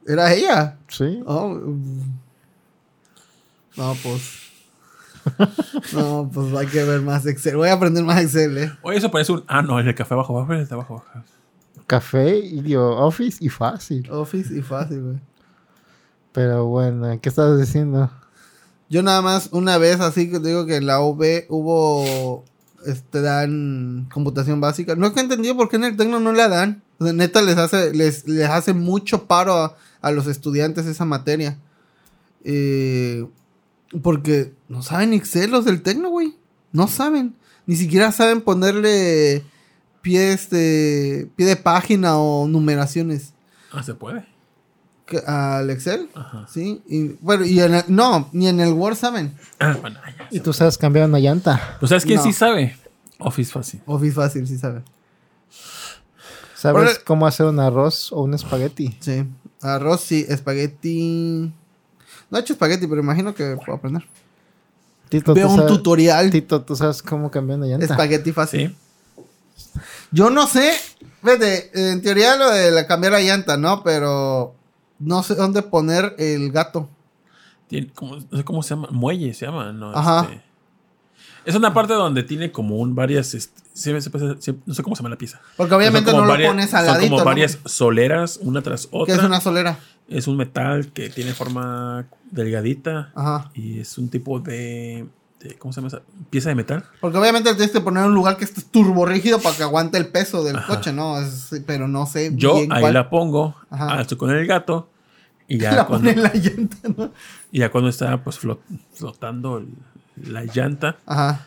¿Era ella? Sí. Oh, mm. No, pues. [LAUGHS] No, pues hay que ver más Excel. Voy a aprender más Excel, eh. Oye, eso parece un. Ah, no, es el café abajo, abajo, el de abajo, abajo. Café, idio, Office y fácil. Office y fácil, güey. Pero bueno, ¿qué estás diciendo? Yo nada más una vez así que digo que en la UB hubo este dan computación básica. No he entendido por qué en el Tecno no la dan. O sea, neta les hace les, les hace mucho paro a, a los estudiantes esa materia. Eh, porque no saben Excel los del Tecno, güey. No saben. Ni siquiera saben ponerle pie, este, pie de página o numeraciones. Ah, se puede. ¿Al Excel? Ajá. Sí. Y, bueno, y en el- no, ni en el Word saben. Ah, bueno, ya. ¿Y tú sabes cambiar una llanta? Pues sabes quién No. sí sabe. Office fácil. Office fácil, sí sabe. ¿Sabes cómo hacer un arroz o un espagueti? Sí. Arroz, sí. Espagueti. No he hecho espagueti, pero imagino que puedo aprender. Tito, Veo ¿tú un sabes- tutorial. Tito, ¿tú sabes cómo cambiar una llanta? Espagueti fácil. Sí. Yo no sé. Vete, en teoría lo de la- cambiar la llanta, ¿no? Pero no sé dónde poner el gato. Tiene como, no sé cómo se llama. Muelle se llama, ¿no? Ajá. Este, es una parte donde tiene como un varias. este, se- se puede- se- no sé cómo se llama la pieza. Porque obviamente Son no como lo varias- pones al Son ladito. como ¿no? varias soleras, una tras otra. es una solera. Es un metal que tiene forma delgadita. Ajá. Y es un tipo de, de- ¿Cómo se llama esa? Pieza de metal. Porque obviamente tienes que poner un lugar que esté turbo rígido para que aguante el peso del Ajá. coche, ¿no? Es- pero no sé Yo bien ahí cuál. la pongo, Ajá. con el gato. Y ya, [LAUGHS] la cuando, pone la llanta, ¿no? y ya cuando está pues flot- flotando el- la llanta. Ajá.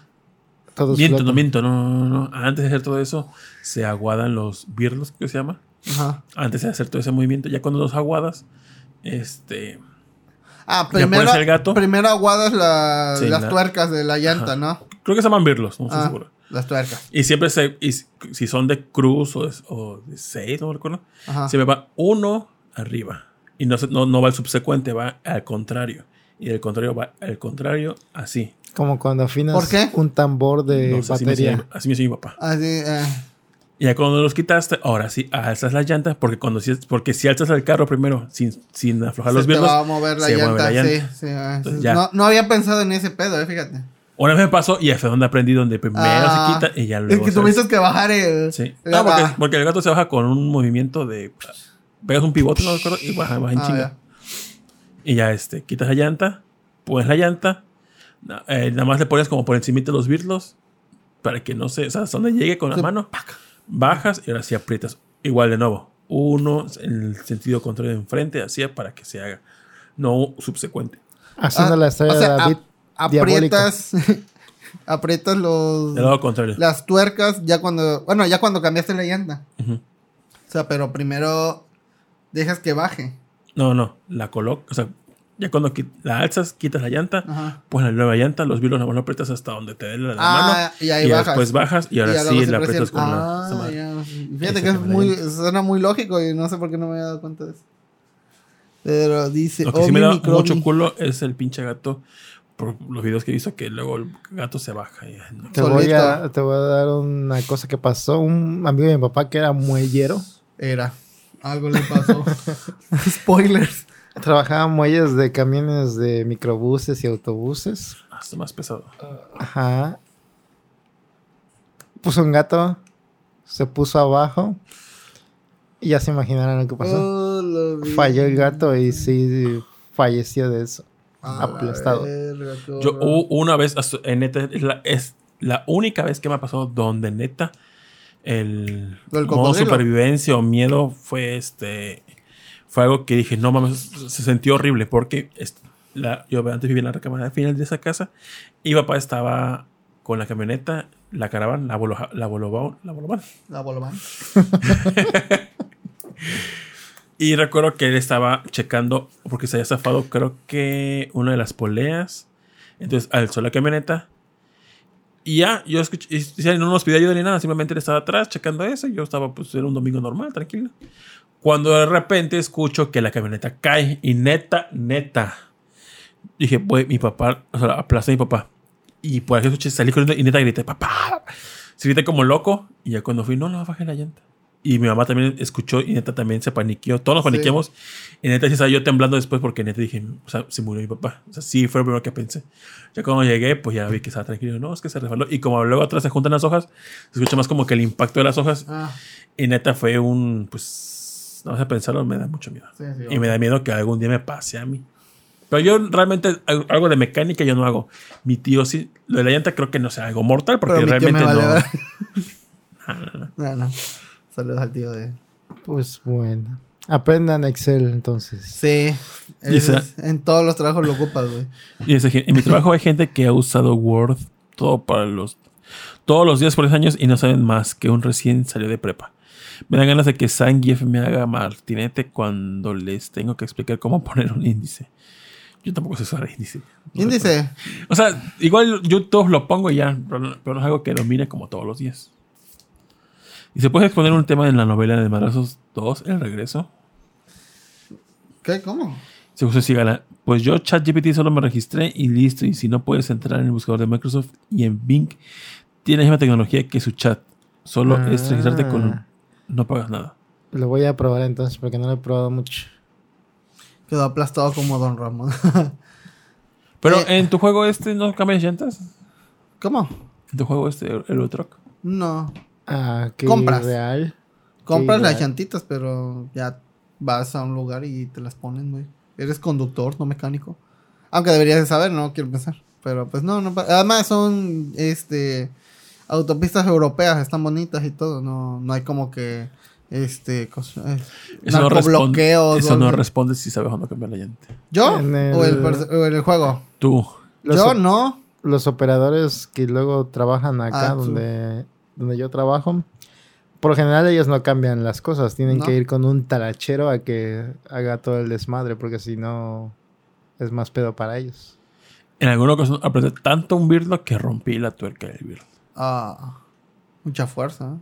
Todos Miento, no miento, no, no, no. Antes de hacer todo eso, se aguadan los birlos, ¿qué se llama? Ajá. Antes de hacer todo ese movimiento, ya cuando los aguadas, este. Ah, ¿Ya primero, el gato? primero aguadas la- Sí, las la- tuercas de la llanta, Ajá. ¿no? Creo que se llaman birlos, no estoy Ah, seguro. las tuercas. Y siempre se. y si- si son de cruz o de, o de seis, no me recuerdo. Ajá. Se me va uno arriba. Y no, se- no, no va al subsecuente, va al contrario. Y el contrario va al contrario, así. Como cuando afinas ¿Por qué? un tambor de No sé, así, me batería. así me enseñó mi papá. Así, eh, Y ya cuando los quitaste, ahora sí alzas las llantas, porque cuando si, porque si alzas el carro primero sin, sin aflojar los se te birlos, va a mover la se llanta. mueve la llanta. Sí, sí, ah, Entonces, ya. No, no había pensado en ese pedo, eh, fíjate. Una vez me pasó y fue donde aprendí donde primero Ah, se quita y ya Es luego que se tuviste que bajar el. Sí. el- No, porque, ah, porque el gato se baja con un movimiento de... Pegas un pivote, no me acuerdo, y baja, baja en ah, chinga. ya. Y ya este, quitas la llanta, pones la llanta, na- eh, nada más le pones como por encima de los birlos para que no se... O sea, hasta donde llegue con la Sí, mano, bajas y ahora sí aprietas. Igual de nuevo. Uno en el sentido contrario de enfrente, así para que se haga. No subsecuente. Haciendo Ah, la historia o sea, de aprietas. [LAUGHS] aprietas los. Lado contrario. Las tuercas ya cuando. Bueno, ya cuando cambiaste la llanta. Ujú. O sea, pero primero dejas que baje. No, no, la colocas, o sea, ya cuando la alzas, quitas la llanta, Ajá. pones la nueva llanta, los más lo aprietas hasta donde te dé la, la Ah, mano. y ahí ya bajas. después bajas y ahora ya sí la aprietas con la... Ah, madre. ya. Ahí Fíjate que es la muy, suena muy lógico y no sé por qué no me había dado cuenta de eso. Pero dice. Lo que sí Obi me da mucho culo es el pinche gato, por los videos que hizo, que luego el gato se baja. y- no. Te voy, a, te voy a dar una cosa que pasó. Un amigo de mi papá que era muellero. Era. Algo le pasó. [LAUGHS] Spoilers. Trabajaba en muelles de camiones de microbuses y autobuses. Hasta más pesado. Ajá. Puso un gato. Se puso abajo. Y ya se imaginarán lo que pasó. Oh. Falló el gato y sí falleció de eso. Aplastado. verga, Yo una vez, en neta, es la, es la única vez que me ha pasado donde neta el ¿Lo del modo supervivencia o miedo fue este fue algo que dije no mames se sintió horrible porque la, yo antes vivía en la recámara final de esa casa y papá estaba con la camioneta la caravana la bolo, la bolo, la bolovan. La bolomán. [LAUGHS] y recuerdo que él estaba checando porque se había zafado creo que una de las poleas entonces alzó la camioneta y ya, yo escuché, y, no nos pidió ayuda ni nada, simplemente estaba atrás checando eso. y Yo estaba, pues, era un domingo normal, tranquilo. Cuando de repente escucho que la camioneta cae, y neta, neta. Dije, pues, mi papá, o sea, aplasté a mi papá. Y por aquí escuché, salí corriendo y neta grité, papá. Se grité como loco, y ya cuando fui, no, no, bajé la llanta. Y mi mamá también escuchó y neta también se paniqueó. Todos nos Sí. paniqueamos. Y neta sí estaba yo temblando después porque neta dije, o sea, se murió mi papá. O sea, sí fue lo primero que pensé. Ya cuando llegué, pues ya vi que estaba tranquilo. No, es que se resbaló. Y como luego atrás se juntan las hojas, se escucha más como que el impacto de las hojas. Ah, Y neta fue un, pues, no sé pensarlo, me da mucho miedo. sí, sí. Y me da miedo que algún día me pase a mí. Pero yo realmente al- algo de mecánica yo no hago. Mi tío sí, lo de la llanta creo que no sea algo mortal porque realmente vale no. ver. [LAUGHS] No, no. Saludos al tío de. Pues bueno. Aprendan Excel entonces. Sí. Es- esa- en todos los trabajos lo ocupas, güey. Y ese gen- en mi trabajo hay gente que ha usado Word todo para los todos los días por 10 años y no saben más que un recién salió de prepa. Me dan ganas de que Zangief me haga martinete cuando les tengo que explicar cómo [LAUGHS] poner un índice. Yo tampoco sé usar índice. No Índice. O sea, igual YouTube lo pongo y ya, pero no, pero no es algo que domine como todos los días. ¿Y se puede exponer un tema en la novela de Madrazos 2, El Regreso? ¿Qué? ¿Cómo? Se José Sigala, pues yo ChatGPT solo me registré y listo. Y si no puedes entrar en el buscador de Microsoft y en Bing, tiene la misma tecnología que su chat. Solo es registrarte con... Ah. No pagas nada. Lo voy a probar entonces porque no lo he probado mucho. Quedó aplastado como Don Ramón. [LAUGHS] Pero Eh. en tu juego este no cambias llantas. ¿Cómo? En tu juego este, el Truck. No. Ah, qué Compras. real. Compras las llantitas, pero ya vas a un lugar y te las ponen, güey. Eres conductor, no mecánico. Aunque deberías de saber, no quiero pensar. Pero pues no, no. Además son, este, autopistas europeas, están bonitas y todo. No, no hay como que, este, cosa, eh, Eso no responde, narcobloqueos o eso no responde si sabes cuándo cambiar la llanta. ¿Yo? En el- ¿O, el o en el juego? Tú. Los, Yo no. los operadores que luego trabajan acá Ah, tú. donde, donde yo trabajo, por lo general ellos no cambian las cosas. Tienen No. que ir con un talachero a que haga todo el desmadre porque si no es más pedo para ellos. En alguna ocasión apreté tanto un birlo que rompí la tuerca del birlo. Ah, mucha fuerza. ¿eh?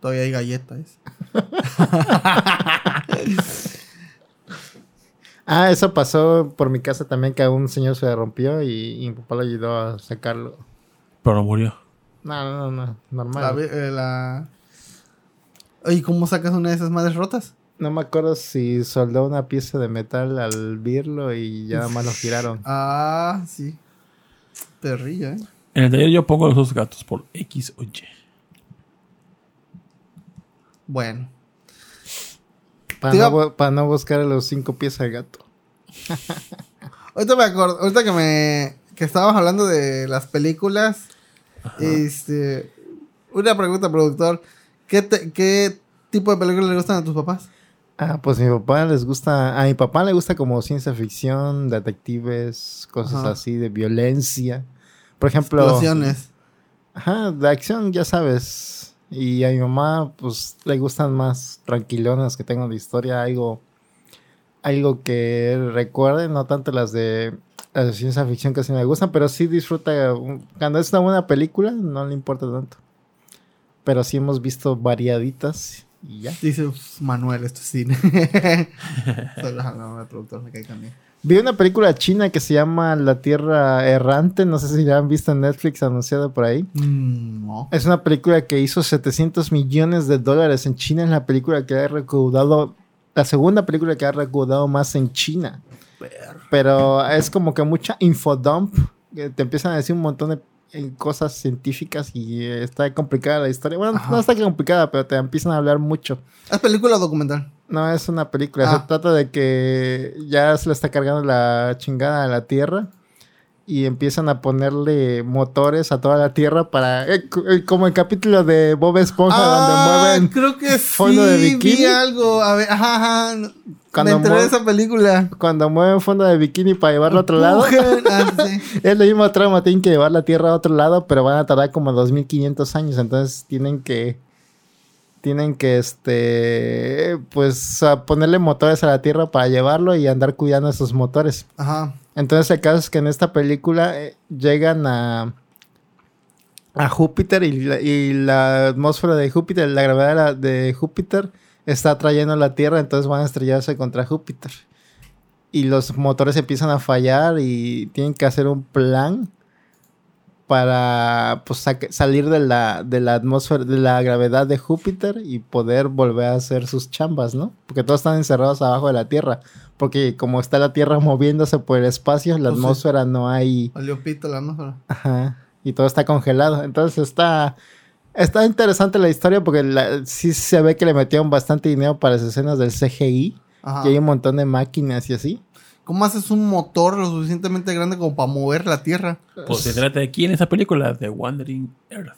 Todavía hay galletas. [LAUGHS] Ah, eso pasó por mi casa también que a un señor se le rompió y, y mi papá le ayudó a sacarlo. Pero no murió. No, no, no, La, normal. eh, la... Oye, ¿cómo sacas una de esas madres rotas? No me acuerdo si soldó una pieza de metal al birlo y ya nada más lo giraron. [LAUGHS] Ah, sí. Perrillo, ¿eh? En el taller yo pongo los dos gatos por X o Y. Bueno. Para, Te no, para buscar los cinco pies al gato. [LAUGHS] Ahorita me acuerdo, ahorita que me... Que estábamos hablando de las películas. Este... Una pregunta, productor. ¿Qué, te- ¿Qué tipo de películas le gustan a tus papás? Ah, pues mi papá les gusta, a mi papá le gusta como ciencia ficción, detectives, cosas Ajá. así de violencia. Por ejemplo, Explosiones. ajá, de acción, ya sabes. Y a mi mamá, pues le gustan más tranquilonas que tengan de historia, algo, algo que recuerde, no tanto las de, las de ciencia ficción sí me gustan, pero sí disfruta. un- Cuando es una buena película, no le importa tanto. Pero sí hemos visto variaditas y ya. Dice "Uf, Manuel, esto es cine. [LAUGHS] Solo no, el productor me cae también. Vi una película china que se llama La Tierra Errante, no sé si la han visto en Netflix anunciada por ahí. Mm, no. Es una película que hizo 700 millones de dólares en China, es la película que ha recaudado, la segunda película que ha recaudado más en China. Pero es como que mucha infodump, te empiezan a decir un montón de en cosas científicas y eh, está complicada la historia. Bueno, Ajá. no está complicada, pero te empiezan a hablar mucho. ¿Es película o documental? No, es una película. Ah. Se trata de que ya se le está cargando la chingada a la Tierra y empiezan a ponerle motores a toda la Tierra para... eh, eh, como el capítulo de Bob Esponja Ah, donde mueven... creo que fondo de bikini. vi algo. A ver, ajá, ajá. Me Cuando mue- esa película. Cuando mueven fondo de bikini para llevarlo a otro lado. Ah, [LAUGHS] sí. Es la misma trama, tienen que llevar la Tierra a otro lado, pero van a tardar como 2500 años, entonces tienen que tienen que este pues a ponerle motores a la Tierra para llevarlo y andar cuidando esos motores. Ajá. Entonces el caso es que en esta película eh, llegan a a Júpiter y la, y la atmósfera de Júpiter, la gravedad de, la- de Júpiter está atrayendo la Tierra, entonces van a estrellarse contra Júpiter. Y los motores empiezan a fallar y tienen que hacer un plan para pues, salir de la, de la atmósfera, de la gravedad de Júpiter y poder volver a hacer sus chambas, ¿no? Porque todos están encerrados abajo de la Tierra. Porque como está la Tierra moviéndose por el espacio, la sí. atmósfera no hay... La atmósfera. Ajá. Y todo está congelado. Entonces está. Está interesante la historia porque la- sí se ve que le metieron bastante dinero para las escenas del CGI. Ajá. Y hay un montón de máquinas y así. ¿Cómo haces un motor lo suficientemente grande como para mover la Tierra? Pues se trata de quién en esa película, The Wandering Earth.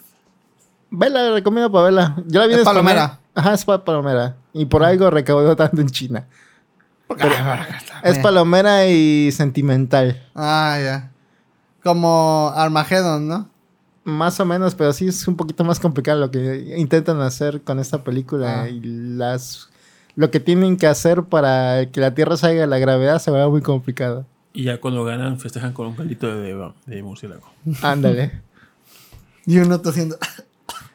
Vela, la recomiendo para verla. Yo la vi en Es español. palomera. Ajá, es pa- palomera. Y por algo recaudó tanto en China. Es palomera y sentimental. Ah, ya. Como Armageddon, ¿no? Más o menos, pero sí es un poquito más complicado lo que intentan hacer con esta película. Ah. Y las lo que tienen que hacer para que la Tierra salga de la gravedad se va muy complicado. Y ya cuando ganan, festejan con un caldito de, de murciélago. Ándale. [LAUGHS] Y uno tosiendo.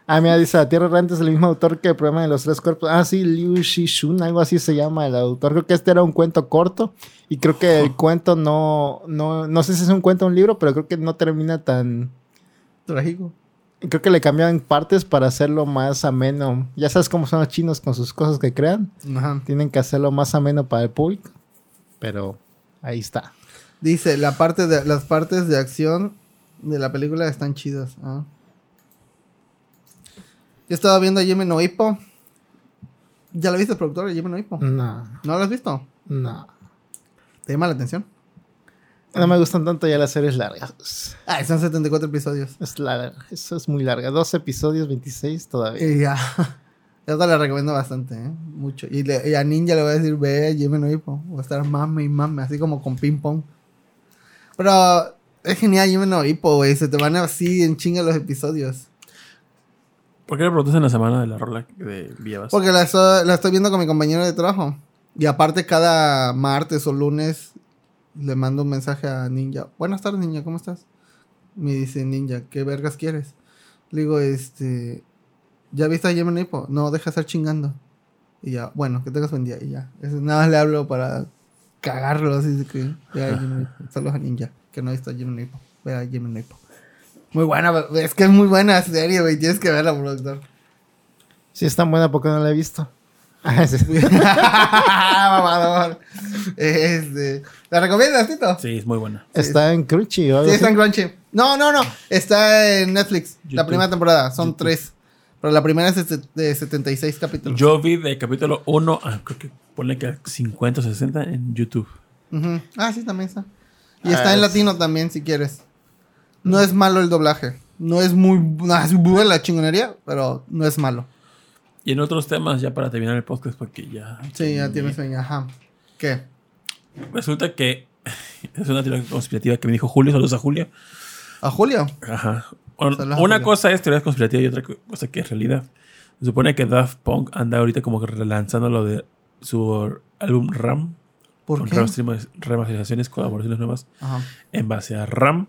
Ah, mira, dice, La Tierra Errante es el mismo autor que el problema de los tres cuerpos. Ah, sí, Liu Shishun, algo así se llama el autor. Creo que este era un cuento corto y creo que el [LAUGHS] cuento no, no, no sé si es un cuento o un libro, pero creo que no termina tan... Trágico. Creo que le cambiaban partes para hacerlo más ameno. Ya sabes cómo son los chinos con sus cosas que crean. Ajá. Tienen que hacerlo más ameno para el público. Pero ahí está. Dice, la parte de, las partes de acción de la película están chidas. ah. Yo estaba viendo a Jimmy Noipo. ¿Ya la viste, productor? de Jimmy Noipo? No, ¿No la has visto? no. ¿Te llama la atención? No me gustan tanto ya las series largas. Ah, son 74 episodios. Es larga, eso es muy larga. Dos episodios, 26 todavía. Y ya. [LAUGHS] Esta la recomiendo bastante, ¿eh? Mucho. Y, le- y a Ninja le voy a decir, ve a Jimmy Noipo. Va a estar mame y mame, así como con ping pong. Pero es genial Jimmy Noipo, güey. Se te van así en chinga los episodios. ¿Por qué le preguntas en la semana de la rola de Villabas? Porque la estoy, la estoy viendo con mi compañero de trabajo. Y aparte, cada martes o lunes le mando un mensaje a Ninja. Buenas tardes, Ninja, ¿cómo estás? Me dice Ninja, ¿qué vergas quieres? Le digo, este. ¿Ya viste a Jimmy Nipo? No, deja de estar chingando. Y ya, bueno, que tengas buen día. Y ya. Eso, nada más le hablo para cagarlo. Así que. Ve a [LAUGHS] Jimmy Nipo. Saludos a Ninja, que no ha visto a Jimmy Nipo. Ve a Jimmy Nipo. Muy buena, es que es muy buena serie, güey. Tienes que verla, productor. Si es tan buena, ¿por qué no la he visto? Ah. [LAUGHS] [LAUGHS] Mamador. Este, ¿La recomiendas, Tito? Sí, es muy buena. Está en Crunchy o algo Sí, está así. en Crunchy. No, no, no. Está en Netflix. La YouTube. primera temporada. Son tres. Pero la primera es de, de 76 capítulos. Yo vi de capítulo 1 a creo que pone que 50 o 60 en YouTube. Ujú. Ah, sí, también está. Y Ah, está en es- latino también, si quieres. No es malo el doblaje. No es muy... No, es buena la chingonería, pero no es malo. Y en otros temas, ya para terminar el podcast, porque ya. Sí, ya tienes sueño. Ajá. ¿Qué? Resulta que [LAUGHS] es una teoría conspirativa que me dijo Julio. Saludos a Julio. ¿A Julio? Ajá. Una Julio. cosa es teoría conspirativa y otra co- cosa que es realidad. Se supone que Daft Punk anda ahorita como que relanzando lo de su álbum RAM. ¿Por con qué? remasterizaciones, colaboraciones nuevas Ajá. en base a RAM.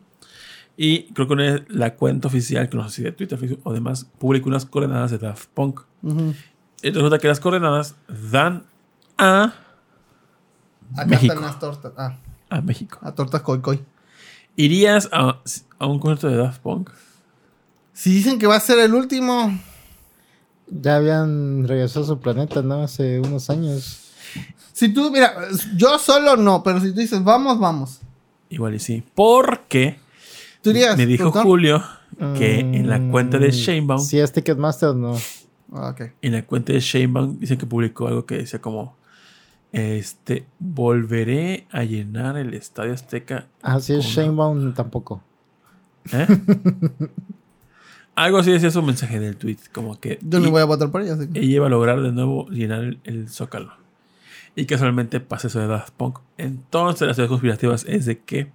Y creo que una- la cuenta oficial, que no sé si de Twitter Facebook o demás, publicó unas coordenadas de Daft Punk. Ujú. Y resulta que las coordenadas dan a, Acá México. están las tortas. Ah, a México. a tortas coy coy. ¿Irías a, a un concierto de Daft Punk? Si dicen que va a ser el último... Ya habían regresado a su planeta, ¿no? Hace unos años. Si tú, mira, yo solo no, pero si tú dices, vamos, vamos. Igual y sí. Porque Tú dirías, me dijo? Julio que en la cuenta de Mm, Shanebaum, Si es Ticketmaster, no. Ah, ok. en la cuenta de Shanebaum, dicen que publicó algo que decía como, este, volveré a llenar el Estadio Azteca. Así es, Con- Shamebound tampoco. ¿eh? algo así decía su mensaje en el tweet, como que Yo y- voy a votar por ella, así que- ella iba a lograr de nuevo llenar el, el Zócalo. Y casualmente pasa eso de Daft Punk. Entonces las teorías conspirativas es de que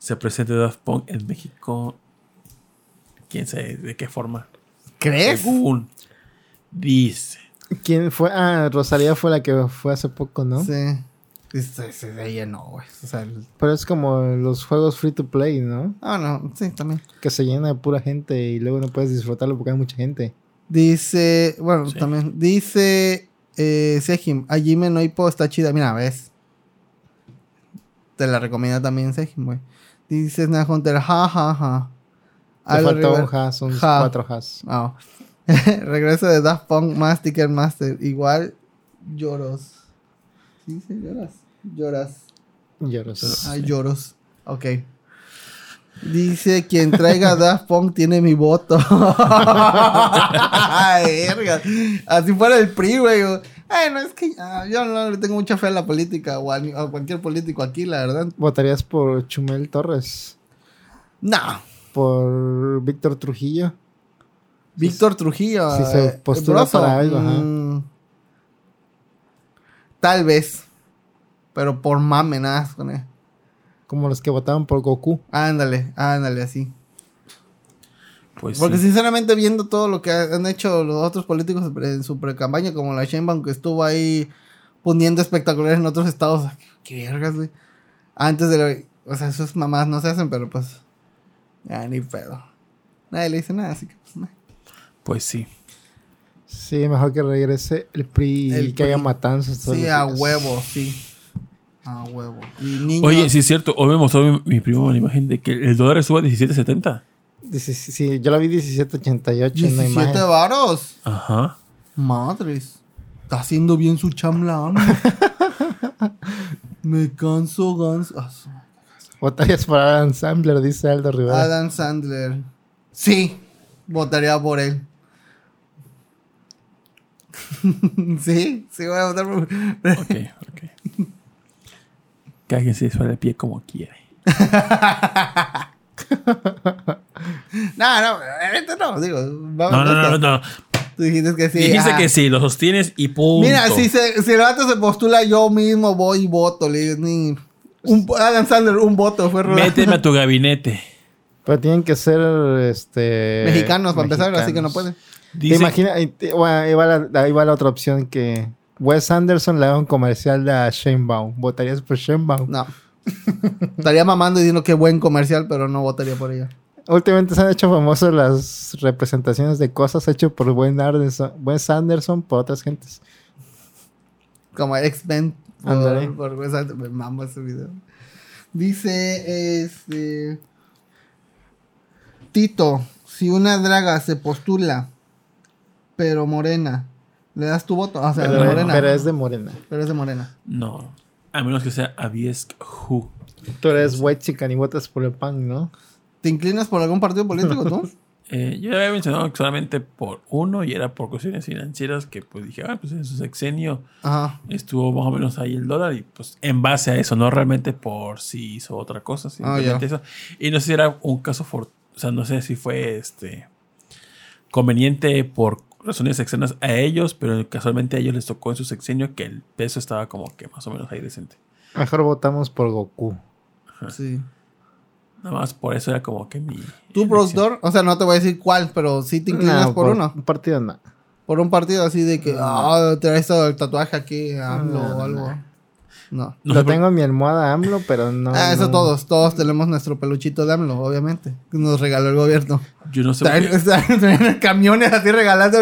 se presente Daft Punk en México. Quién sabe de qué forma. ¿Crees? Según dice. ¿Quién fue? Ah, Rosalía fue la que fue hace poco, ¿no? Sí. Ella no, güey. O sea, el- Pero es como los juegos free to play, ¿no? Ah, no, sí, también. Que se llena de pura gente y luego no puedes disfrutarlo porque hay mucha gente. Dice, bueno, Sí. también, dice eh, Sejim, a Jime Noipo está chida, mira, ves. Te la recomienda también Sejim, güey. Dice Snap Hunter, ja, ja, ja. Te faltó un has, son Ja. cuatro has. [LAUGHS] Regreso de Daft Punk más Ticketmaster. Igual lloros. ¿Sí? ¿Sí? ¿Lloras? Lloras. Lloros. Ay, lloros. Ok. Dice, quien traiga Daft Punk tiene mi voto. [LAUGHS] Ay, verga. Así fuera el PRI, güey. Ay, no, es que ah, yo no le tengo mucha fe a la política o a, cualquier político aquí, la verdad. ¿Votarías por Chumel Torres? No. ¿Por Víctor Trujillo? Víctor Trujillo. Si se eh, postula para algo, ajá. mm, Tal vez. Pero por mame, nada con él. Como los que votaban por Goku. Ándale, ándale, así. Pues Porque sí. sinceramente viendo todo lo que han hecho los otros políticos en su pre-campaña, como la Sheinbaum que estuvo ahí poniendo espectaculares en otros estados, qué vergas, güey. Antes de lo, o sea, esas mamás no se hacen, pero pues ya ni pedo. Nadie le dice nada, así que pues, nah. Pues sí. Sí, mejor que regrese el PRI El y que haya matanzas. Sí, los a días. huevo, sí. A huevo. Y niños, Oye, sí es cierto. Hoy me mostró mi, mi primo una imagen de que el dólar sube a 17.70. Dice, sí, yo la vi 1788 en la 17 imagen. varos. Ajá. Madres. Está haciendo bien su chamla. [LAUGHS] Me canso, ganso. Ah, Votarías por Adam Sandler, dice Aldo Rivera. Adam Sandler. Sí, votaría por él. [LAUGHS] sí, sí voy a votar por Ok, ok. Cada quien se disfra de pie como quiere. [LAUGHS] No, no, esto no, digo. vamos, No, no, no, no. Tú dijiste que sí. Dijiste ajá. que sí, lo sostienes y punto. Mira, si, se, si el vato se postula, yo mismo voy y voto. Le digo, ni- un, Adam Sandler, un voto, fue Roland. Méteme a tu gabinete. Pero tienen que ser este Mexicanos para empezar, así que no mexicanos. puede. ¿Te Dice, imaginas? Ahí te- bueno, ahí, va la, ahí va la otra opción que Wes Anderson le haga un comercial a Shanebaum. ¿Votarías por Shanebaum? No. Estaría mamando diciendo que buen comercial, pero no votaría por ella. Últimamente se han hecho famosas las representaciones de cosas hechas por Wes Anderson, Wes Anderson por otras gentes. Como X-Men. Por, por me mamo ese video. Dice, este... Tito, si una draga se postula, pero morena, ¿le das tu voto? O sea, de Pero, morena. pero es de Morena. Pero es de morena. no. A menos que sea Aviesk Who. Tú eres white chican y votas por el PAN, ¿no? ¿Te inclinas por algún partido político tú? [LAUGHS] Eh, yo había mencionado que solamente por uno y era por cuestiones financieras que pues dije, ah, pues en su sexenio Ajá. estuvo más o menos ahí el dólar y pues en base a eso, no realmente por si hizo otra cosa, simplemente ya. eso. Y no sé si era un caso, for- o sea, no sé si fue este conveniente por razones externas a ellos, pero casualmente a ellos les tocó en su sexenio que el peso estaba como que más o menos ahí decente. Mejor votamos por Goku. Sí. Nada más por eso era como que mi... ¿Tú, productor? O sea, no te voy a decir cuál, pero sí te inclinas No, por, uno. Un partido no. Por un partido así de que, ah, traes todo el tatuaje aquí, AMLO No, o algo. No. No Lo tengo en mi almohada AMLO, pero no. ah, eso no. todos. Todos tenemos nuestro peluchito de AMLO, obviamente. que Nos regaló el gobierno. Yo no sé por [LAUGHS] Traen, qué- traen- camiones así regalando.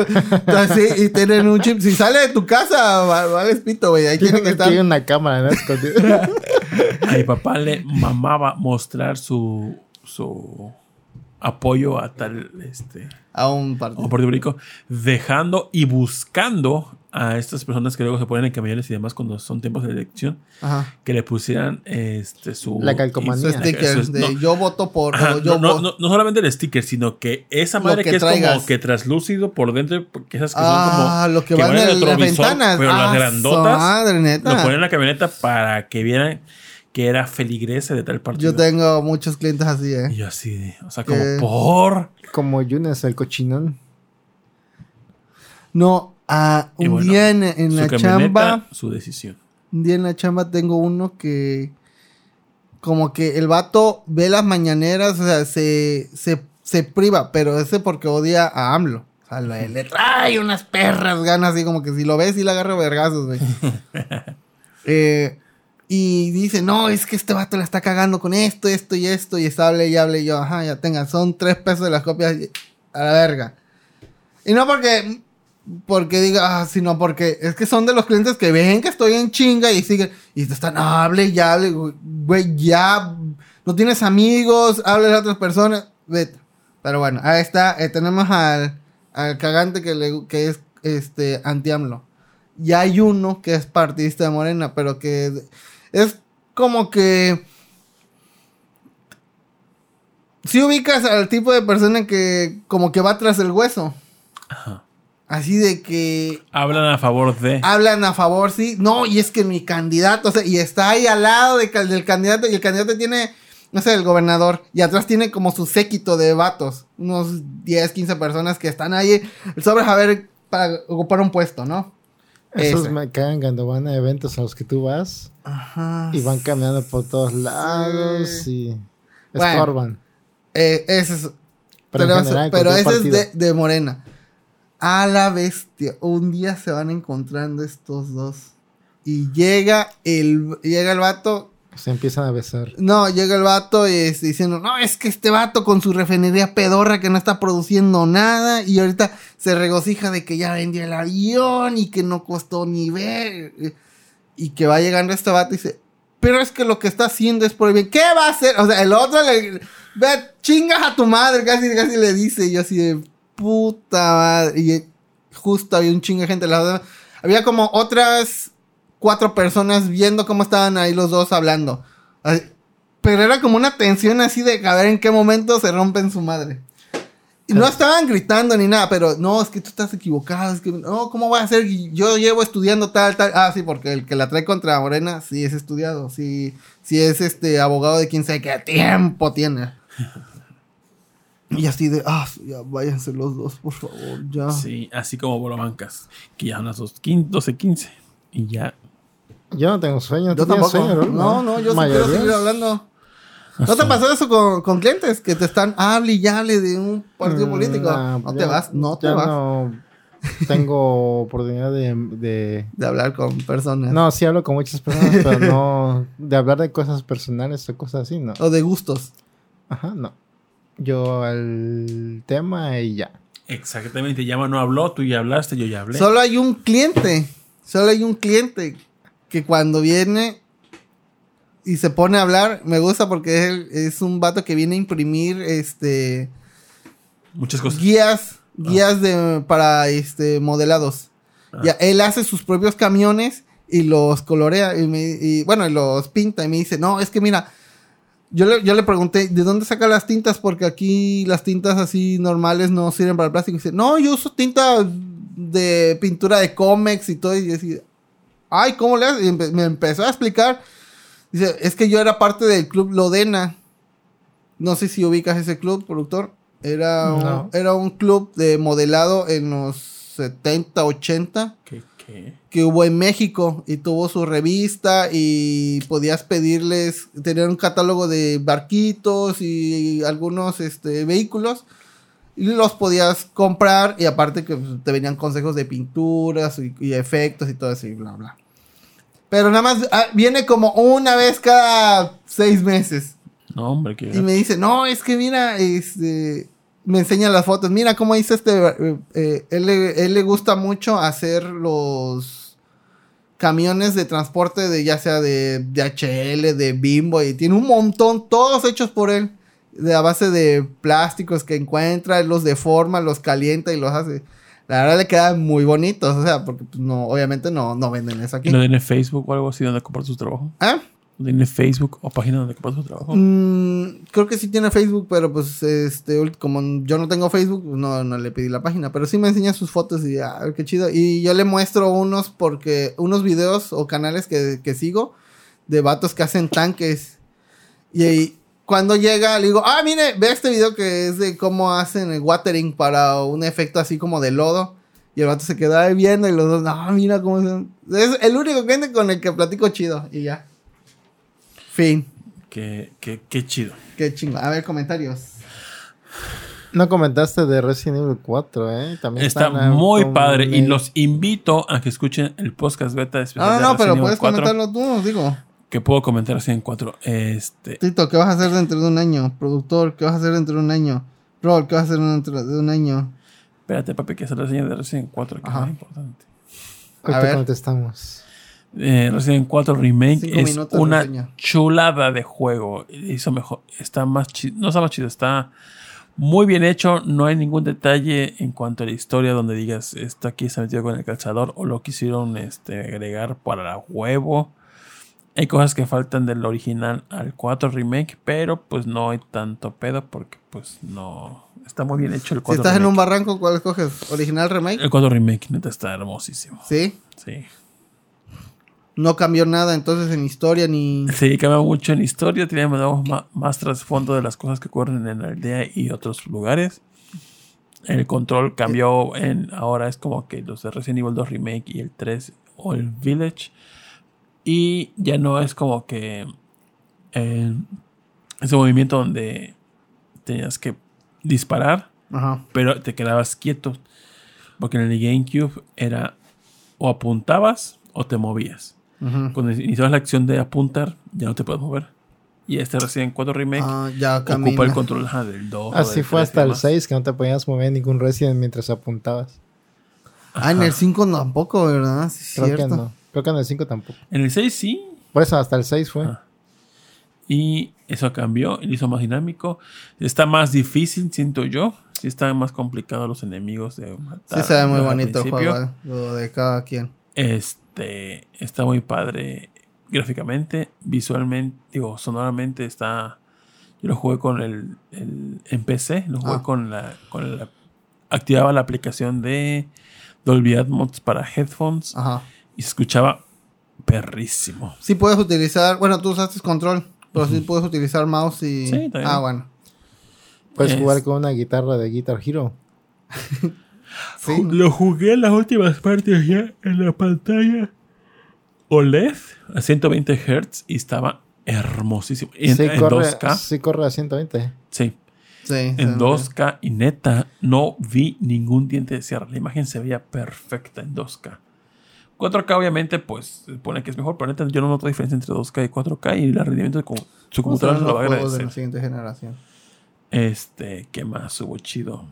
así, y tienen un chip. Si sale de tu casa, va- vales pito, güey. Ahí tiene que estar. tiene una cámara, ¿no? [LAUGHS] A mi papá le mamaba mostrar su, su apoyo a tal este A un a partido. un partido político, dejando y buscando a estas personas que luego se ponen en camiones y demás cuando son tiempos de elección, Ajá. que le pusieran este su La calcomanía. Su sticker de no. yo voto por. Ajá, o yo no, no, vo- no, no solamente el sticker, sino que esa madre que que, es traigas. como que traslúcido por dentro, porque esas que Ah, son como lo que, va van en las ventanas. pero ah, las su grandotas Madre, neta. lo ponen en la camioneta para que vieran que era feligrese de tal partido. Yo tengo muchos clientes así, Y eh. yo así, de- o sea, como Que- por Como Yunes, el cochinón. No, ah, un bueno, día en, en la chamba. su decisión. Un día en la chamba tengo uno que. Como que el vato ve las mañaneras, o sea, se, se, se priva, pero ese porque odia a AMLO. O sea, le, le [LAUGHS] trae unas perras ganas, así como que si lo ves, sí le agarra vergazos, güey. [LAUGHS] Eh, y dice, no, es que este vato la está cagando con esto, esto y esto, y está hable y hable, y yo, ajá, ya tenga, son tres pesos de las copias a la verga. Y no porque, porque diga, ah, sino porque es que son de los clientes que ven que estoy en chinga y siguen, y te están, hable y hable, güey, ya, no tienes amigos, hable a otras personas, vete. Pero bueno, ahí está, eh, tenemos al, al cagante que, le, que es este anti-AMLO. Y hay uno que es partidista de Morena, pero que es como que... Si ubicas al tipo de persona que como que va tras el hueso. Ajá. Así de que Hablan a favor de. hablan a favor, sí. No, y es que mi candidato, o sea, y está ahí al lado de del candidato, y el candidato tiene, no sé, el gobernador, y atrás tiene como su séquito de vatos, unos 10, 15 personas que están ahí sobre a ver para ocupar un puesto, ¿no? Esos Ese. me cagan cuando van a eventos a los que tú vas Ajá. y van caminando por todos lados y Bueno. estorban. Eh, ese es. Pero en Pero, general, ese, pero es de Morena. A la bestia. Un día se van encontrando estos dos. Y llega el, llega el vato. Se empiezan a besar. No, llega el vato y es diciendo, no, es que este vato con su refinería pedorra que no está produciendo nada. Y ahorita se regocija de que ya vendió el avión y que no costó ni ver. Y que va llegando este vato y dice, pero es que lo que está haciendo es por el bien. ¿Qué va a hacer? O sea, el otro le... Ve, chingas a tu madre, casi, casi le dice. Y yo así de puta madre. Y justo había un chingo de gente. la- había como otras cuatro personas viendo cómo estaban ahí los dos hablando. Pero era como una tensión así de a ver en qué momento se rompen su madre. Y no estaban gritando ni nada, pero no, es que tú estás equivocado. Es que, no, ¿cómo va a ser? Yo llevo estudiando tal, tal. Ah, sí, porque el que la trae contra Morena sí es estudiado. Sí, sí es este abogado de quién sabe qué tiempo tiene. [LAUGHS] Y así de, ah, ya váyanse los dos, por favor, ya. Sí, así como Bolobancas, que ya son las 2, 15, 12, 15. Y ya. Yo no tengo sueño. Yo ¿Tú tienes tampoco. sueño, no, no, yo sí quiero seguir hablando. ¿No te pasó eso con, con clientes? Que te están hable y hable de un partido Mm, político. nah, no ya te vas, no te ya vas. No tengo oportunidad de, de- De hablar con personas. No, sí hablo con muchas personas, pero no... De hablar de cosas personales o cosas así, no. O de gustos. Ajá, no. Yo al tema y ya. Exactamente. Llama no habló, tú ya hablaste, yo ya hablé. Solo hay un cliente. Solo hay un cliente que cuando viene y se pone a hablar, me gusta porque es, es un vato que viene a imprimir este Muchas cosas. guías, guías de para este modelados. Ah. Ya, él hace sus propios camiones y los colorea y, me- y, bueno, y los pinta y me dice, no, es que mira, yo le, yo le pregunté, ¿de dónde saca las tintas? Porque aquí las tintas así normales no sirven para el plástico. Y dice, no, yo uso tinta de pintura de cómics y todo. Y yo así, ay, ¿cómo le haces? Y empe- me empezó a explicar. Dice, es que yo era parte del club Lodena. No sé si ubicas ese club, productor. Era, No. un, era un club de modelado en los 70, 80 ¿Qué? ¿Qué? que hubo en México y tuvo su revista y podías pedirles, tenían un catálogo de barquitos y algunos este, vehículos y los podías comprar y aparte que pues, te venían consejos de pinturas y, y efectos y todo eso y bla bla. Pero nada más ah, viene como una vez cada seis meses. No, hombre, que. Y me dice, no, es que mira, este, me enseña las fotos. Mira cómo hizo este. eh, eh, él, le, él le gusta mucho hacer los camiones de transporte de ya sea de, de HL, de Bimbo, y tiene un montón, todos hechos por él. De a base de plásticos que encuentra, él los deforma, los calienta y los hace. La verdad le quedan muy bonitos, o sea, porque pues, no, obviamente no, no venden eso aquí. ¿Y no tiene Facebook o algo así donde comparte su trabajo? ¿Ah? ¿No tiene Facebook o página donde comparte su trabajo? Mm, creo que sí tiene Facebook, pero pues este como yo no tengo Facebook, pues, no, no le pedí la página. Pero sí me enseña sus fotos y ah, qué chido. Y yo le muestro unos porque, unos videos o canales que, que sigo de vatos que hacen tanques. Y ahí, cuando llega, le digo, ah, mire, ve este video que es de cómo hacen el watering para un efecto así como de lodo. Y el vato se queda viendo y los dos, no, mira cómo se... Es el único cliente con el que platico chido. Y ya. Fin. Qué, qué, qué chido. Qué chingo. A ver, comentarios. No comentaste de Resident Evil 4, ¿eh? También Está muy padre y los invito a que escuchen el podcast beta especial Ah, de no, pero puedes 4, comentarlo tú, digo. que puedo comentar así en cuatro. Este, Tito, ¿qué vas a hacer dentro de un año? Productor, ¿qué vas a hacer dentro de un año? Rol, ¿qué vas a hacer dentro de un año? espérate, papi, que es la reseña de Resident 4, que es más importante. A Ahorita ver. contestamos. Eh, Resident 4 Remake es una reseña. chulada de juego. Hizo mejor, está más chido, no está más chido, está muy bien hecho. No hay ningún detalle en cuanto a la historia donde digas esto aquí está metido con el calzador o lo quisieron este, agregar para huevo. Hay cosas que faltan del original al 4 Remake, pero pues no hay tanto pedo porque pues no está muy bien hecho el Si 4 estás en un barranco, ¿cuál escoges? ¿Original remake? El 4 Remake neta está hermosísimo. Sí. Sí. No cambió nada entonces en historia ni. Sí, cambia mucho en historia, tiene más, más trasfondo de las cosas que ocurren en la aldea y otros lugares. El control cambió en ahora es como que los de Resident Evil 2 Remake y el 3 o el Village. Y ya no es como que eh, ese movimiento donde tenías que disparar, Ajá. pero te quedabas quieto. Porque en el GameCube era o apuntabas o te movías. Cuando iniciabas la acción de apuntar, ya no te puedes mover. Y este Resident 4 Remake Ah, ya ocupa camina. el control ajá, del 2. o Así del fue 3 hasta el demás. 6, que no te podías mover ningún Resident mientras apuntabas. Ah, en el 5 tampoco, ¿verdad? Sí, es Creo cierto. que no. Creo que en el 5 tampoco. En el 6 sí. Por eso hasta el 6 fue. Ah. Y eso cambió, y lo hizo más dinámico. Está más difícil, siento yo. Sí están más complicados los enemigos de matar. Sí se ve muy bonito el juego, ¿eh? Lo de cada quien. Este está muy padre gráficamente, visualmente, digo, sonoramente está. Yo lo jugué con el, el- en PC, lo jugué Ah. con la, con la activaba la aplicación de Dolby Atmos para headphones Ajá. y se escuchaba perrísimo. Sí puedes utilizar, bueno, tú usaste control, pero sí puedes utilizar mouse y... Sí, también. Ah, bueno. Puedes Es- jugar con una guitarra de Guitar Hero. [LAUGHS] Sí. Lo jugué en las últimas partes ya en la pantalla OLED a 120 Hz y estaba hermosísimo. En, sí, en corre, 2K. sí corre a 120. Sí. Sí. En muy 2K y neta, no vi ningún diente de sierra. La imagen se veía perfecta en 2K. 4K obviamente pues se supone que es mejor, pero neta yo no noto diferencia entre 2K y 4K y el rendimiento de como- su bien. ¿Cómo computadora se lo va a de agradecer. la siguiente generación? Este, ¿qué más hubo chido?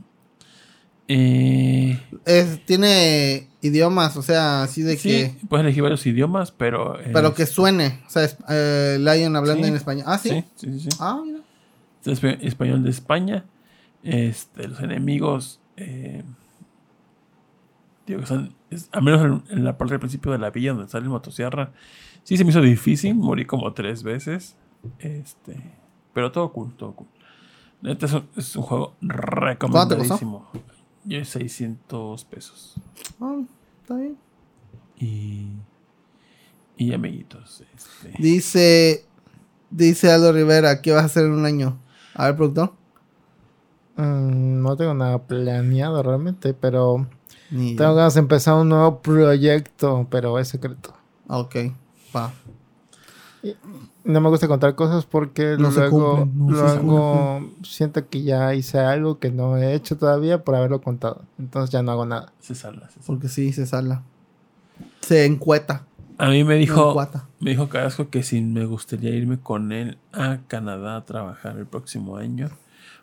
Eh, Es, tiene idiomas, o sea, así de sí, que... puedes elegir varios idiomas, pero... Pero es- que suene. O sea, es, eh, Lion hablando Sí. en español. Ah, sí. Sí, sí, sí. sí. Ah, mira. Es espa- español de España. Este, los enemigos. eh, digo que son. es- al menos en, en la parte del principio de la villa donde sale el motosierra. Sí se me hizo difícil. Morí como tres veces. Este. Pero todo cool, todo cool. Neta, es un, es un juego recomendadísimo. Yo 600 pesos. Ah, está bien. Y. Y amiguitos. Este, Dice... Dice Aldo Rivera, ¿qué vas a hacer en un año? A ver, productor. Mm, no tengo nada planeado realmente, pero Ni tengo ganas de empezar un nuevo proyecto, pero es secreto. Ok, va. No me gusta contar cosas porque No luego, cumplen, no luego siento que ya hice algo que no he hecho todavía por haberlo contado. Entonces ya no hago nada. se sala, se sala. Porque sí, se sala. Se encueta. A mí me dijo. Me dijo Carrasco que si me gustaría irme con él a Canadá a trabajar el próximo año.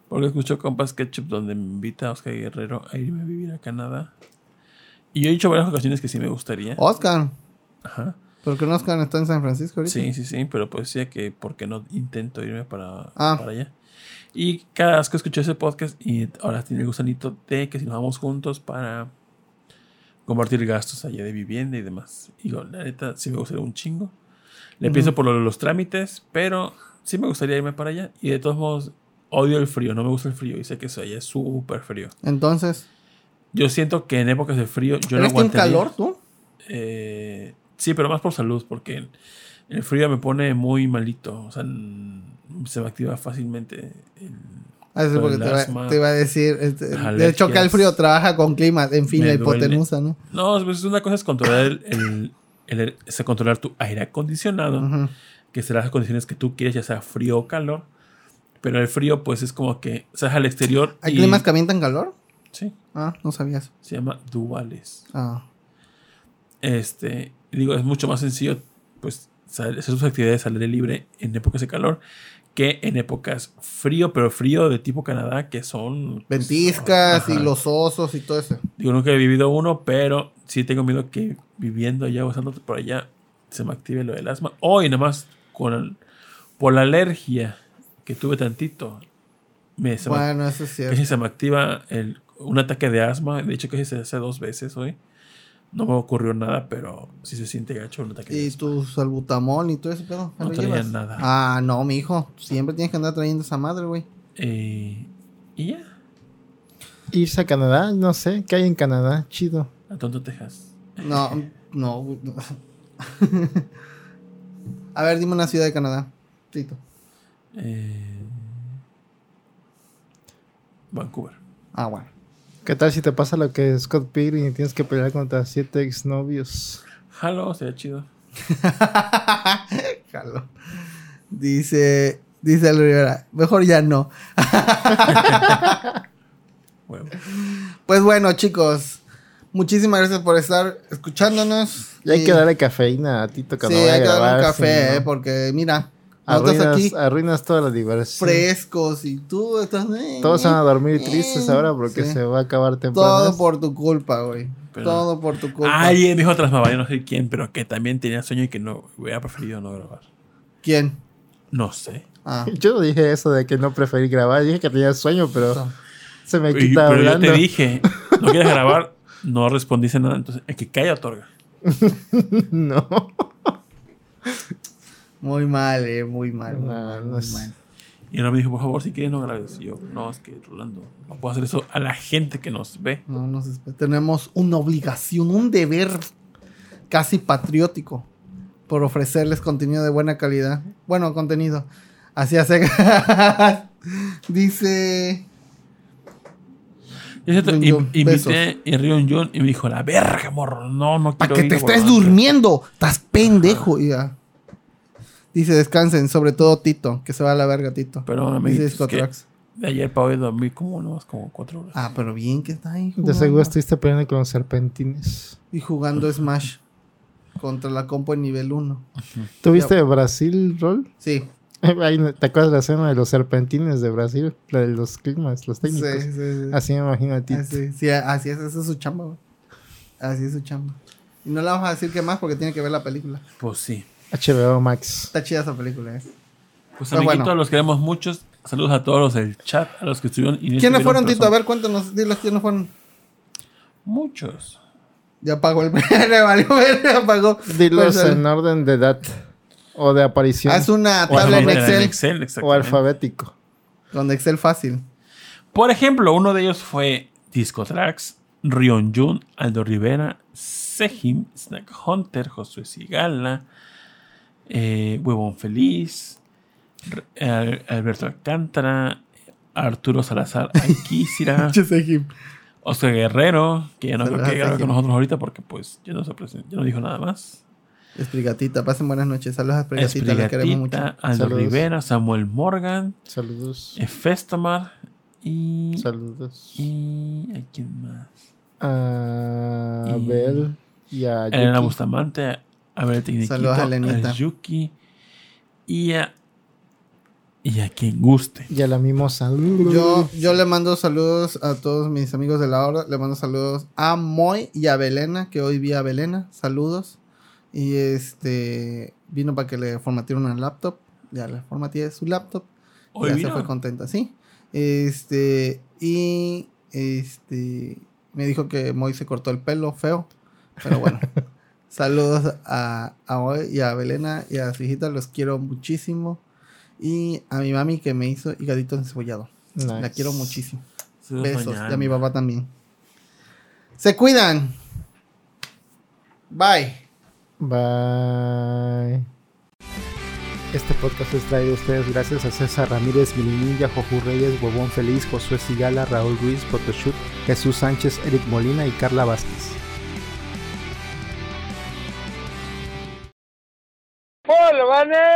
Porque escucho Compas Ketchup donde me invita a Oscar Guerrero a irme a vivir a Canadá. Y yo he dicho varias ocasiones que sí me gustaría. Oscar. Ajá. ¿Por qué no Oscar está en San Francisco ahorita? Sí, sí, sí, pero pues decía que porque no intento irme para, Ah. para allá. Y Carrasco escuchó ese podcast y ahora tiene el gusanito de que si nos vamos juntos para compartir gastos allá de vivienda y demás. Y digo, la neta, sí me gustaría un chingo. Le pienso por lo de los trámites, pero sí me gustaría irme para allá. Y de todos modos, odio el frío, no me gusta el frío. Y sé que eso allá es súper frío. Entonces, Yo siento que en épocas de frío yo no ¿eres aguantaría. calor tú? Eh, sí, pero más por salud, porque el frío me pone muy malito. O sea, se me activa fácilmente. el- Ah, Lo porque te, va- te iba a decir. este, de hecho, que el frío trabaja con clima. En fin, la duele. hipotenusa, ¿no? No, pues una cosa es controlar el, el- el- es controlar tu aire acondicionado, que será las condiciones que tú quieres, ya sea frío o calor. Pero el frío, pues es como que sales al exterior. ¿Hay y- climas que avientan calor? Sí, Ah, no sabía eso. se llama duales. Ah. Este, digo, es mucho más sencillo, pues, hacer sus actividades al aire libre en épocas de calor que en épocas frío, pero frío de tipo Canadá, que son... Ventiscas y los osos y todo eso. Digo, nunca he vivido uno, pero sí tengo miedo que viviendo allá o estando por allá se me active lo del asma. Hoy nada más con el- por la alergia que tuve tantito, me- Bueno, eso es cierto. casi se me activa el, un ataque de asma. De hecho, casi se hace dos veces hoy. No me ocurrió nada, pero sí se siente gacho un ataque ¿Y tu salbutamol y todo ese pedo? ¿Me No traía llevas? nada. Ah, no, mi hijo. Siempre tienes que andar trayendo esa madre, güey. Eh, y ya, Irse a Canadá, no sé, ¿qué hay en Canadá? Chido. a Tonto, Texas. No, no. [LAUGHS] a ver, dime una ciudad de Canadá. Tito. Eh, Vancouver. Ah, bueno. ¿Qué tal si te pasa lo que Scott Pilgrim y tienes que pelear contra siete exnovios? Halo, sería chido. [LAUGHS] Jalo. Dice, dice el Rivera, mejor ya no. [LAUGHS] Huevo. Pues bueno, chicos, muchísimas gracias por estar escuchándonos. Y hay Y- que darle cafeína a Tito Sí, cuando vaya a hay que darle grabar. un café, no, eh, porque mira, arruinas, aquí arruinas toda la diversión. frescos y tú estás... eh, Todos se van a dormir eh, tristes ahora porque sí. se va a acabar temprano. Todo por tu culpa, güey. Pero- Todo por tu culpa. Alguien dijo tras yo no sé quién, pero que también tenía sueño y que no hubiera preferido no grabar. ¿Quién? No sé. Ah. [LAUGHS] Yo no dije eso de que no preferí grabar, dije que tenía sueño, pero se me quita pero yo hablando. te dije, no quieres grabar, no respondiste nada. Entonces, el que calla otorga. [LAUGHS] no. Muy mal, eh, muy mal. muy No, mal, no muy es- mal. Y ahora me dijo, por favor, si quieres no grabes. Y yo, no, es que Rolando, no puedo hacer eso a la gente que nos ve. No, nos tenemos una obligación, un deber casi patriótico por ofrecerles contenido de buena calidad. Bueno, contenido. Así hace. [LAUGHS] Dice. Es cierto, invité a Rion Jun y me dijo, la verga, morro, no, no Para quiero que te estés huevón". durmiendo. Estás pendejo. Y ya. Dice, descansen, sobre todo Tito, que se va a la verga, Tito. Pero Dice Scott que Rax. de ayer para hoy dormí como unos como cuatro horas. Ah, pero bien que está ahí. De jugando. seguro estuviste peleando con los serpentines. Y jugando Smash contra la compo en nivel 1. ¿Tuviste Brasil, Rol? Sí. [LAUGHS] Ahí, ¿Te acuerdas de la escena de los serpentines de Brasil? La de los climas, los Sí, técnicos. sí, sí. Así me imagino a ti. Así, sí, así es, esa es su chamba, güey. Así es su chamba. Y no le vamos a decir qué más porque tiene que ver la película. Pues sí. HBO Max. Está chida esa película, ¿eh? Pues Pero amiguitos, bueno. los queremos muchos. Saludos a todos los del chat, a los que estuvieron. y no ¿Quiénes fueron, Tito? A ver, cuéntanos, dilos quiénes fueron. Muchos. Ya apagó el... [LAUGHS] Le valió apagó. Dilos Pues, en orden de edad. O de aparición. Haz una tabla en. Excel. o alfabético. Con Excel fácil. Por ejemplo, uno de ellos fue Discotrax, Rion Jun, Aldo Rivera, Sejim, Snack Hunter, Josué Sigala, eh, Huevón Feliz, Alberto Alcántara, Arturo Salazar [LAUGHS] Jim. Oscar Guerrero, que ya no creo que con nosotros ahorita porque pues ya no, se ya no dijo nada más. Esprigatita, pasen buenas noches. Saludos a Esprigatita, la queremos mucho. Esprigatita, Aldo Saludos. Rivera, Samuel Morgan, Saludos. Festomar y... Saludos. ¿Y a quién más? A Y- Abel y a Elena Yuki. Bustamante, a ver, Tecniquito, Saludos a Elenita. a Yuki y a, y a quien guste. Y a la mimosa. Yo, yo le mando saludos a todos mis amigos de la hora. Le mando saludos a Moy y a Belena, que hoy vi a Belena. Saludos. Y este vino para que le formateara una laptop. Ya le formateé su laptop. Hoy ya vino. se fue contenta, sí. Este, y este, me dijo que Moy se cortó el pelo feo. Pero bueno. [LAUGHS] Saludos a, a Moy y a Belena y a su hijita. Los quiero muchísimo. Y a mi mami que me hizo higadito encebollado. La Nice. quiero muchísimo. Besos. mañana. Y a mi papá también. Se cuidan. Bye. Bye. Este podcast es traído a ustedes gracias a César Ramírez, Milinilla, Joju Reyes, Huevón Feliz, Josué Sigala, Raúl Ruiz, Photoshoot, Jesús Sánchez, Eric Molina y Carla Vázquez. Johnny!